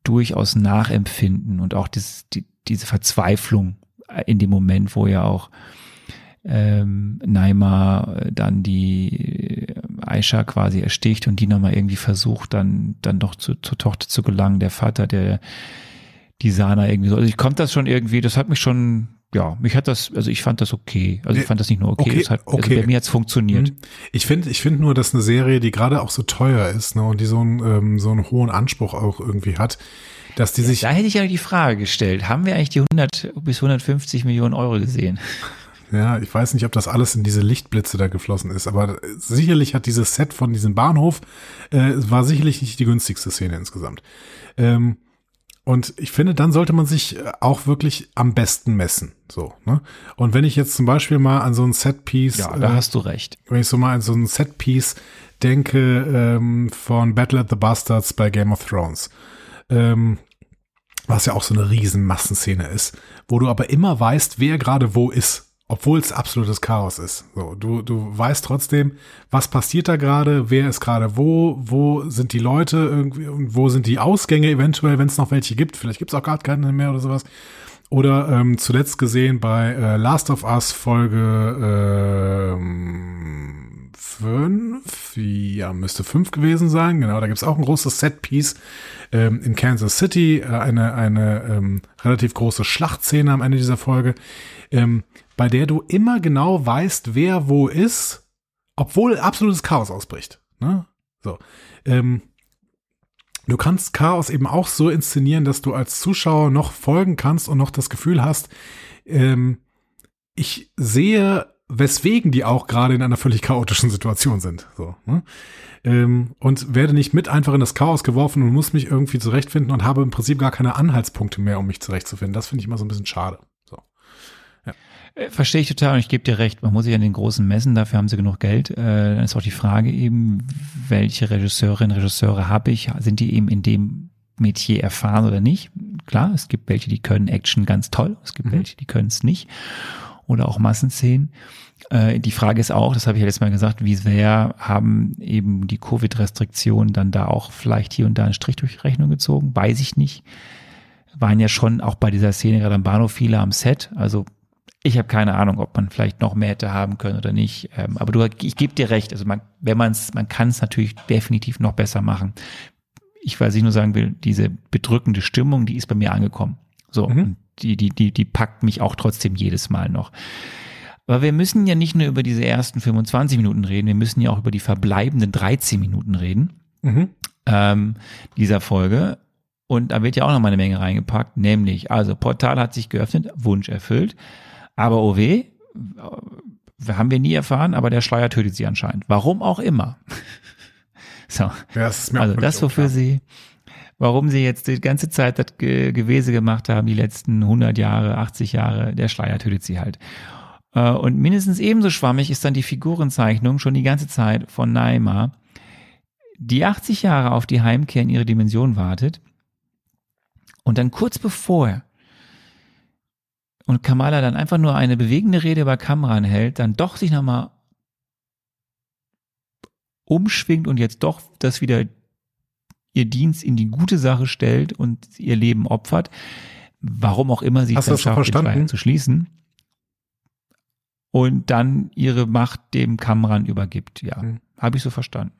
S1: durchaus nachempfinden und auch das, die, diese Verzweiflung in dem Moment, wo ja auch ähm, Naima dann die Aisha quasi ersticht und die nochmal irgendwie versucht, dann, dann doch zu, zur Tochter zu gelangen, der Vater, der die Sana irgendwie so. Also ich konnte das schon irgendwie, das hat mich schon, ja, mich hat das, also ich fand das okay. Also ich fand das nicht nur okay,
S2: Okay,
S1: das hat,
S2: okay.
S1: also bei mir hat's funktioniert.
S2: Mhm. Ich finde, ich finde nur, dass eine Serie, die gerade auch so teuer ist, ne, und die so einen, ähm, so einen hohen Anspruch auch irgendwie hat, dass die sich,
S1: Da hätte ich ja die Frage gestellt, haben wir eigentlich die 100 bis 150 Millionen Euro gesehen?
S2: ja, ich weiß nicht, ob das alles in diese Lichtblitze da geflossen ist, aber sicherlich hat dieses Set von diesem Bahnhof, äh, war sicherlich nicht die günstigste Szene insgesamt. Ähm, und ich finde, dann sollte man sich äh, auch wirklich am besten messen. So, ne? Und wenn ich jetzt zum Beispiel mal an so ein Setpiece,
S1: Ja, da
S2: äh,
S1: hast du recht.
S2: wenn ich so mal an so ein Setpiece denke ähm, von Battle at the Bastards bei Game of Thrones, ähm, was ja auch so eine riesen Massenszene ist, wo du aber immer weißt, wer gerade wo ist, obwohl es absolutes Chaos ist. So, du, du weißt trotzdem, was passiert da gerade, wer ist gerade wo, wo sind die Leute irgendwie und wo sind die Ausgänge eventuell, wenn es noch welche gibt. Vielleicht gibt es auch gar keine mehr oder sowas. Oder ähm, zuletzt gesehen bei äh, Last of Us Folge ähm, fünf, ja, müsste fünf gewesen sein. Genau, da gibt's auch ein großes Setpiece ähm, in Kansas City, äh, eine, eine ähm, relativ große Schlachtszene am Ende dieser Folge, ähm, bei der du immer genau weißt, wer wo ist, obwohl absolutes Chaos ausbricht. Ne? So. Ähm, Du kannst Chaos eben auch so inszenieren, dass du als Zuschauer noch folgen kannst und noch das Gefühl hast, ähm, ich sehe, weswegen die auch gerade in einer völlig chaotischen Situation sind. So, ne? ähm, und werde nicht mit einfach in das Chaos geworfen und muss mich irgendwie zurechtfinden und habe im Prinzip gar keine Anhaltspunkte mehr, um mich zurechtzufinden. Das finde ich immer so ein bisschen schade.
S1: Äh, Verstehe ich total und ich gebe dir recht, man muss sich an den großen messen, dafür haben sie genug Geld. Äh, dann ist auch die Frage eben, welche Regisseurinnen, Regisseure habe ich? Sind die eben in dem Metier erfahren oder nicht? Klar, es gibt welche, die können Action ganz toll, es gibt
S2: Mhm.
S1: welche, die können es nicht. Oder auch Massenszenen. Äh, die Frage ist auch, das habe ich ja letztes Mal gesagt, wie sehr haben eben die Covid-Restriktionen dann da auch vielleicht hier und da einen Strich durch die Rechnung gezogen? Weiß ich nicht. Waren ja schon auch bei dieser Szene gerade am Bahnhof viele am Set. Also ich habe keine Ahnung, ob man vielleicht noch mehr hätte haben können oder nicht. Ähm, aber du, ich gebe dir recht. Also man, wenn man es, man kann es natürlich definitiv noch besser machen. Ich, was ich nur sagen will, diese bedrückende Stimmung, die ist bei mir angekommen. So,
S2: Mhm.
S1: die, die, die, die packt mich auch trotzdem jedes Mal noch. Aber wir müssen ja nicht nur über diese ersten 25 Minuten reden, wir müssen ja auch über die verbleibenden 13 Minuten reden
S2: Mhm.
S1: ähm, dieser Folge. Und da wird ja auch noch mal eine Menge reingepackt, nämlich, also Portal hat sich geöffnet, Wunsch erfüllt, aber OW, äh, haben wir nie erfahren, aber der Schleier tötet sie anscheinend. Warum auch immer. so,
S2: Ja, das ist mir
S1: also das, wofür sie, warum sie jetzt die ganze Zeit das Ge Gewese gemacht haben, die letzten 100 Jahre, 80 Jahre, der Schleier tötet sie halt. Äh, Und mindestens ebenso schwammig ist dann die Figurenzeichnung schon die ganze Zeit von Naima, die 80 Jahre auf die Heimkehr in ihre Dimension wartet und dann kurz bevor und Kamala dann einfach nur eine bewegende Rede über Kamran hält, dann doch sich nochmal umschwingt und jetzt doch das wieder ihr Dienst in die gute Sache stellt und ihr Leben opfert, warum auch immer sie
S2: du
S1: dann schafft, den
S2: verstanden?
S1: Zu schließen und dann ihre Macht dem Kamran übergibt. Ja,
S2: Hm.
S1: habe ich so verstanden.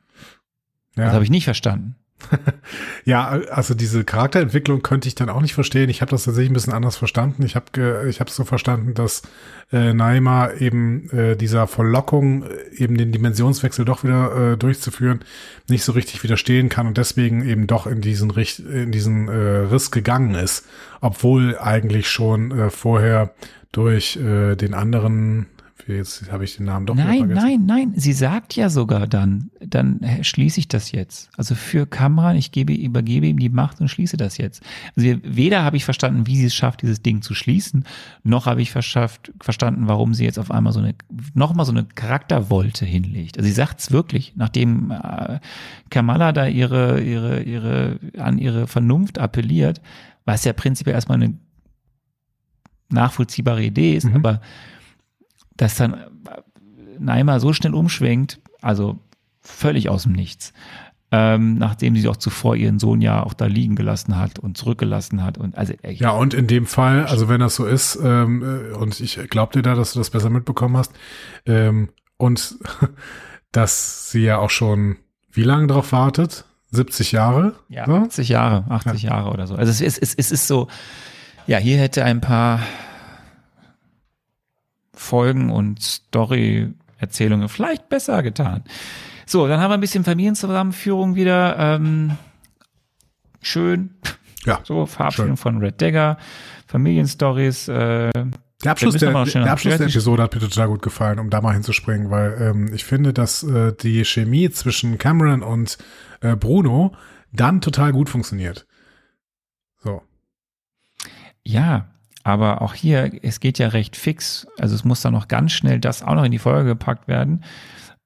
S2: Ja.
S1: Das habe ich nicht verstanden.
S2: Ja, also diese Charakterentwicklung könnte ich dann auch nicht verstehen. Ich habe das tatsächlich ein bisschen anders verstanden. Ich habe ich habe so verstanden, dass äh, Naima eben äh, dieser Verlockung, äh, eben den Dimensionswechsel doch wieder äh, durchzuführen, nicht so richtig widerstehen kann und deswegen eben doch in diesen Richt in diesen äh, Riss gegangen ist, obwohl eigentlich schon äh, vorher durch äh, den anderen Jetzt habe ich den Namen doch
S1: Nein,
S2: vergessen.
S1: nein, nein. Sie sagt ja sogar dann, dann schließe ich das jetzt. Also für Kamran, ich gebe, übergebe ihm die Macht und schließe das jetzt. Also weder habe ich verstanden, wie sie es schafft, dieses Ding zu schließen, noch habe ich verschafft, verstanden, warum sie jetzt auf einmal so eine, nochmal so eine Charakterwolte hinlegt. Also sie sagt es wirklich, nachdem äh, Kamala da ihre, ihre, ihre, an ihre Vernunft appelliert, was ja prinzipiell erstmal eine nachvollziehbare Idee ist,
S2: Mhm.
S1: aber dass dann Naima so schnell umschwenkt, also völlig aus dem Nichts. Ähm, nachdem sie auch zuvor ihren Sohn ja auch da liegen gelassen hat und zurückgelassen hat und also echt,
S2: Ja, und in dem Fall, also wenn das so ist, ähm, äh, und ich glaub dir da, dass du das besser mitbekommen hast, ähm, und dass sie ja auch schon wie lange drauf wartet? 70 Jahre?
S1: ja,
S2: So?
S1: 80 Jahre, 80 Jahre oder so. Also es ist, es, ist- es ist so, ja, hier hätte ein paar Folgen und Story-Erzählungen vielleicht besser getan. So, dann haben wir ein bisschen Familienzusammenführung wieder. Ähm, schön.
S2: Ja,
S1: So, Verabschiedung
S2: schön.
S1: von Red Dagger, Familienstories, äh,
S2: Der Abschluss, der, der Abschluss der Episode hat mir total gut gefallen, um da mal hinzuspringen, weil ähm, ich finde, dass äh, die Chemie zwischen Cameron und äh, Bruno dann total gut funktioniert. So.
S1: Ja, aber auch hier, es geht ja recht fix. Also es muss dann noch ganz schnell das auch noch in die Folge gepackt werden,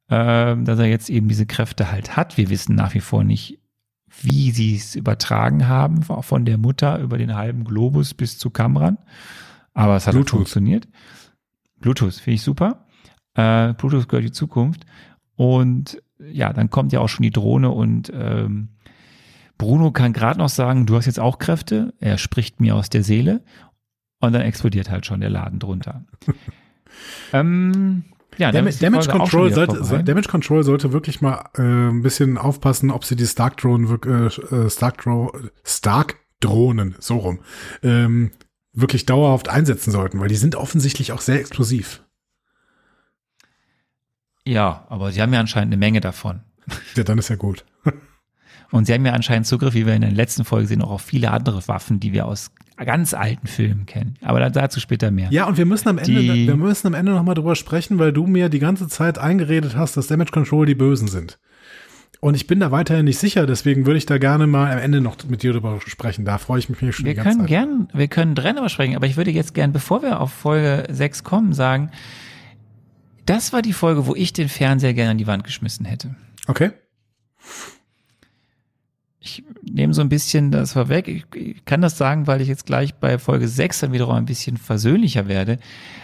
S1: ähm, dass er jetzt eben diese Kräfte halt hat. Wir wissen nach wie vor nicht, wie sie es übertragen haben, von der Mutter über den halben Globus bis zu Kamran. Aber es hat halt
S2: Bluetooth.
S1: funktioniert. Bluetooth finde ich super. Äh, Bluetooth gehört die Zukunft. Und ja, dann kommt ja auch schon die Drohne und ähm, Bruno kann gerade noch sagen, du hast jetzt auch Kräfte. Er spricht mir aus der Seele. Und dann explodiert halt schon der Laden drunter. ähm, ja, dann
S2: Damage, Control sollte. Damage Control sollte wirklich mal äh, ein bisschen aufpassen, ob sie die Stark Drohnen, äh, äh, Stark, Dro Stark Drohnen, so rum, ähm, wirklich dauerhaft einsetzen sollten, weil die sind offensichtlich auch sehr explosiv.
S1: Ja, aber sie haben ja anscheinend eine Menge davon.
S2: Ja, dann ist ja gut.
S1: Und sie haben ja anscheinend Zugriff, wie wir in der letzten Folge sehen, auch auf viele andere Waffen, die wir aus ganz alten Filmen kennen. Aber da- dazu später mehr.
S2: Ja, und wir müssen am Ende,
S1: Die-
S2: wir müssen am Ende noch mal drüber sprechen, weil du mir die ganze Zeit eingeredet hast, dass Damage Control die Bösen sind. Und ich bin da weiterhin nicht sicher, deswegen würde ich da gerne mal am Ende noch mit dir drüber sprechen. Da freue ich mich schon
S1: Wir
S2: die ganze
S1: können
S2: Zeit.
S1: gern, wir können drin drüber sprechen, aber ich würde jetzt gern, bevor wir auf Folge 6 kommen, sagen, das war die Folge, wo ich den Fernseher gerne an die Wand geschmissen hätte.
S2: Okay.
S1: Ich nehme so ein bisschen das vorweg. Ich, kann das sagen, weil ich jetzt gleich bei Folge 6 dann wiederum ein bisschen versöhnlicher werde.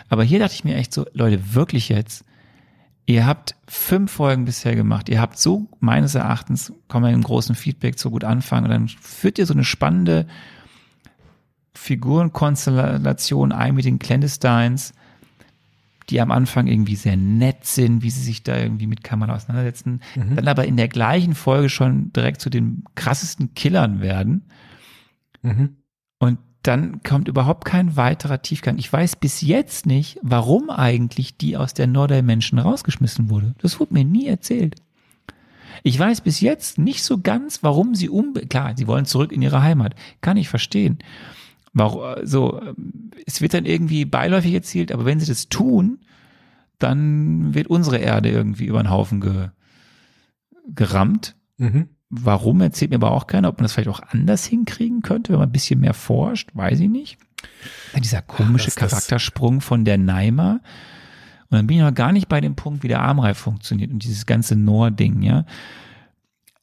S1: Aber hier dachte ich mir echt so, Leute, wirklich jetzt, ihr habt fünf Folgen bisher gemacht. Ihr habt so, meines Erachtens, kann man im großen Feedback so gut anfangen. Und dann führt ihr so eine spannende Figurenkonstellation ein mit den Clandestines, die am Anfang irgendwie sehr nett sind, wie sie sich da irgendwie mit Kammern auseinandersetzen, dann aber in der gleichen Folge schon direkt zu den krassesten Killern werden.
S2: Mhm.
S1: Und dann kommt überhaupt kein weiterer Tiefgang. Ich weiß bis jetzt nicht, warum eigentlich die aus der Norddimension rausgeschmissen wurde. Das wurde mir nie erzählt. Ich weiß bis jetzt nicht so ganz, warum sie um, klar, sie wollen zurück in ihre Heimat. Kann ich verstehen. Warum, so, es wird dann irgendwie beiläufig erzielt, aber wenn sie das tun, dann wird unsere Erde irgendwie über den Haufen ge, gerammt.
S2: Mhm.
S1: Warum erzählt mir aber auch keiner, ob man das vielleicht auch anders hinkriegen könnte, wenn man ein bisschen mehr forscht, weiß ich nicht. Dann dieser komische
S2: das-
S1: Charaktersprung von der Neimer. Und dann bin ich noch gar nicht bei dem Punkt, wie der Armreif funktioniert und dieses ganze Noor-Ding, ja.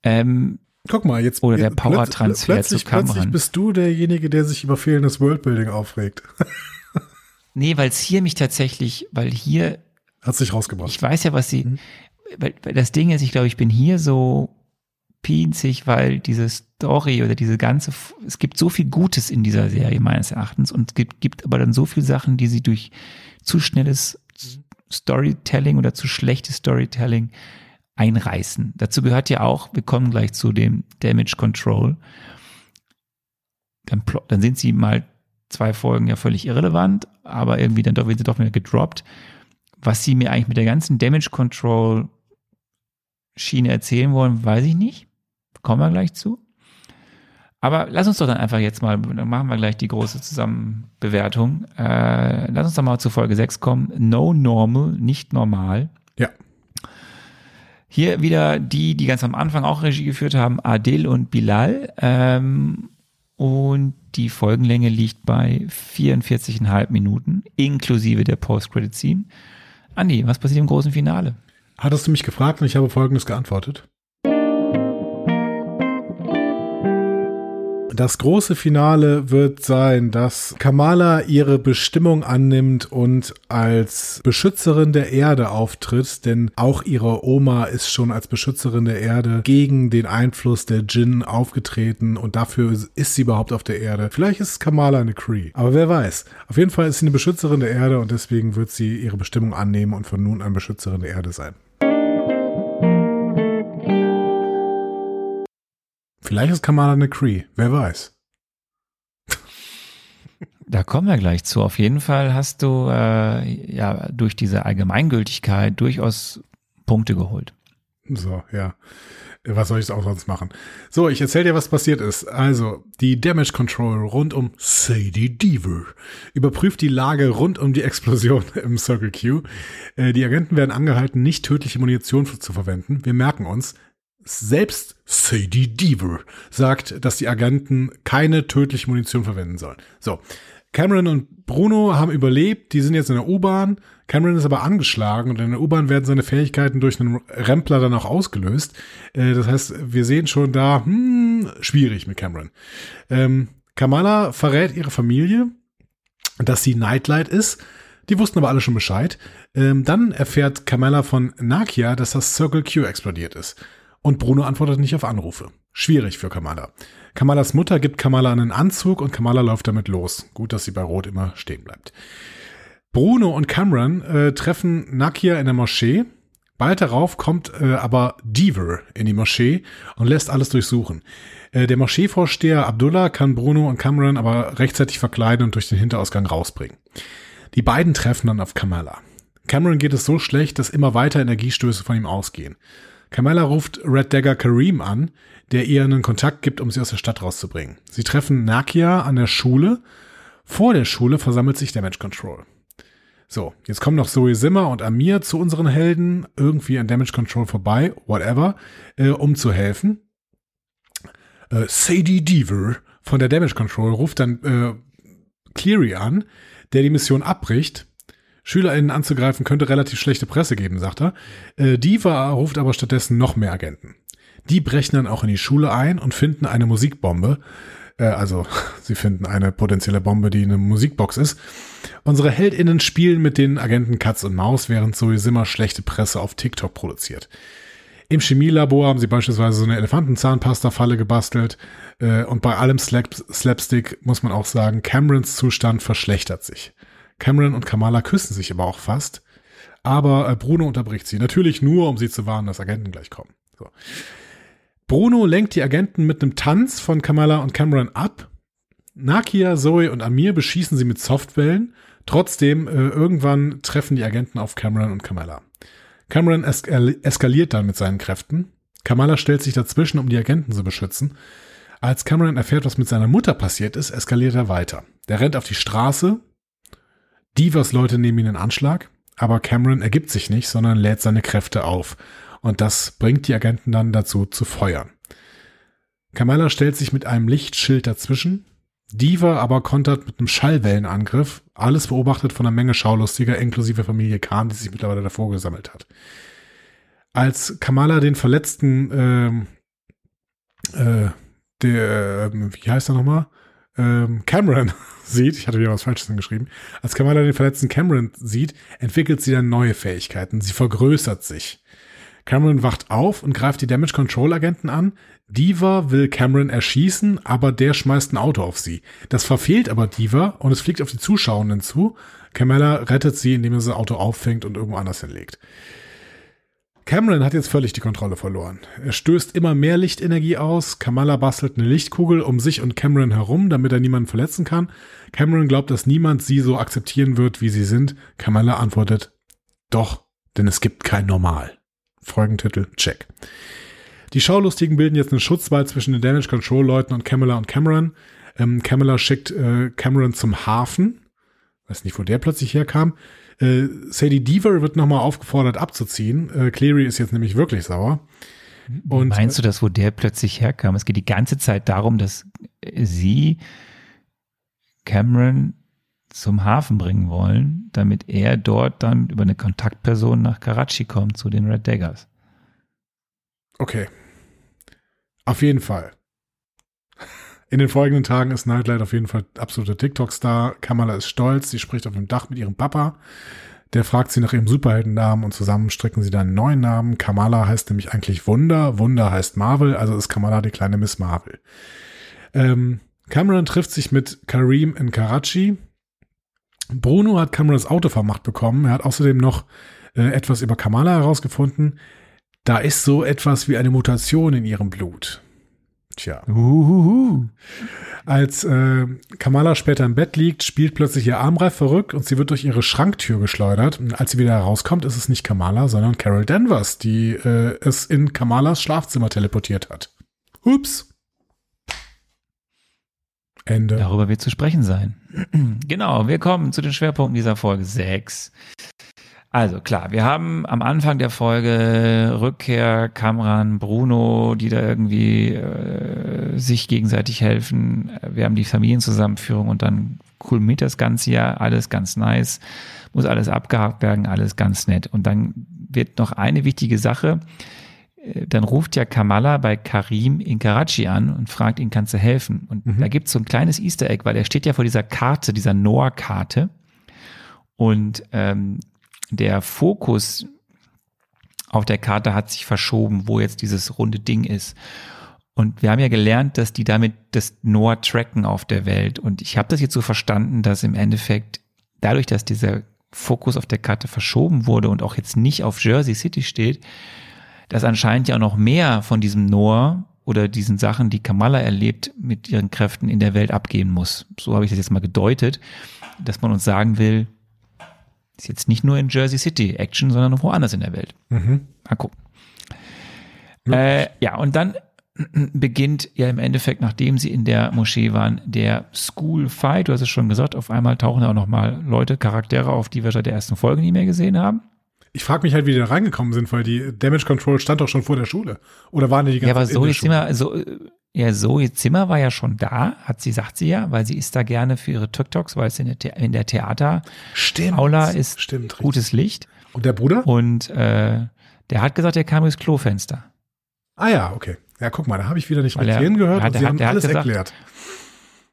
S1: Ähm,
S2: Guck mal, jetzt
S1: Oder der Powertransfer
S2: plötzlich,
S1: zu Cameron.
S2: plötzlich bist du derjenige, der sich über fehlendes Worldbuilding aufregt.
S1: nee, weil es hier mich tatsächlich, weil hier
S2: Hat sich rausgebracht.
S1: Ich weiß ja, was sie,
S2: Mhm.
S1: weil, weil das Ding ist, ich glaube, ich bin hier so pinzig, weil diese Story oder diese ganze, es gibt so viel Gutes in dieser Serie meines Erachtens und es gibt, gibt aber dann so viele Sachen, die sie durch zu schnelles Storytelling oder zu schlechtes Storytelling einreißen. Dazu gehört ja auch, wir kommen gleich zu dem Damage Control. Dann, dann sind sie mal zwei Folgen ja völlig irrelevant, aber irgendwie dann doch, wird sie doch wieder gedroppt. Was sie mir eigentlich mit der ganzen Damage Control Schiene erzählen wollen, weiß ich nicht. Kommen wir gleich zu. Aber lass uns doch dann einfach jetzt mal, dann machen wir gleich die große Zusammenbewertung. Äh, lass uns doch mal zu Folge 6 kommen. No Normal, nicht normal.
S2: Ja.
S1: Hier wieder die, die ganz am Anfang auch Regie geführt haben, Adil und Bilal. Ähm, und die Folgenlänge liegt bei 44,5 Minuten, inklusive der Post-Credit-Scene. Andi, was passiert im großen Finale?
S2: Hattest du mich gefragt und ich habe folgendes geantwortet. Das große Finale wird sein, dass Kamala ihre Bestimmung annimmt und als Beschützerin der Erde auftritt, denn auch ihre Oma ist schon als Beschützerin der Erde gegen den Einfluss der Djinn aufgetreten und dafür ist sie überhaupt auf der Erde. Vielleicht ist Kamala eine Cree, aber wer weiß. Auf jeden Fall ist sie eine Beschützerin der Erde und deswegen wird sie ihre Bestimmung annehmen und von nun an Beschützerin der Erde sein. Vielleicht ist Kamala eine Cree, wer weiß.
S1: Da kommen wir gleich zu. Auf jeden Fall hast du äh, ja durch diese Allgemeingültigkeit durchaus Punkte geholt.
S2: So, ja. Was soll ich auch sonst machen? So, ich erzähle dir, was passiert ist. Also, die Damage Control rund um Sadie Deaver überprüft die Lage rund um die Explosion im Circle Q. Äh, die Agenten werden angehalten, nicht tödliche Munition zu verwenden. Wir merken uns, selbst Sadie Deaver sagt, dass die Agenten keine tödliche Munition verwenden sollen. So. Cameron und Bruno haben überlebt, die sind jetzt in der U-Bahn. Cameron ist aber angeschlagen und in der U-Bahn werden seine Fähigkeiten durch einen Rempler dann auch ausgelöst. Äh, das heißt, wir sehen schon da, hm, schwierig mit Cameron. Ähm, Kamala verrät ihre Familie, dass sie Nightlight ist. Die wussten aber alle schon Bescheid. Ähm, dann erfährt Kamala von Nakia, dass das Circle Q explodiert ist. Und Bruno antwortet nicht auf Anrufe. Schwierig für Kamala. Kamalas Mutter gibt Kamala einen Anzug und Kamala läuft damit los. Gut, dass sie bei Rot immer stehen bleibt. Bruno und Cameron äh, treffen Nakia in der Moschee. Bald darauf kommt äh, aber Deaver in die Moschee und lässt alles durchsuchen. Äh, der Moscheevorsteher Abdullah kann Bruno und Cameron aber rechtzeitig verkleiden und durch den Hinterausgang rausbringen. Die beiden treffen dann auf Kamala. Cameron geht es so schlecht, dass immer weiter Energiestöße von ihm ausgehen. Kamala ruft Red Dagger Kareem an, der ihr einen Kontakt gibt, um sie aus der Stadt rauszubringen. Sie treffen Nakia an der Schule. Vor der Schule versammelt sich Damage Control. So, jetzt kommen noch Zoe Zimmer und Amir zu unseren Helden, irgendwie an Damage Control vorbei, whatever, äh, um zu helfen. Äh, Sadie Deaver von der Damage Control ruft dann äh, Cleary an, der die Mission abbricht SchülerInnen anzugreifen, könnte relativ schlechte Presse geben, sagt er. Äh, Diva ruft aber stattdessen noch mehr Agenten. Die brechen dann auch in die Schule ein und finden eine Musikbombe. Äh, also, sie finden eine potenzielle Bombe, die eine Musikbox ist. Unsere HeldInnen spielen mit den Agenten Katz und Maus, während Zoe Simmer schlechte Presse auf TikTok produziert. Im Chemielabor haben sie beispielsweise so eine Elefantenzahnpasta-Falle gebastelt. Äh, und bei allem Slap Slapstick muss man auch sagen, Camerons Zustand verschlechtert sich. Cameron und Kamala küssen sich aber auch fast. Aber äh, Bruno unterbricht sie. Natürlich nur, um sie zu warnen, dass Agenten gleich kommen. So. Bruno lenkt die Agenten mit einem Tanz von Kamala und Cameron ab. Nakia, Zoe und Amir beschießen sie mit Softwellen. Trotzdem, äh, irgendwann treffen die Agenten auf Cameron und Kamala. Cameron es eskaliert dann mit seinen Kräften. Kamala stellt sich dazwischen, um die Agenten zu beschützen. Als Cameron erfährt, was mit seiner Mutter passiert ist, eskaliert er weiter. Der rennt auf die Straße, Divas-Leute nehmen ihn in Anschlag, aber Cameron ergibt sich nicht, sondern lädt seine Kräfte auf. Und das bringt die Agenten dann dazu zu feuern. Kamala stellt sich mit einem Lichtschild dazwischen. Diva aber kontert mit einem Schallwellenangriff. Alles beobachtet von einer Menge Schaulustiger, inklusive Familie Khan, die sich mittlerweile davor gesammelt hat. Als Kamala den verletzten, ähm, äh, der, äh, wie heißt er nochmal? Ähm, Cameron sieht, ich hatte wieder was Falsches geschrieben, als Kamala den verletzten Cameron sieht, entwickelt sie dann neue Fähigkeiten. Sie vergrößert sich. Cameron wacht auf und greift die Damage Control Agenten an. Diva will Cameron erschießen, aber der schmeißt ein Auto auf sie. Das verfehlt aber Diva und es fliegt auf die Zuschauenden zu. Kamala rettet sie, indem er das Auto auffängt und irgendwo anders hinlegt. Cameron hat jetzt völlig die Kontrolle verloren. Er stößt immer mehr Lichtenergie aus. Kamala bastelt eine Lichtkugel um sich und Cameron herum, damit er niemanden verletzen kann. Cameron glaubt, dass niemand sie so akzeptieren wird, wie sie sind. Kamala antwortet, doch, denn es gibt kein Normal. Folgentitel, check. Die Schaulustigen bilden jetzt einen Schutzwall zwischen den Damage Control Leuten und Kamala und Cameron. Ähm, Kamala schickt äh, Cameron zum Hafen. Weiß nicht, wo der plötzlich herkam. Äh, Sadie Deaver wird nochmal aufgefordert abzuziehen. Äh, Cleary ist jetzt nämlich wirklich sauer.
S1: Und Meinst du das, wo der plötzlich herkam? Es geht die ganze Zeit darum, dass sie Cameron zum Hafen bringen wollen, damit er dort dann über eine Kontaktperson nach Karachi kommt zu den Red Daggers.
S2: Okay. Auf jeden Fall. In den folgenden Tagen ist Nightlight auf jeden Fall absoluter TikTok-Star. Kamala ist stolz, sie spricht auf dem Dach mit ihrem Papa. Der fragt sie nach ihrem Superheldennamen und zusammen stricken sie dann einen neuen Namen. Kamala heißt nämlich eigentlich Wunder, Wunder heißt Marvel, also ist Kamala die kleine Miss Marvel. Ähm, Cameron trifft sich mit Kareem in Karachi. Bruno hat Camerons Auto vermacht bekommen. Er hat außerdem noch äh, etwas über Kamala herausgefunden. Da ist so etwas wie eine Mutation in ihrem Blut. Tja.
S1: Uhuhu.
S2: Als äh, Kamala später im Bett liegt, spielt plötzlich ihr Armreif verrückt und sie wird durch ihre Schranktür geschleudert. Und als sie wieder herauskommt, ist es nicht Kamala, sondern Carol Danvers, die äh, es in Kamalas Schlafzimmer teleportiert hat. Ups. Ende.
S1: Darüber wird zu sprechen sein. genau, wir kommen zu den Schwerpunkten dieser Folge 6. Also klar, wir haben am Anfang der Folge Rückkehr, Kamran, Bruno, die da irgendwie äh, sich gegenseitig helfen. Wir haben die Familienzusammenführung und dann kulminiert das Ganze ja, alles ganz nice, muss alles abgehakt werden, alles ganz nett. Und dann wird noch eine wichtige Sache, äh, dann ruft ja Kamala bei Karim in Karachi an und fragt ihn, kannst du helfen? Und mhm. da gibt es so ein kleines Easter Egg, weil er steht ja vor dieser Karte, dieser Noah-Karte. Und ähm, der Fokus auf der Karte hat sich verschoben, wo jetzt dieses runde Ding ist. Und wir haben ja gelernt, dass die damit das Noah tracken auf der Welt. Und ich habe das jetzt so verstanden, dass im Endeffekt dadurch, dass dieser Fokus auf der Karte verschoben wurde und auch jetzt nicht auf Jersey City steht, dass anscheinend ja auch noch mehr von diesem Noah oder diesen Sachen, die Kamala erlebt, mit ihren Kräften in der Welt abgehen muss. So habe ich das jetzt mal gedeutet, dass man uns sagen will, ist jetzt nicht nur in Jersey City Action, sondern auch woanders in der Welt.
S2: Mhm.
S1: Mal gucken. Ja. Äh, ja, und dann beginnt ja im Endeffekt, nachdem sie in der Moschee waren, der School Fight. Du hast es schon gesagt, auf einmal tauchen da auch nochmal Leute, Charaktere auf, die wir seit der ersten Folge nie mehr gesehen haben.
S2: Ich frage mich halt, wie die da reingekommen sind, weil die Damage Control stand doch schon vor der Schule. Oder waren die die ganze
S1: Zeit Ja, aber so jetzt immer, so, ja, Zoe Zimmer war ja schon da, hat sie, sagt sie ja, weil sie ist da gerne für ihre TikToks, weil es in der, in der Theater
S2: stimmt,
S1: Aula ist
S2: stimmt,
S1: gutes Licht.
S2: Und der Bruder?
S1: Und äh, der hat gesagt, er kam durchs Klofenster.
S2: Ah ja, okay. Ja, guck mal, da habe ich wieder nicht weil mit denen gehört hat, und sie hat, haben alles gesagt, erklärt.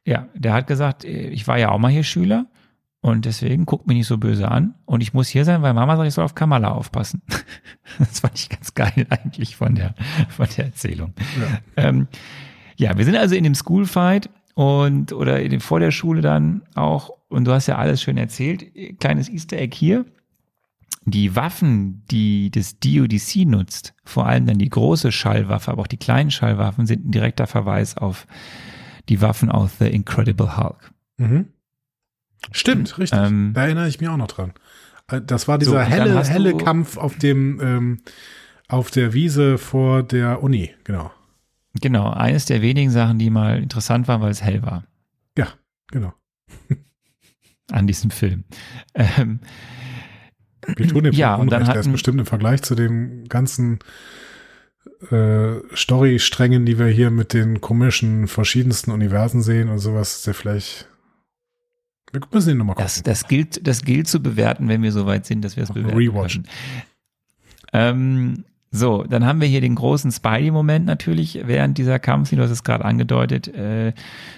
S1: Ja, der hat gesagt, ich war ja auch mal hier Schüler und deswegen guckt mich nicht so böse an. Und ich muss hier sein, weil Mama sagt, ich soll auf Kamala aufpassen. das fand ich ganz geil eigentlich von der, von der Erzählung. Ja. Ähm, ja, wir sind also in dem Schoolfight und oder in dem, vor der Schule dann auch. Und du hast ja alles schön erzählt. Kleines Easter Egg hier. Die Waffen, die das DODC nutzt, vor allem dann die große Schallwaffe, aber auch die kleinen Schallwaffen, sind ein direkter Verweis auf die Waffen aus The Incredible Hulk.
S2: Mhm. Stimmt, richtig. Ähm, da erinnere ich mich auch noch dran. Äh, das war dieser so, helle, helle Kampf auf dem, ähm, auf der Wiese vor der Uni, genau.
S1: Genau, eines der wenigen Sachen, die mal interessant waren, weil es hell war.
S2: Ja, genau.
S1: An diesem Film. Ähm,
S2: Wir tun dem ja, und dann hatten, der ist bestimmt im Vergleich zu den ganzen äh, Story-Strängen, die wir hier mit den komischen verschiedensten Universen sehen und sowas, ist der vielleicht wir müssen ihn nochmal gucken.
S1: Das, das, gilt, das gilt zu bewerten, wenn wir so weit sind, dass wir es bewerten
S2: Rewatchen.
S1: Ähm, so, dann haben wir hier den großen Spidey-Moment natürlich während dieser Kampf, du hast es gerade angedeutet. Äh,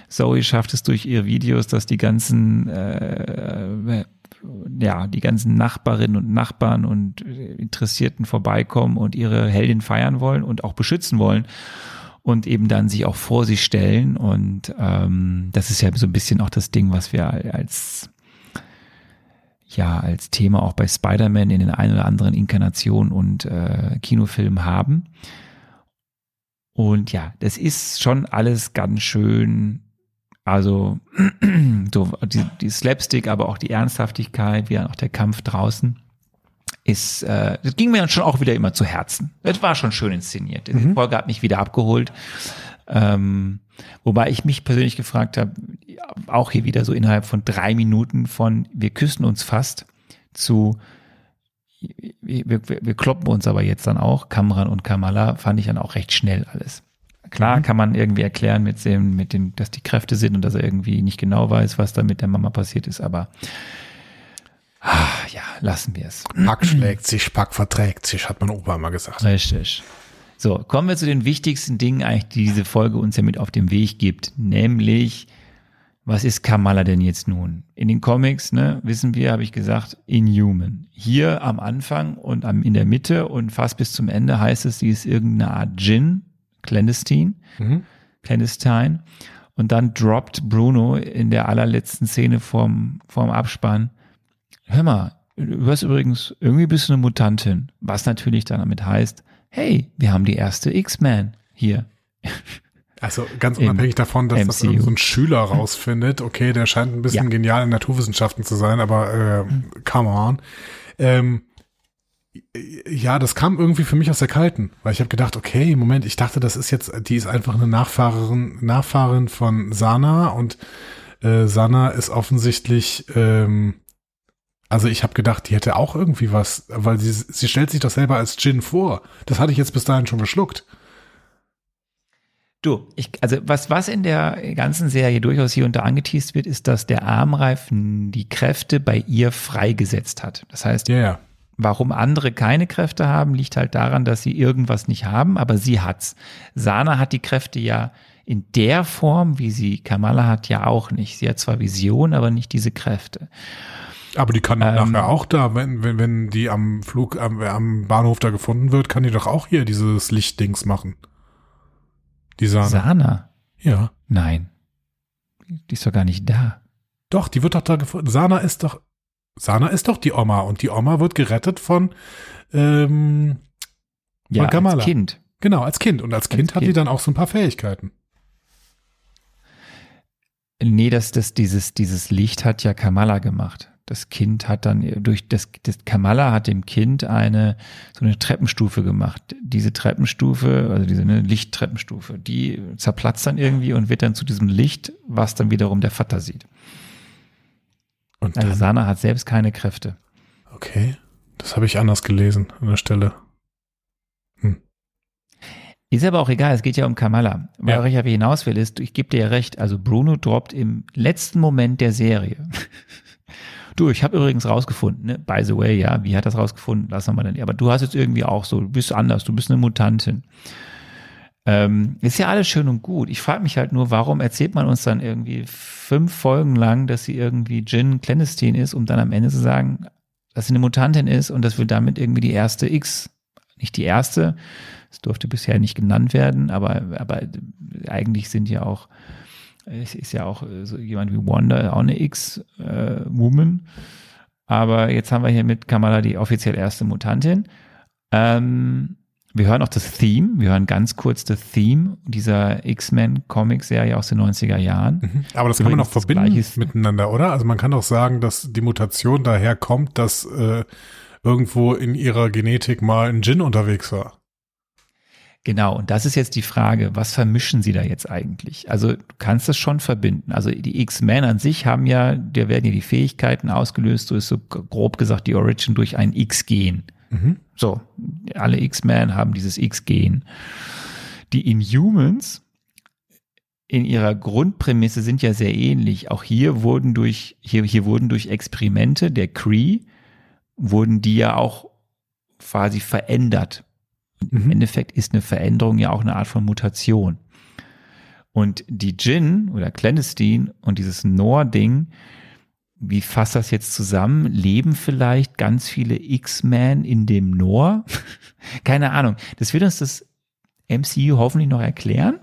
S1: Zoe schafft es durch ihre Videos, dass die ganzen äh, ja, die ganzen Nachbarinnen und Nachbarn und Interessierten vorbeikommen und ihre Heldin feiern wollen und auch beschützen wollen und eben dann sich auch vor sie stellen. Und ähm, das ist ja so ein bisschen auch das Ding, was wir als ja als Thema auch bei Spider-Man in den ein oder anderen Inkarnationen und äh, Kinofilmen haben. Und ja, das ist schon alles ganz schön, also so die, die Slapstick, aber auch die Ernsthaftigkeit, wie auch der Kampf draußen ist, äh, das ging mir dann schon auch wieder immer zu Herzen. Das war schon schön inszeniert. Die
S2: Mhm.
S1: Folge hat mich wieder abgeholt. Ähm, wobei ich mich persönlich gefragt habe, auch hier wieder so innerhalb von drei Minuten von wir küssen uns fast zu wir, wir, wir kloppen uns aber jetzt dann auch, Kamran und Kamala, fand ich dann auch recht schnell alles. Klar kann man irgendwie erklären mit dem, mit dem, dass die Kräfte sind und dass er irgendwie nicht genau weiß, was da mit der Mama passiert ist, aber ah, ja, lassen wir es.
S2: Pack schlägt sich, Pack verträgt sich, hat mein Opa immer gesagt.
S1: Richtig. So, kommen wir zu den wichtigsten Dingen eigentlich, die diese Folge uns ja mit auf den Weg gibt, nämlich was ist Kamala denn jetzt nun? In den Comics, ne, wissen wir, habe ich gesagt, Inhuman. Hier am Anfang und am, in der Mitte und fast bis zum Ende heißt es, sie ist irgendeine Art Djinn, Clandestine,
S2: Mhm.
S1: Clandestine. Und dann droppt Bruno in der allerletzten Szene vorm, vorm Abspann. Hör mal, du hörst übrigens, irgendwie bist du eine Mutantin. Was natürlich dann damit heißt, hey, wir haben die erste X-Men hier.
S2: Also ganz unabhängig davon, dass das
S1: MCU.
S2: irgend so ein Schüler rausfindet, okay, der scheint ein bisschen
S1: Ja.
S2: genial in Naturwissenschaften zu sein, aber äh, come on. Ähm, ja, das kam irgendwie für mich aus der Kalten, weil ich habe gedacht, okay, Moment, ich dachte, das ist jetzt, die ist einfach eine Nachfahrerin, Nachfahrin von Sana und äh, Sana ist offensichtlich, ähm, also ich habe gedacht, die hätte auch irgendwie was, weil sie, sie stellt sich doch selber als Jin vor. Das hatte ich jetzt bis dahin schon geschluckt.
S1: Du, ich, also was, was in der ganzen Serie durchaus hier und da angeteased wird, ist, dass der Armreif die Kräfte bei ihr freigesetzt hat. Das heißt,
S2: ja.
S1: Warum andere keine Kräfte haben, liegt halt daran, dass sie irgendwas nicht haben, aber sie hat's. Sana hat die Kräfte ja in der Form, wie sie Kamala hat, ja auch nicht. Sie hat zwar Vision, aber nicht diese Kräfte.
S2: Aber die kann
S1: Ähm,
S2: nachher auch da, wenn, wenn, wenn die am Flug, am, am Bahnhof da gefunden wird, kann die doch auch hier dieses Lichtdings machen. Die Sahne.
S1: Sana?
S2: ja.
S1: Nein. Die ist doch gar nicht da.
S2: Doch, die wird doch da gefunden. Sana ist doch, Sana ist doch die Oma und die Oma wird gerettet von, ähm,
S1: Ja,
S2: Kamala.
S1: als Kind.
S2: genau, als Kind. Und als Kind hat die
S1: Kind.
S2: dann auch so ein paar Fähigkeiten.
S1: Nee, das, das, dieses, dieses Licht hat ja Kamala gemacht. Das Kind hat dann durch das, das Kamala hat dem Kind eine so eine Treppenstufe gemacht. Diese Treppenstufe, also diese ne, Lichttreppenstufe, die zerplatzt dann irgendwie und wird dann zu diesem Licht, was dann wiederum der Vater sieht.
S2: Und
S1: Also
S2: dann,
S1: Sana hat selbst keine Kräfte.
S2: okay, das habe ich anders gelesen an der Stelle.
S1: Ist aber auch egal, es geht ja um Kamala.
S2: Ja.
S1: Worauf ich aber hinaus will, ist, ich gebe dir ja recht, also Bruno droppt im letzten Moment der Serie. Du, ich habe übrigens rausgefunden, ne? by the way, ja, wie hat das rausgefunden? Lass mal dann. Aber du hast jetzt irgendwie auch so, du bist anders, du bist eine Mutantin. Ähm, ist ja alles schön und gut. Ich frage mich halt nur, warum erzählt man uns dann irgendwie fünf Folgen lang, dass sie irgendwie Jin Clandestine ist, um dann am Ende zu sagen, dass sie eine Mutantin ist und dass wir damit irgendwie die erste X, nicht die erste, es durfte bisher nicht genannt werden, aber, aber eigentlich sind ja auch, es ist ja auch äh, so jemand wie Wanda auch eine X-Woman. aber jetzt haben wir hier mit Kamala die offiziell erste Mutantin. Ähm, wir hören auch das Theme, wir hören ganz kurz das Theme dieser X-Men-Comic-Serie aus den 90er Jahren.
S2: Mhm. Aber das kann man
S1: Übrigens
S2: auch verbinden miteinander, oder? Also man kann doch sagen, dass die Mutation daher kommt, dass äh, irgendwo in ihrer Genetik mal ein Djinn unterwegs war.
S1: Genau, und das ist jetzt die Frage, was vermischen sie da jetzt eigentlich? Also du kannst das schon verbinden. Also die X-Men an sich haben ja, der werden ja die Fähigkeiten ausgelöst, so ist so grob gesagt die Origin durch ein X-Gen.
S2: Mhm.
S1: So, alle X-Men haben dieses X-Gen. Die Inhumans in ihrer Grundprämisse sind ja sehr ähnlich. Auch hier wurden durch, hier, hier wurden durch Experimente der Cree, wurden die ja auch quasi verändert. Im
S2: Mhm.
S1: Endeffekt ist eine Veränderung ja auch eine Art von Mutation. Und die Jin oder Clandestine und dieses Noor-Ding, wie fasst das jetzt zusammen? Leben vielleicht ganz viele X-Men in dem Noor? Keine Ahnung. Das wird uns das MCU hoffentlich noch erklären.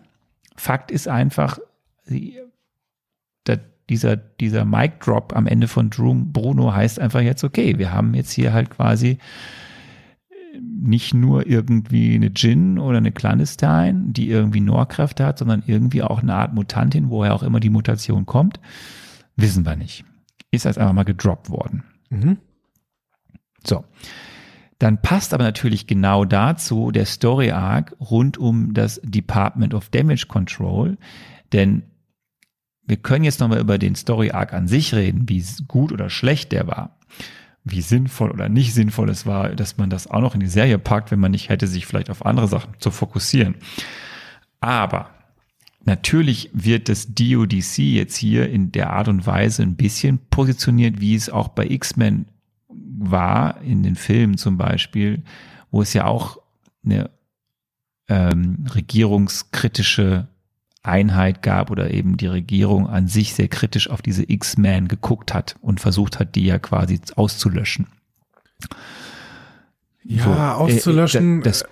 S1: Fakt ist einfach, dieser, dieser Mic Drop am Ende von Drew Bruno heißt einfach jetzt, okay, wir haben jetzt hier halt quasi nicht nur irgendwie eine Jin oder eine Clandestine, die irgendwie Norkräfte hat, sondern irgendwie auch eine Art Mutantin, woher auch immer die Mutation kommt, wissen wir nicht. Ist als einfach mal gedroppt worden.
S2: Mhm.
S1: So. Dann passt aber natürlich genau dazu der Story Arc rund um das Department of Damage Control, denn wir können jetzt nochmal über den Story Arc an sich reden, wie gut oder schlecht der war wie sinnvoll oder nicht sinnvoll es war, dass man das auch noch in die Serie packt, wenn man nicht hätte, sich vielleicht auf andere Sachen zu fokussieren. Aber natürlich wird das DODC jetzt hier in der Art und Weise ein bisschen positioniert, wie es auch bei X-Men war, in den Filmen zum Beispiel, wo es ja auch eine ähm, regierungskritische Einheit gab oder eben die Regierung an sich sehr kritisch auf diese X-Men geguckt hat und versucht hat, die ja quasi auszulöschen.
S2: Ja,
S1: So,
S2: auszulöschen.
S1: Äh, das,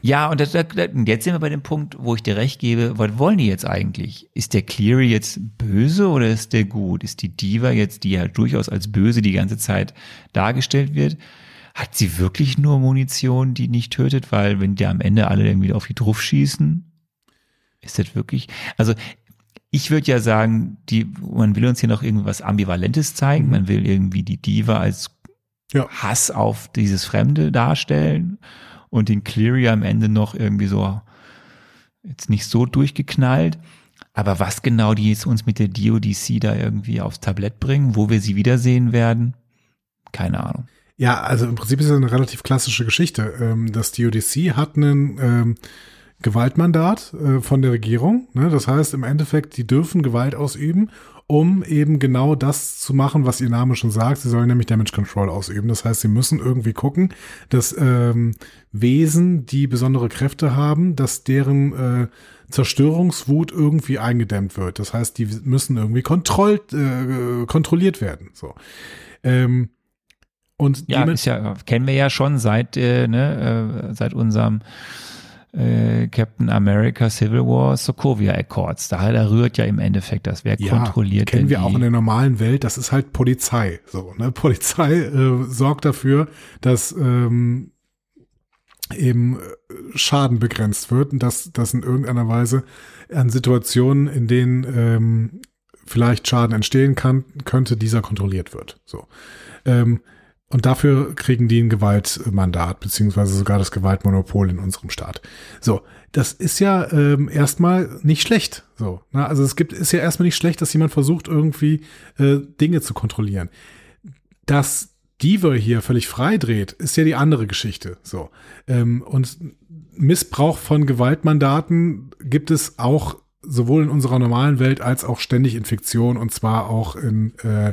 S1: ja, und das, das, jetzt sind wir bei dem Punkt, wo ich dir recht gebe, was wollen die jetzt eigentlich? Ist der Cleary jetzt böse oder ist der gut? Ist die Diva jetzt, die ja durchaus als böse die ganze Zeit dargestellt wird, hat sie wirklich nur Munition, die nicht tötet? Weil wenn die am Ende alle irgendwie auf die drauf schießen, ist das wirklich, also ich würde ja sagen, die, man will uns hier noch irgendwas Ambivalentes zeigen, man will irgendwie die Diva als
S2: Ja.
S1: Hass auf dieses Fremde darstellen und den Cleary am Ende noch irgendwie so jetzt nicht so durchgeknallt. Aber was genau die jetzt uns mit der DODC da irgendwie aufs Tablett bringen, wo wir sie wiedersehen werden, keine Ahnung.
S2: Ja, also im Prinzip ist es eine relativ klassische Geschichte. Ähm, Das DODC hat einen ähm, Gewaltmandat äh, von der Regierung. Ne? Das heißt, im Endeffekt, die dürfen Gewalt ausüben, um eben genau das zu machen, was ihr Name schon sagt. Sie sollen nämlich Damage Control ausüben. Das heißt, sie müssen irgendwie gucken, dass ähm, Wesen, die besondere Kräfte haben, dass deren äh, Zerstörungswut irgendwie eingedämmt wird. Das heißt, die müssen irgendwie kontrollt, äh, kontrolliert werden. So. Ähm, und
S1: Ja, ist ja, kennen wir ja schon seit, äh, ne, äh, seit unserem äh, Captain America Civil War Sokovia Accords. Da, rührt ja im Endeffekt das. Wer kontrolliert
S2: kennen wir auch in der normalen Welt, das ist halt Polizei. So, ne? Polizei äh, sorgt dafür, dass ähm, eben äh, Schaden begrenzt wird und dass, dass in irgendeiner Weise an Situationen, in denen ähm, vielleicht Schaden entstehen kann, könnte dieser kontrolliert wird. So. Ähm, und dafür kriegen die ein Gewaltmandat, beziehungsweise sogar das Gewaltmonopol in unserem Staat. So, das ist ja ähm, erstmal nicht schlecht. So, ne? Also es gibt, ist ja erstmal nicht schlecht, dass jemand versucht, irgendwie äh, Dinge zu kontrollieren. Dass Diva hier völlig frei dreht, ist ja die andere Geschichte. So. Ähm, und Missbrauch von Gewaltmandaten gibt es auch sowohl in unserer normalen Welt als auch ständig in Fiktion und zwar auch in, äh,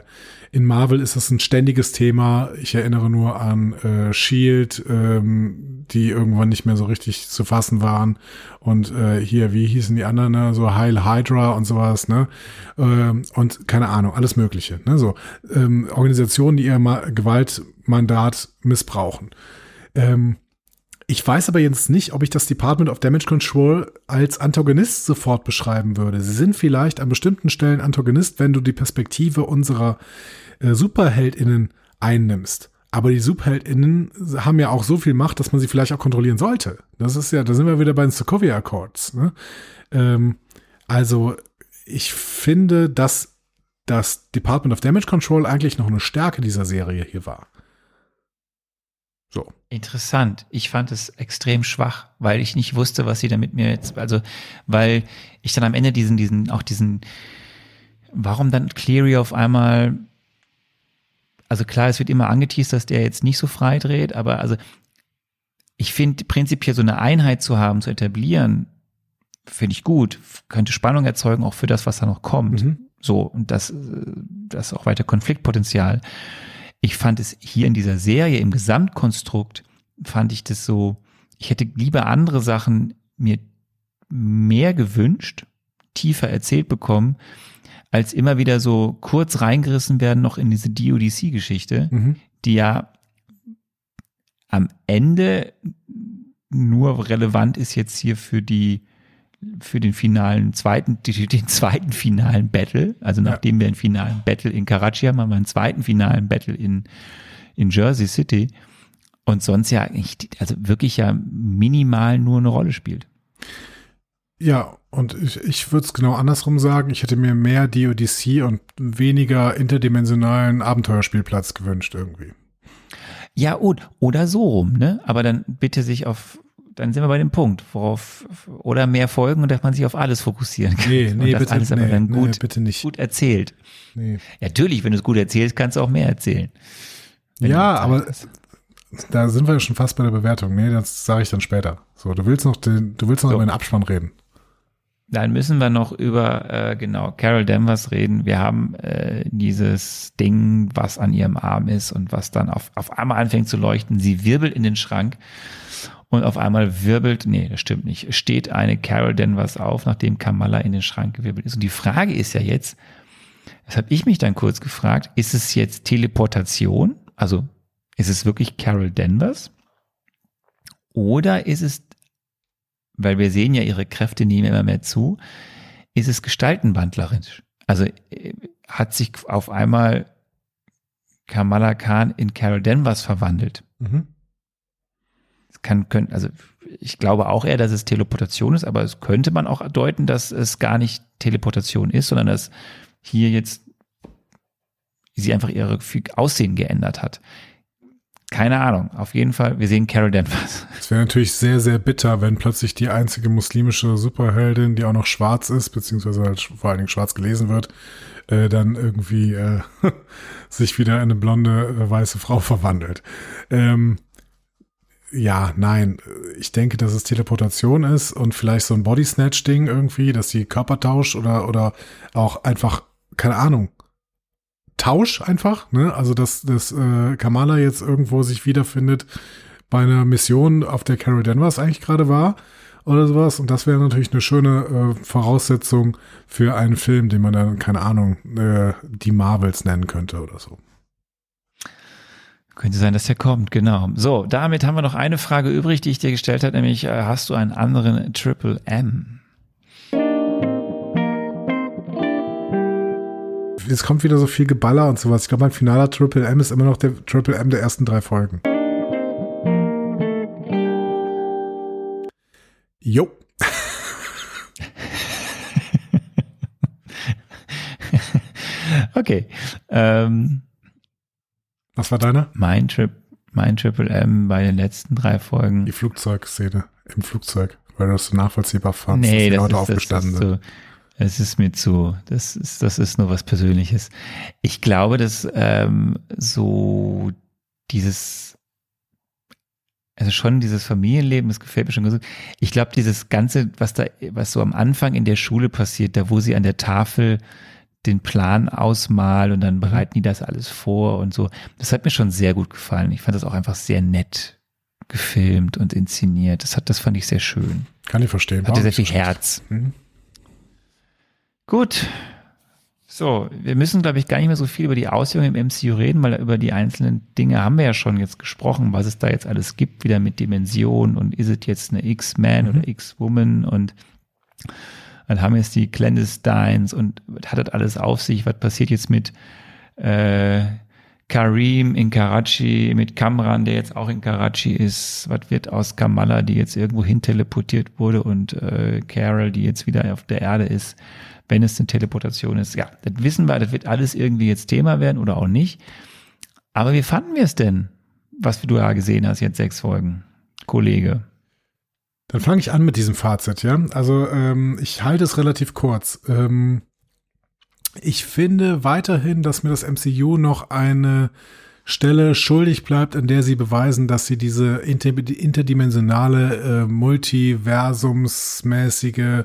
S2: in Marvel ist es ein ständiges Thema. Ich erinnere nur an äh, Shield, ähm, die irgendwann nicht mehr so richtig zu fassen waren und äh, hier, wie hießen die anderen, ne? so Heil Hydra und sowas, ne? Ähm, und keine Ahnung, alles Mögliche, ne? So ähm, Organisationen, die ihr Ma Gewaltmandat missbrauchen. Ähm, ich weiß aber jetzt nicht, ob ich das Department of Damage Control als Antagonist sofort beschreiben würde. Sie sind vielleicht an bestimmten Stellen Antagonist, wenn du die Perspektive unserer äh, SuperheldInnen einnimmst. Aber die SuperheldInnen haben ja auch so viel Macht, dass man sie vielleicht auch kontrollieren sollte. Das ist ja, da sind wir wieder bei den Sokovia Accords. Ne? Ähm, also, ich finde, dass das Department of Damage Control eigentlich noch eine Stärke dieser Serie hier war. So.
S1: Interessant. Ich fand es extrem schwach, weil ich nicht wusste, was sie da mit mir jetzt, also, weil ich dann am Ende diesen, diesen, auch diesen, warum dann Cleary auf einmal, also klar, es wird immer angeteased, dass der jetzt nicht so frei dreht, aber also, ich finde prinzipiell so eine Einheit zu haben, zu etablieren, finde ich gut, könnte Spannung erzeugen, auch für das, was da noch kommt.
S2: Mhm.
S1: So, und das, äh, das auch weiter Konfliktpotenzial. Ich fand es hier in dieser Serie im Gesamtkonstrukt, fand ich das so, ich hätte lieber andere Sachen mir mehr gewünscht, tiefer erzählt bekommen, als immer wieder so kurz reingerissen werden noch in diese DODC-Geschichte,
S2: Mhm.
S1: die ja am Ende nur relevant ist jetzt hier für die für den finalen zweiten, den zweiten finalen Battle. Also nachdem wir einen finalen Battle in Karachi haben, haben wir einen zweiten finalen Battle in, in Jersey City. Und sonst ja also wirklich ja minimal nur eine Rolle spielt.
S2: Ja, und ich, ich würde es genau andersrum sagen. Ich hätte mir mehr DODC und weniger interdimensionalen Abenteuerspielplatz gewünscht irgendwie.
S1: Ja, und, oder so rum, ne? Aber dann bitte sich auf, dann sind wir bei dem Punkt, worauf, oder mehr Folgen und dass man sich auf alles fokussieren kann.
S2: Nee, nee,
S1: und das
S2: bitte,
S1: alles aber
S2: nee,
S1: dann
S2: nee,
S1: gut,
S2: bitte nicht.
S1: gut erzählt.
S2: Nee.
S1: Natürlich, wenn du es gut erzählst, kannst du auch mehr erzählen.
S2: Ja, aber
S1: hast.
S2: da sind wir ja schon fast bei der Bewertung. Nee, das sage ich dann später. So, du willst noch den, du willst noch
S1: So.
S2: über den Abspann reden.
S1: Dann müssen wir noch über äh, genau Carol Danvers reden. Wir haben äh, dieses Ding, was an ihrem Arm ist und was dann auf, auf einmal anfängt zu leuchten. Sie wirbelt in den Schrank und auf einmal wirbelt, nee, das stimmt nicht, steht eine Carol Danvers auf, nachdem Kamala in den Schrank gewirbelt ist. Und die Frage ist ja jetzt, das habe ich mich dann kurz gefragt, ist es jetzt Teleportation? Also ist es wirklich Carol Danvers? Oder ist es weil wir sehen ja, ihre Kräfte nehmen immer mehr zu, ist es gestaltenwandlerisch. Also äh, hat sich auf einmal Kamala Khan in Carol Danvers verwandelt.
S2: Mhm.
S1: Kann, können, also ich glaube auch eher, dass es Teleportation ist, aber es könnte man auch deuten, dass es gar nicht Teleportation ist, sondern dass hier jetzt sie einfach ihre Aussehen geändert hat. Keine Ahnung. Auf jeden Fall, wir sehen Carol Danvers.
S2: Es wäre natürlich sehr, sehr bitter, wenn plötzlich die einzige muslimische Superheldin, die auch noch schwarz ist, beziehungsweise halt vor allen Dingen schwarz gelesen wird, äh, dann irgendwie äh, sich wieder in eine blonde, äh, weiße Frau verwandelt. Ähm, ja, nein. Ich denke, dass es Teleportation ist und vielleicht so ein Body-Snatch-Ding irgendwie, dass sie Körpertausch oder, oder auch einfach, keine Ahnung, Tausch einfach, ne? Also dass, dass äh, Kamala jetzt irgendwo sich wiederfindet bei einer Mission, auf der Carol Danvers eigentlich gerade war oder sowas. Und das wäre natürlich eine schöne äh, Voraussetzung für einen Film, den man dann, keine Ahnung, äh, die Marvels nennen könnte oder so.
S1: Könnte sein, dass der kommt, genau. So, damit haben wir noch eine Frage übrig, die ich dir gestellt habe, nämlich äh, hast du einen anderen Triple M?
S2: Jetzt kommt wieder so viel Geballer und sowas. Ich glaube, mein finaler Triple M ist immer noch der Triple M der ersten drei Folgen. Jo.
S1: Okay. Ähm,
S2: Was war deiner?
S1: mein, Trip, mein Triple M bei den letzten drei Folgen.
S2: Die Flugzeugszene im Flugzeug, weil du das so nachvollziehbar fandst,
S1: nee,
S2: dass die
S1: das
S2: Leute
S1: ist, das,
S2: aufgestanden
S1: ist
S2: sind.
S1: so, es ist mir zu, das ist, das ist nur was Persönliches. Ich glaube, dass ähm, so dieses, also schon dieses Familienleben, das gefällt mir schon gut. Ich glaube, dieses Ganze, was da, was so am Anfang in der Schule passiert, da wo sie an der Tafel den Plan ausmalen und dann bereiten die das alles vor und so, das hat mir schon sehr gut gefallen. Ich fand das auch einfach sehr nett gefilmt und inszeniert. Das hat, das fand ich sehr schön.
S2: Kann ich verstehen.
S1: Hatte sehr viel
S2: so.
S1: Herz.
S2: Mhm.
S1: Gut. So, wir müssen, glaube ich, gar nicht mehr so viel über die Auswirkungen im MCU reden, weil über die einzelnen Dinge haben wir ja schon jetzt gesprochen, was es da jetzt alles gibt, wieder mit Dimensionen und ist es jetzt eine X-Man oder X-Woman und dann haben jetzt die Clandestines und was hat das alles auf sich? Was passiert jetzt mit äh, Karim in Karachi, mit Kamran, der jetzt auch in Karachi ist? Was wird aus Kamala, die jetzt irgendwo hin teleportiert wurde und äh, Carol, die jetzt wieder auf der Erde ist, wenn es eine Teleportation ist? Ja, das wissen wir, das wird alles irgendwie jetzt Thema werden oder auch nicht. Aber wie fanden wir es denn, was du da gesehen hast, jetzt sechs Folgen, Kollege?
S2: Dann fange ich an mit diesem Fazit, ja. Also ähm, ich halte es relativ kurz. Ähm, ich finde weiterhin, dass mir das MCU noch eine Stelle schuldig bleibt, an der sie beweisen, dass sie diese inter interdimensionale, äh, multiversumsmäßige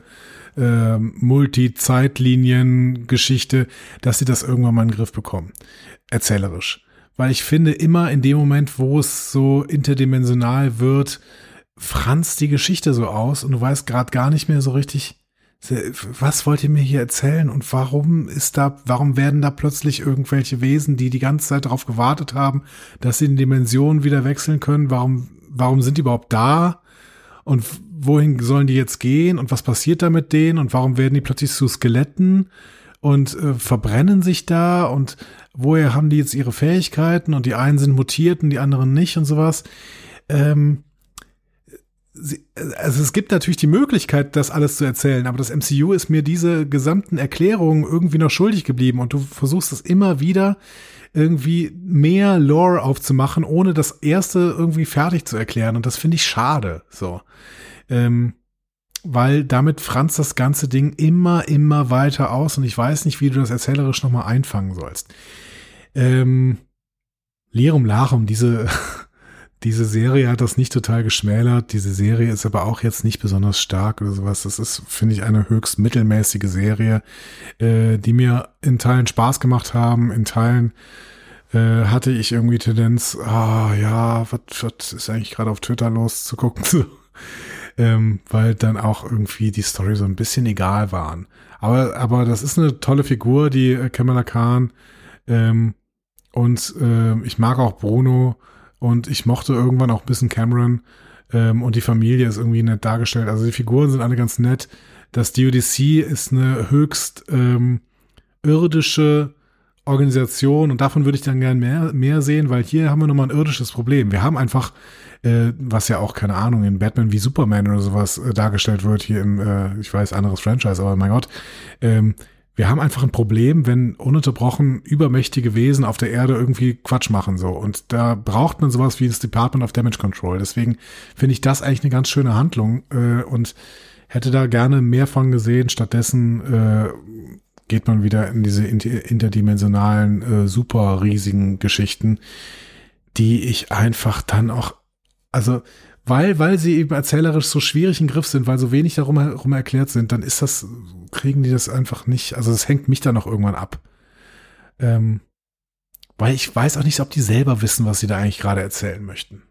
S2: äh, Multi-Zeitlinien-Geschichte, dass sie das irgendwann mal in den Griff bekommen. Erzählerisch. Weil ich finde, immer in dem Moment, wo es so interdimensional wird, franzt die Geschichte so aus und du weißt gerade gar nicht mehr so richtig, was wollt ihr mir hier erzählen und warum ist da, warum werden da plötzlich irgendwelche Wesen, die die ganze Zeit darauf gewartet haben, dass sie in Dimensionen wieder wechseln können, warum, warum sind die überhaupt da? Und wohin sollen die jetzt gehen? Und was passiert da mit denen? Und warum werden die plötzlich zu Skeletten? Und äh, verbrennen sich da? Und woher haben die jetzt ihre Fähigkeiten? Und die einen sind mutiert und die anderen nicht und sowas. Ähm, sie, also es gibt natürlich die Möglichkeit, das alles zu erzählen, aber das MCU ist mir diese gesamten Erklärungen irgendwie noch schuldig geblieben und du versuchst es immer wieder irgendwie mehr Lore aufzumachen, ohne das erste irgendwie fertig zu erklären und das finde ich schade, so. Ähm, weil damit franzt das ganze Ding immer, immer weiter aus und ich weiß nicht, wie du das erzählerisch nochmal einfangen sollst. Ähm, Lirum Larum, diese diese Serie hat das nicht total geschmälert. Diese Serie ist aber auch jetzt nicht besonders stark oder sowas. Das ist, finde ich, eine höchst mittelmäßige Serie, äh, die mir in Teilen Spaß gemacht haben. In Teilen äh, hatte ich irgendwie Tendenz, ah ja, was ist eigentlich gerade auf Twitter los zu gucken, so. ähm, weil dann auch irgendwie die Story so ein bisschen egal waren. Aber, aber das ist eine tolle Figur, die äh, Kamala Khan. Ähm, und äh, ich mag auch Bruno. Und ich mochte irgendwann auch ein bisschen Cameron. Ähm, und die Familie ist irgendwie nett dargestellt. Also die Figuren sind alle ganz nett. Das DODC ist eine höchst ähm, irdische Organisation und davon würde ich dann gern mehr, mehr sehen, weil hier haben wir nochmal ein irdisches Problem. Wir haben einfach, äh, was ja auch, keine Ahnung, in Batman wie Superman oder sowas äh, dargestellt wird, hier im, äh, ich weiß, anderes Franchise, aber mein Gott, ähm, wir haben einfach ein Problem, wenn ununterbrochen übermächtige Wesen auf der Erde irgendwie Quatsch machen so. Und da braucht man sowas wie das Department of Damage Control. Deswegen finde ich das eigentlich eine ganz schöne Handlung äh, und hätte da gerne mehr von gesehen. Stattdessen äh, geht man wieder in diese interdimensionalen, äh, super riesigen Geschichten, die ich einfach dann auch, also weil, weil sie eben erzählerisch so schwierig im Griff sind, weil so wenig darum herum erklärt sind, dann ist das, kriegen die das einfach nicht, also das hängt mich dann auch irgendwann ab. Ähm, weil ich weiß auch nicht, ob die selber wissen, was sie da eigentlich gerade erzählen möchten.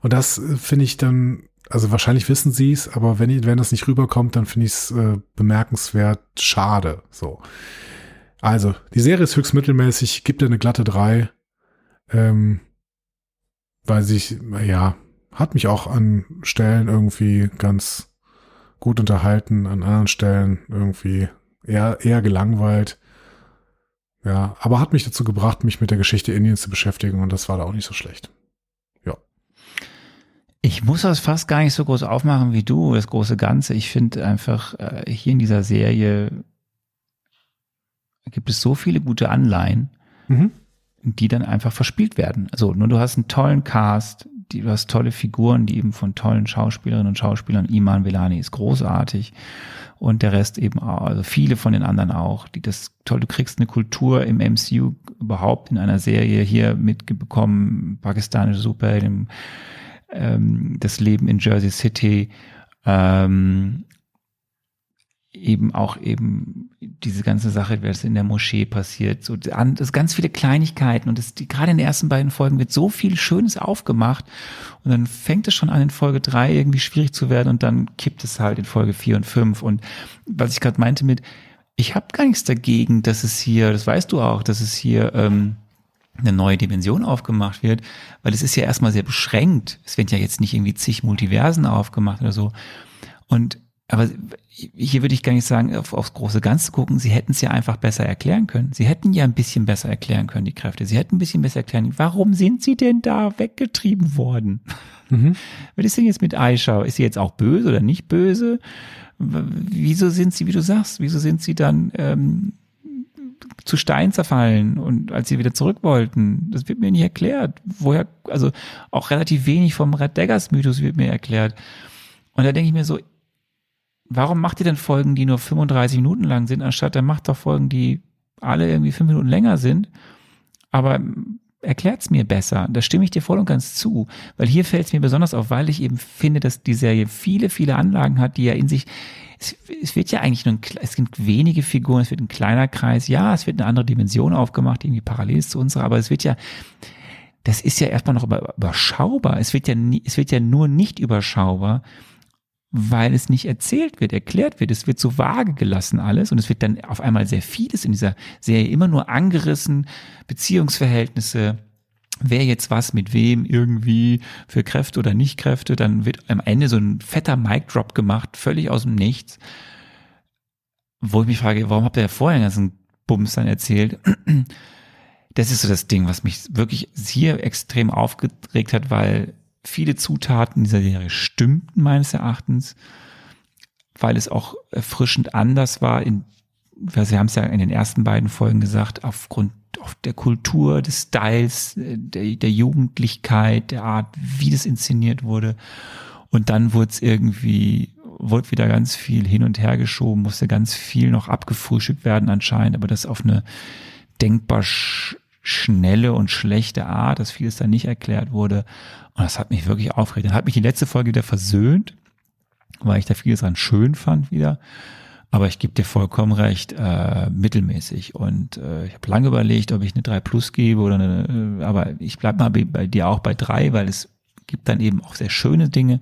S2: Und das äh, finde ich dann, also wahrscheinlich wissen sie es, aber wenn, wenn das nicht rüberkommt, dann finde ich es äh, bemerkenswert schade. So. Also, die Serie ist höchst mittelmäßig, gibt ihr eine glatte 3. Ähm, weil sich, ja, hat mich auch an Stellen irgendwie ganz gut unterhalten, an anderen Stellen irgendwie eher, eher gelangweilt. Ja, aber hat mich dazu gebracht, mich mit der Geschichte Indiens zu beschäftigen und das war da auch nicht so schlecht. Ja.
S1: Ich muss das fast gar nicht so groß aufmachen wie du, das große Ganze. Ich finde einfach, äh, hier in dieser Serie gibt es so viele gute Anleihen, mhm. die dann einfach verspielt werden. Also, nur du hast einen tollen Cast, die, du hast tolle Figuren, die eben von tollen Schauspielerinnen und Schauspielern, Iman Velani ist großartig und der Rest eben auch, also viele von den anderen auch, die das toll, du kriegst eine Kultur im MCU überhaupt in einer Serie hier mitbekommen, pakistanische Superhelden, ähm, das Leben in Jersey City, ähm, eben auch eben diese ganze Sache, was in der Moschee passiert, so das ganz viele Kleinigkeiten und das, die, gerade in den ersten beiden Folgen wird so viel Schönes aufgemacht und dann fängt es schon an in Folge drei irgendwie schwierig zu werden und dann kippt es halt in Folge vier und fünf und was ich gerade meinte mit, ich habe gar nichts dagegen, dass es hier, das weißt du auch, dass es hier ähm, eine neue Dimension aufgemacht wird, weil es ist ja erstmal sehr beschränkt. Es werden ja jetzt nicht irgendwie zig Multiversen aufgemacht oder so. Und aber hier würde ich gar nicht sagen, auf, aufs große Ganze gucken. Sie hätten es ja einfach besser erklären können. Sie hätten ja ein bisschen besser erklären können, die Kräfte. Sie hätten ein bisschen besser erklären, warum sind sie denn da weggetrieben worden? Mhm. Was ist denn jetzt mit Aisha? Ist sie jetzt auch böse oder nicht böse? Wieso sind sie, wie du sagst, wieso sind sie dann ähm, zu Stein zerfallen und als sie wieder zurück wollten? Das wird mir nicht erklärt. Woher, also auch relativ wenig vom Red Daggers Mythos wird mir erklärt. Und da denke ich mir so, warum macht ihr denn Folgen, die nur 35 Minuten lang sind, anstatt dann macht doch Folgen, die alle irgendwie fünf Minuten länger sind, aber erklärt's mir besser. Da stimme ich dir voll und ganz zu, weil hier fällt es mir besonders auf, weil ich eben finde, dass die Serie viele, viele Anlagen hat, die ja in sich es, es wird ja eigentlich nur ein, es sind wenige Figuren, es wird ein kleiner Kreis, ja, es wird eine andere Dimension aufgemacht, irgendwie parallel ist zu unserer, aber es wird ja, das ist ja erstmal noch überschaubar. Es wird ja, es wird ja nur nicht überschaubar, weil es nicht erzählt wird, erklärt wird. Es wird so vage gelassen alles und es wird dann auf einmal sehr vieles in dieser Serie immer nur angerissen, Beziehungsverhältnisse, wer jetzt was mit wem irgendwie für Kräfte oder nicht Kräfte, dann wird am Ende so ein fetter Mic-Drop gemacht, völlig aus dem Nichts, wo ich mich frage, warum habt ihr ja vorher den ganzen Bums dann erzählt? Das ist so das Ding, was mich wirklich hier extrem aufgeregt hat, weil viele Zutaten dieser Serie stimmten meines Erachtens, weil es auch erfrischend anders war in Sie haben es ja in den ersten beiden Folgen gesagt, aufgrund auf der Kultur, des Styles, äh, der, der Jugendlichkeit, der Art, wie das inszeniert wurde. Und dann wurde es irgendwie, wurde wieder ganz viel hin und her geschoben, musste ganz viel noch abgefrühstückt werden anscheinend, aber das auf eine denkbar sch schnelle und schlechte Art, dass vieles dann nicht erklärt wurde. Und das hat mich wirklich aufgeregt. Dann hat mich die letzte Folge wieder versöhnt, weil ich da vieles dran schön fand wieder. Aber ich gebe dir vollkommen recht, äh, mittelmäßig. Und äh, ich habe lange überlegt, ob ich eine 3 Plus gebe oder eine, äh, aber ich bleib mal bei, bei dir auch bei 3, weil es gibt dann eben auch sehr schöne Dinge,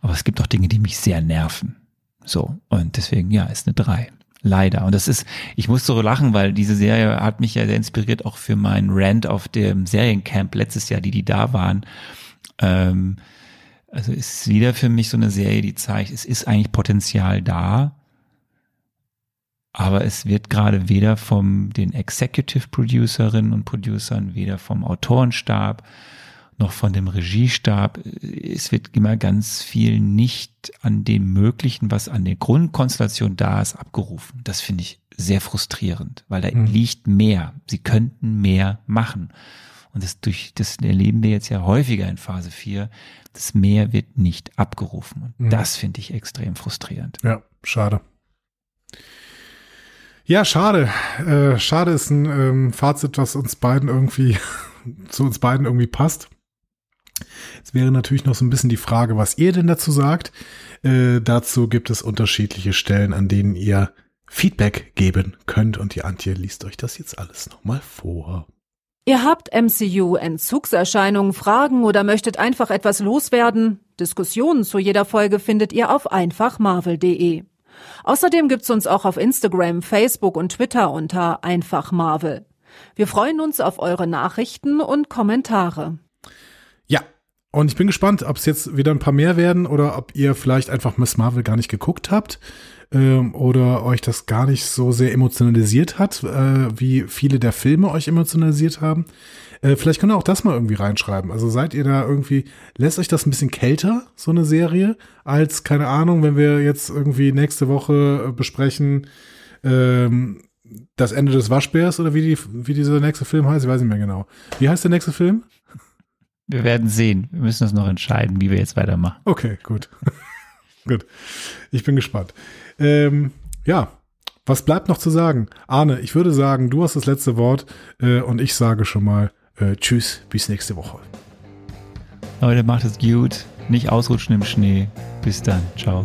S1: aber es gibt auch Dinge, die mich sehr nerven. So, und deswegen, ja, ist eine 3. Leider. Und das ist, ich muss so lachen, weil diese Serie hat mich ja sehr inspiriert, auch für meinen Rant auf dem Seriencamp letztes Jahr, die, die da waren. Ähm, also ist wieder für mich so eine Serie, die zeigt, es ist eigentlich Potenzial da, aber es wird gerade weder vom den Executive Producerinnen und Producern, weder vom Autorenstab noch von dem Regiestab. Es wird immer ganz viel nicht an dem Möglichen, was an der Grundkonstellation da ist, abgerufen. Das finde ich sehr frustrierend, weil da mhm. liegt mehr. Sie könnten mehr machen. Und das durch, das erleben wir jetzt ja häufiger in Phase 4. Das mehr wird nicht abgerufen. Und mhm. das finde ich extrem frustrierend.
S2: Ja, schade. Ja, schade. Äh, schade ist ein ähm, Fazit, was uns beiden irgendwie zu uns beiden irgendwie passt. Jetzt wäre natürlich noch so ein bisschen die Frage, was ihr denn dazu sagt. Äh, dazu gibt es unterschiedliche Stellen, an denen ihr Feedback geben könnt. Und die Antje liest euch das jetzt alles nochmal vor.
S3: Ihr habt MCU-Entzugserscheinungen, Fragen oder möchtet einfach etwas loswerden? Diskussionen zu jeder Folge findet ihr auf einfachmarvel.de. Außerdem gibt's uns auch auf Instagram, Facebook und Twitter unter einfach Marvel. Wir freuen uns auf eure Nachrichten und Kommentare.
S2: Ja, und ich bin gespannt, ob es jetzt wieder ein paar mehr werden oder ob ihr vielleicht einfach Miss Marvel gar nicht geguckt habt ähm, oder euch das gar nicht so sehr emotionalisiert hat, äh, wie viele der Filme euch emotionalisiert haben. Äh, vielleicht könnt ihr auch das mal irgendwie reinschreiben. Also seid ihr da irgendwie, lässt euch das ein bisschen kälter, so eine Serie, als, keine Ahnung, wenn wir jetzt irgendwie nächste Woche äh, besprechen, ähm, das Ende des Waschbärs oder wie, die, wie dieser nächste Film heißt, ich weiß nicht mehr genau. Wie heißt der nächste Film?
S1: Wir werden sehen. Wir müssen uns noch entscheiden, wie wir jetzt weitermachen.
S2: Okay, gut. gut. Ich bin gespannt. Ähm, ja, was bleibt noch zu sagen? Arne, ich würde sagen, du hast das letzte Wort äh, und ich sage schon mal äh, tschüss, bis nächste Woche.
S1: Leute, macht es gut. Nicht ausrutschen im Schnee. Bis dann. Ciao.